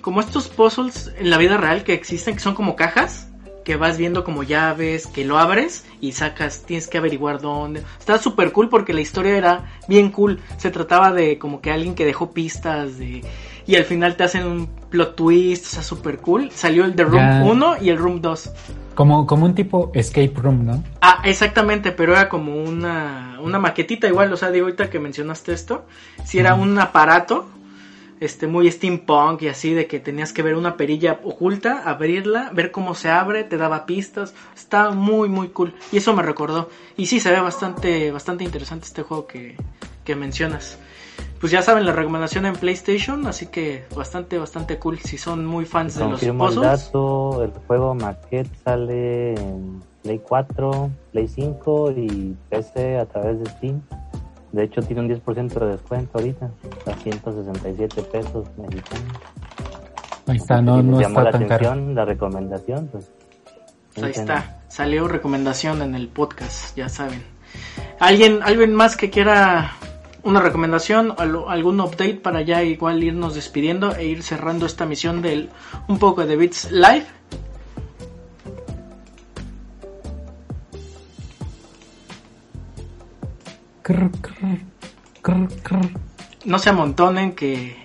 como estos puzzles en la vida real que existen, que son como cajas que vas viendo como llaves, que lo abres y sacas, tienes que averiguar dónde. Está súper cool porque la historia era bien cool. Se trataba de como que alguien que dejó pistas de... Y al final te hacen un plot twist, o sea, súper cool. Salió el de Room 1 y el Room 2. Como, como un tipo escape room, ¿no? Ah, exactamente, pero era como una, una maquetita igual, o sea, digo ahorita que mencionaste esto, si era un aparato este muy steampunk y así de que tenías que ver una perilla oculta, abrirla, ver cómo se abre, te daba pistas, está muy muy cool y eso me recordó y sí se ve bastante bastante interesante este juego que, que mencionas. Pues ya saben la recomendación en PlayStation, así que bastante bastante cool si son muy fans de los puzzles. el dato, el juego Maquette sale en Play 4, Play 5 y PC a través de Steam. De hecho, tiene un 10% de descuento ahorita, a 167 pesos mexicanos. Ahí está, no, no está la tan atención, la recomendación, pues. Ahí está, salió recomendación en el podcast, ya saben. ¿Alguien, alguien más que quiera una recomendación, algún update para ya igual irnos despidiendo e ir cerrando esta misión del un poco de Bits Live? No se amontonen que,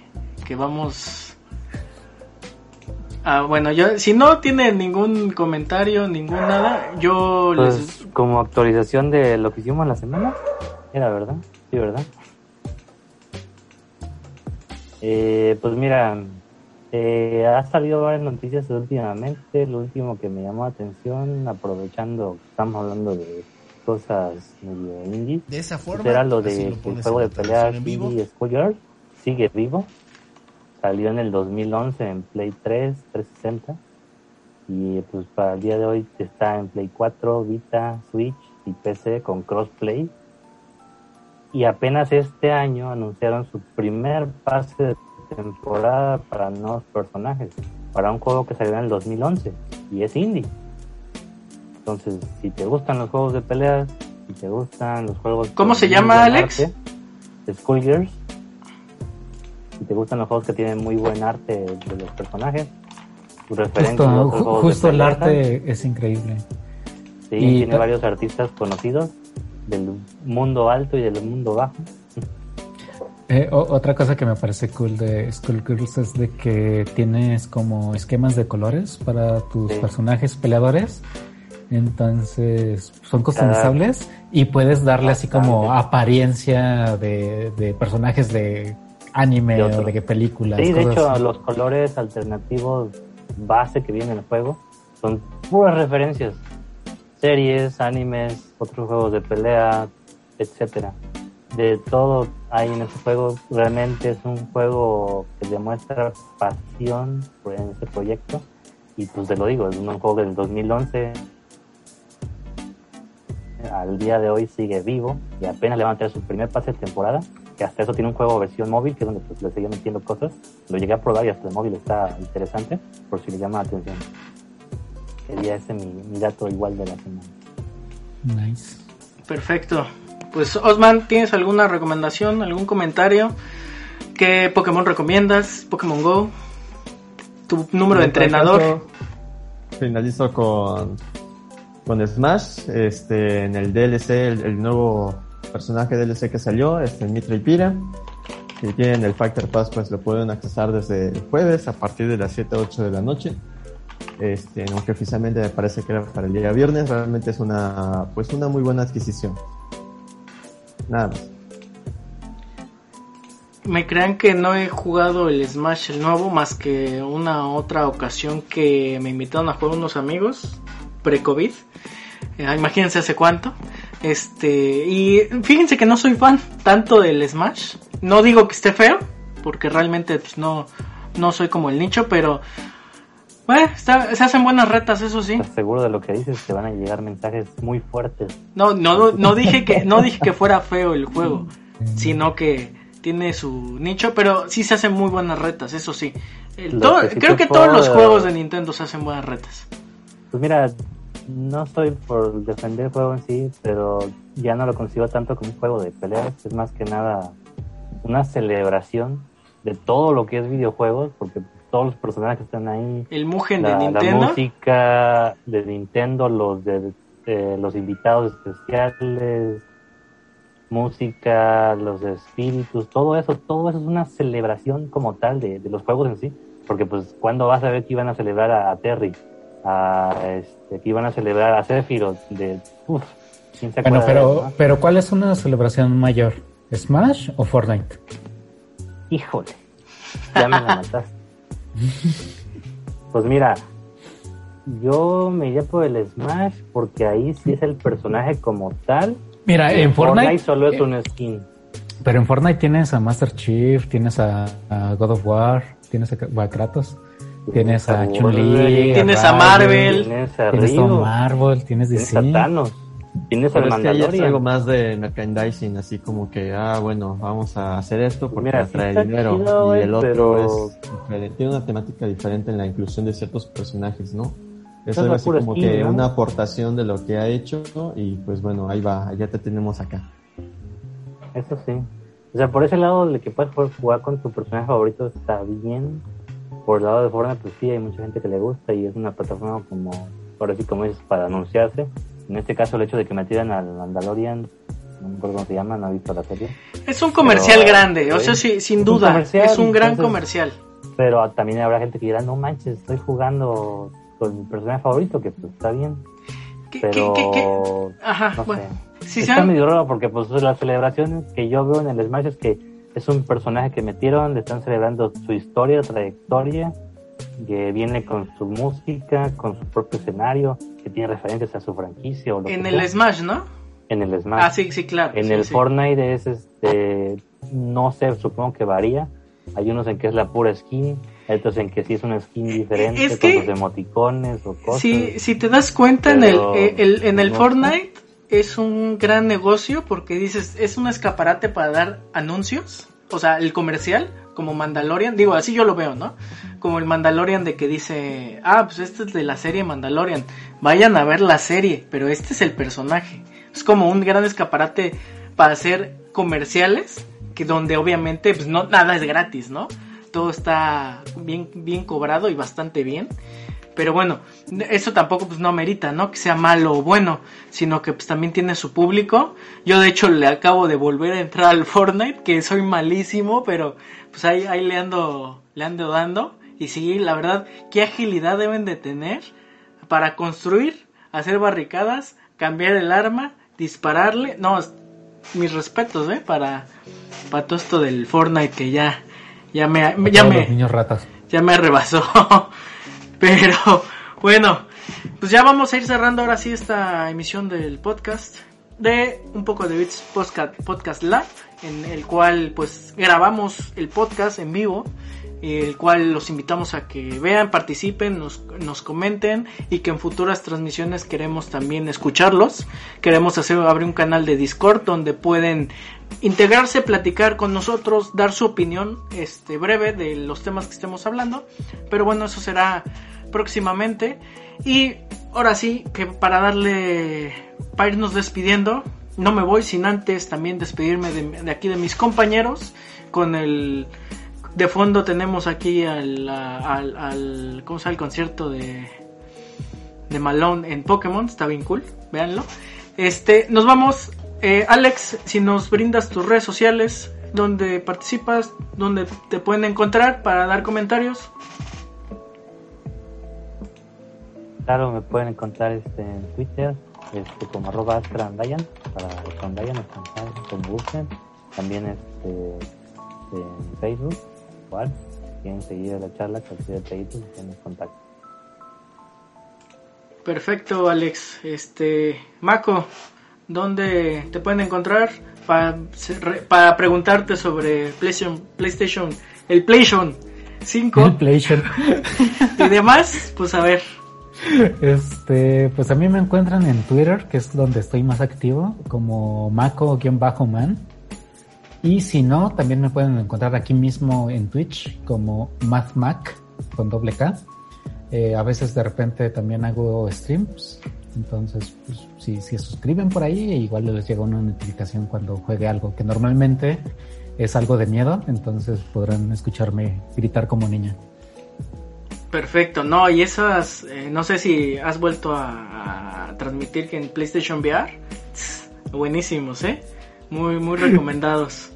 que vamos... Ah, bueno, yo si no tiene ningún comentario, ningún nada, yo pues, les... Como actualización de lo que hicimos la semana, era verdad, sí, verdad. Eh, pues mira, eh, ha salido varias noticias últimamente. Lo último que me llamó la atención, aprovechando, estamos hablando de cosas medio indie. De esa forma, era lo de el juego de pelea Indie Schoolyard sigue vivo. Salió en el 2011 en Play 3, 360 y pues para el día de hoy está en Play 4, Vita, Switch y PC con crossplay. Y apenas este año anunciaron su primer pase de temporada para nuevos personajes, para un juego que salió en el 2011 y es indie. Entonces, si te gustan los juegos de peleas, si te gustan los juegos... ¿Cómo se llama, Alex? Schoolgirls. Si te gustan los juegos que tienen muy buen arte de los personajes, justo, justo el arte es increíble. Sí, tiene varios artistas conocidos del mundo alto y del mundo bajo. [LAUGHS] Eh, otra cosa que me parece cool de Skullgirls es de que tienes como esquemas de colores para tus personajes peleadores entonces son customizables y puedes darle así como apariencia de, personajes de anime o de películas. Sí, de hecho los colores alternativos base que vienen en el juego son puras referencias. series, animes, otros juegos de pelea, etcétera. De todo hay en este juego. Realmente es un juego que demuestra pasión en este proyecto. Y pues te lo digo, es un juego del 2011. Al día de hoy sigue vivo y apenas le van a tener su primer pase de temporada. Que hasta eso tiene un juego versión móvil, que es donde pues, le seguía metiendo cosas. Lo llegué a probar y hasta el móvil está interesante, por si le llama la atención. Sería ese mi, mi dato igual de la semana. Nice. Perfecto. Pues Osman, ¿tienes alguna recomendación, algún comentario? ¿Qué Pokémon recomiendas? Pokémon Go. Tu número de entrenador. Finalizo con, con Smash, este, en el DLC, el, nuevo personaje DLC que salió, este, Mitra y Pira. Si tienen el Factor Pass, pues lo pueden accesar desde el jueves a partir de las 7 8 de la noche. Este, aunque oficialmente me parece que era para el día viernes, realmente es una, pues una muy buena adquisición. Nada más. Me crean que no he jugado el Smash el nuevo más que una otra ocasión que me invitaron a jugar unos amigos pre-COVID. Eh, imagínense hace cuánto. Este, y fíjense que no soy fan tanto del Smash. No digo que esté feo, porque realmente pues, no, no soy como el nicho, pero bueno, está- se hacen buenas retas, eso sí. ¿Estás seguro de lo que dices? Te van a llegar mensajes muy fuertes. No, no, no dije que, no dije que fuera feo el juego, sino que tiene su nicho, pero sí se hacen muy buenas retas, eso sí. El- Lo todo- que sí creo que todos los juegos de Nintendo se hacen buenas retas. Pues mira, no estoy por defender el juego en sí, pero ya no lo consigo tanto como un juego de peleas. Es más que nada una celebración de todo lo que es videojuegos, porque todos los personajes que están ahí, El Mugen la, de la Nintendo, música de Nintendo, los de eh, los invitados especiales, música, los espíritus, todo eso, todo eso es una celebración como tal de, de los juegos en sí, porque pues cuando vas a ver que iban a celebrar a, a Terry, a este, que iban a celebrar a Sephiroth, de uf, ¿quién se Bueno, acuerda de pero, pero ¿cuál es una celebración mayor? ¿Smash o Fortnite? Híjole, ya me la mataste. Pues mira, yo me iría por el Smash porque ahí sí es el personaje como tal. Mira, en Fortnite, solo es eh, un skin. pero en Fortnite tienes a Master Chief, tienes a, a God of War, tienes a, a Kratos, tienes a Chun-Li, Tienes a Marvel. Tienes a tienes a Marvel, tienes tienes a. Thanos, tienes al es que algo más de merchandising, así como que, ah, bueno, vamos a hacer esto porque Mira, está dinero. chido, y el otro pero- es diferente, tiene una temática diferente en la inclusión de ciertos personajes, ¿no? Es Es algo así como skin, que ¿no? una aportación de lo que ha hecho y pues bueno, ahí va, ya te tenemos acá. Eso sí. O sea, por ese lado de que puedes jugar con tu personaje favorito está bien. Por el lado de Fortnite, pues sí, hay mucha gente que le gusta y es una plataforma como, ahora sí como dices, para anunciarse. En este caso, el hecho de que metieran al Mandalorian, no me acuerdo cómo se llama, no he visto la serie. es un comercial Pero, grande, o sea, sí, sin es un duda, comercial, es un gran entonces- comercial. Pero también habrá gente que dirá, no manches, estoy jugando con mi personaje favorito, que pues está bien. ¿Qué- Pero, qué- qué? Ajá, no bueno. sé. Si está han- medio raro porque pues las celebraciones que yo veo en el Smash es que es un personaje que metieron, le están celebrando su historia, trayectoria, que viene con su música, con su propio escenario, que tiene referencias a su franquicia o lo en que el sea. Smash, ¿no? en el Smash. Ah, sí, sí, claro. En sí, el sí. Fortnite es este, no sé, supongo que varía. Hay unos en que es la pura skin, hay otros en que sí es una skin diferente es con que- sus emoticones o cosas. Si, si te das cuenta en el, eh, el- en el no Fortnite es un gran negocio porque dices, es un escaparate para dar anuncios, o sea, el comercial, como Mandalorian, digo, así yo lo veo, ¿no? Como el Mandalorian de que dice, ah, pues este es de la serie Mandalorian, vayan a ver la serie, pero este es el personaje. Es como un gran escaparate para hacer comerciales, que donde obviamente pues no nada es gratis, ¿no? Todo está bien bien cobrado y bastante bien. Pero bueno, eso tampoco pues no amerita, ¿no? Que sea malo o bueno, sino que pues también tiene su público. Yo de hecho le acabo de volver a entrar al Fortnite, que soy malísimo, pero pues ahí, ahí le ando, le ando dando. Y sí, la verdad, qué agilidad deben de tener para construir, hacer barricadas, cambiar el arma, dispararle. No, mis respetos, ¿eh? Para, para todo esto del Fortnite que ya, ya me, ya me, niños ratas. ya me rebasó. [LAUGHS] Pero Bueno, pues ya vamos a ir cerrando ahora sí esta emisión del podcast de un poco de Bits Podcast, podcast Live, en el cual pues grabamos el podcast en vivo, el cual los invitamos a que vean, participen, nos, nos comenten y que en futuras transmisiones queremos también escucharlos. Queremos hacer abrir un canal de Discord donde pueden integrarse, platicar con nosotros, dar su opinión este breve de los temas que estemos hablando. Pero bueno, eso será próximamente. Y ahora sí, que para darle, para irnos despidiendo, no me voy sin antes también despedirme de, aquí de mis compañeros. Con el, de fondo tenemos aquí al ¿cómo se llama? El concierto de, de Malone en Pokémon, está bien cool, véanlo. Este, nos vamos, eh, Alex, si nos brindas tus redes sociales, donde participas, donde te pueden encontrar para dar comentarios. Claro, me pueden encontrar este, en Twitter este, como arroba astrandayan, para astrandayan, como busquen. También este, en Facebook, igual. Quieren seguir la charla, cualquier detallito, tienen contacto. Perfecto, Alex. Este, Mako, ¿dónde te pueden encontrar para, para preguntarte sobre PlayStation, PlayStation el PlayStation 5 El PlayStation. [LAUGHS] y demás? Pues a ver. Este, pues a mí me encuentran en Twitter, que es donde estoy más activo, como Mako-Man. Y si no, también me pueden encontrar aquí mismo en Twitch como MathMac con doble K. Eh, a veces de repente también hago streams. Entonces, pues, si, si suscriben por ahí, igual les llega una notificación cuando juegue algo que normalmente es algo de miedo. Entonces podrán escucharme gritar como niña. Perfecto, no, y esas, eh, no sé si has vuelto a, a, transmitir que en PlayStation VR, buenísimos, ¿eh? Muy, muy [LAUGHS] recomendados.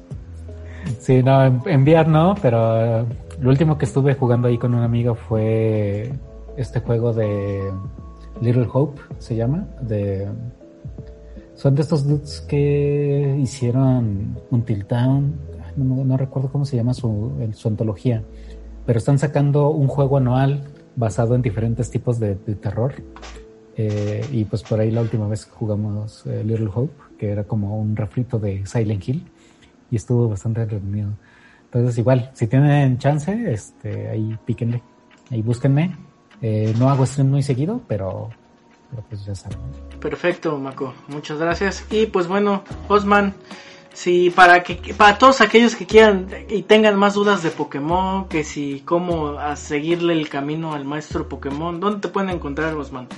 Sí, no, en, en VR no, pero uh, lo último que estuve jugando ahí con un amigo fue este juego de Little Hope, se llama, de... Son de estos dudes que hicieron un Town, no, no recuerdo cómo se llama su, su antología pero están sacando un juego anual basado en diferentes tipos de, terror. Eh, y pues por ahí la última vez jugamos eh, Little Hope, que era como un refrito de Silent Hill, y estuvo bastante entretenido. Entonces igual, si tienen chance, este, ahí píquenle, ahí búsquenme. Eh, no hago stream muy seguido, pero, pero pues ya saben. Perfecto, Mako, muchas gracias. Y pues bueno, Osman, Sí, para que para todos aquellos que quieran y tengan más dudas de Pokémon, que si cómo a seguirle el camino al maestro Pokémon, ¿dónde te pueden encontrar, Osman?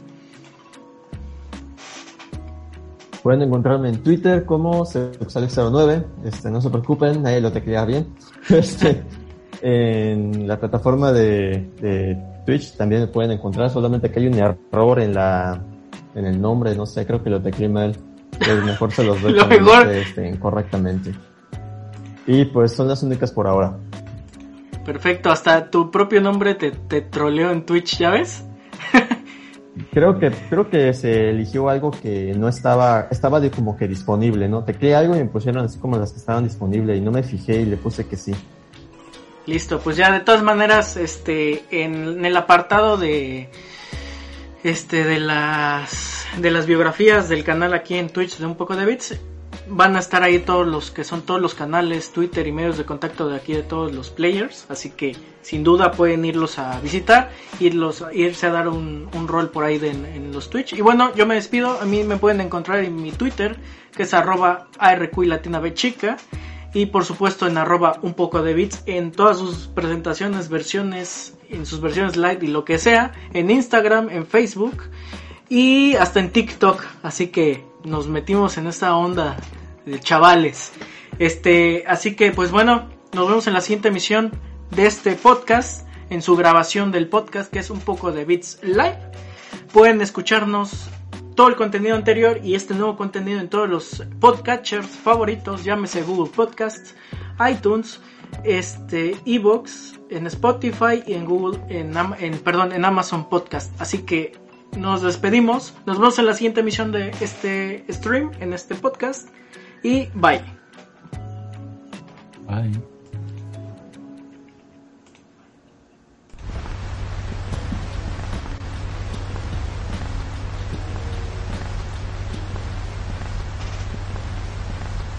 Pueden encontrarme en Twitter como Alex09, este, no se preocupen, nadie lo teclea bien. [LAUGHS] Este, en la plataforma de, de, Twitch también me pueden encontrar, solamente que hay un error en la en el nombre, no sé, creo que lo tecleé mal. Pues mejor se los [LAUGHS] doy Lo mejor. Este, correctamente. Y pues son las únicas por ahora. Perfecto, hasta tu propio nombre te, te troleó en Twitch, ¿ya ves? [LAUGHS] creo que creo que se eligió algo que no estaba estaba de como que disponible, ¿no? Tecleé algo y me pusieron así como las que estaban disponibles y no me fijé y le puse que sí. Listo, pues ya de todas maneras, este, en, en el apartado de este de las de las biografías del canal aquí en Twitch de un poco de bits van a estar ahí todos los que son todos los canales Twitter y medios de contacto de aquí de todos los players así que sin duda pueden irlos a visitar irlos irse a dar un, un rol por ahí en, en, los Twitch. Y bueno yo me despido a mí me pueden encontrar en mi Twitter que es arroba ARQ latina chica y por supuesto en arroba un poco de bits en todas sus presentaciones, versiones, en sus versiones light y lo que sea, en Instagram, en Facebook y hasta en TikTok, así que nos metimos en esta onda de chavales. Este, así que pues bueno, nos vemos en la siguiente emisión de este podcast, en su grabación del podcast que es un poco de bits live. Pueden escucharnos todo el contenido anterior y este nuevo contenido en todos los podcatchers favoritos, llámese Google Podcasts, iTunes, este, Evox, en Spotify y en Google, en, en, perdón, en Amazon Podcast. Así que nos despedimos, nos vemos en la siguiente emisión de este stream, en este podcast y bye. Bye.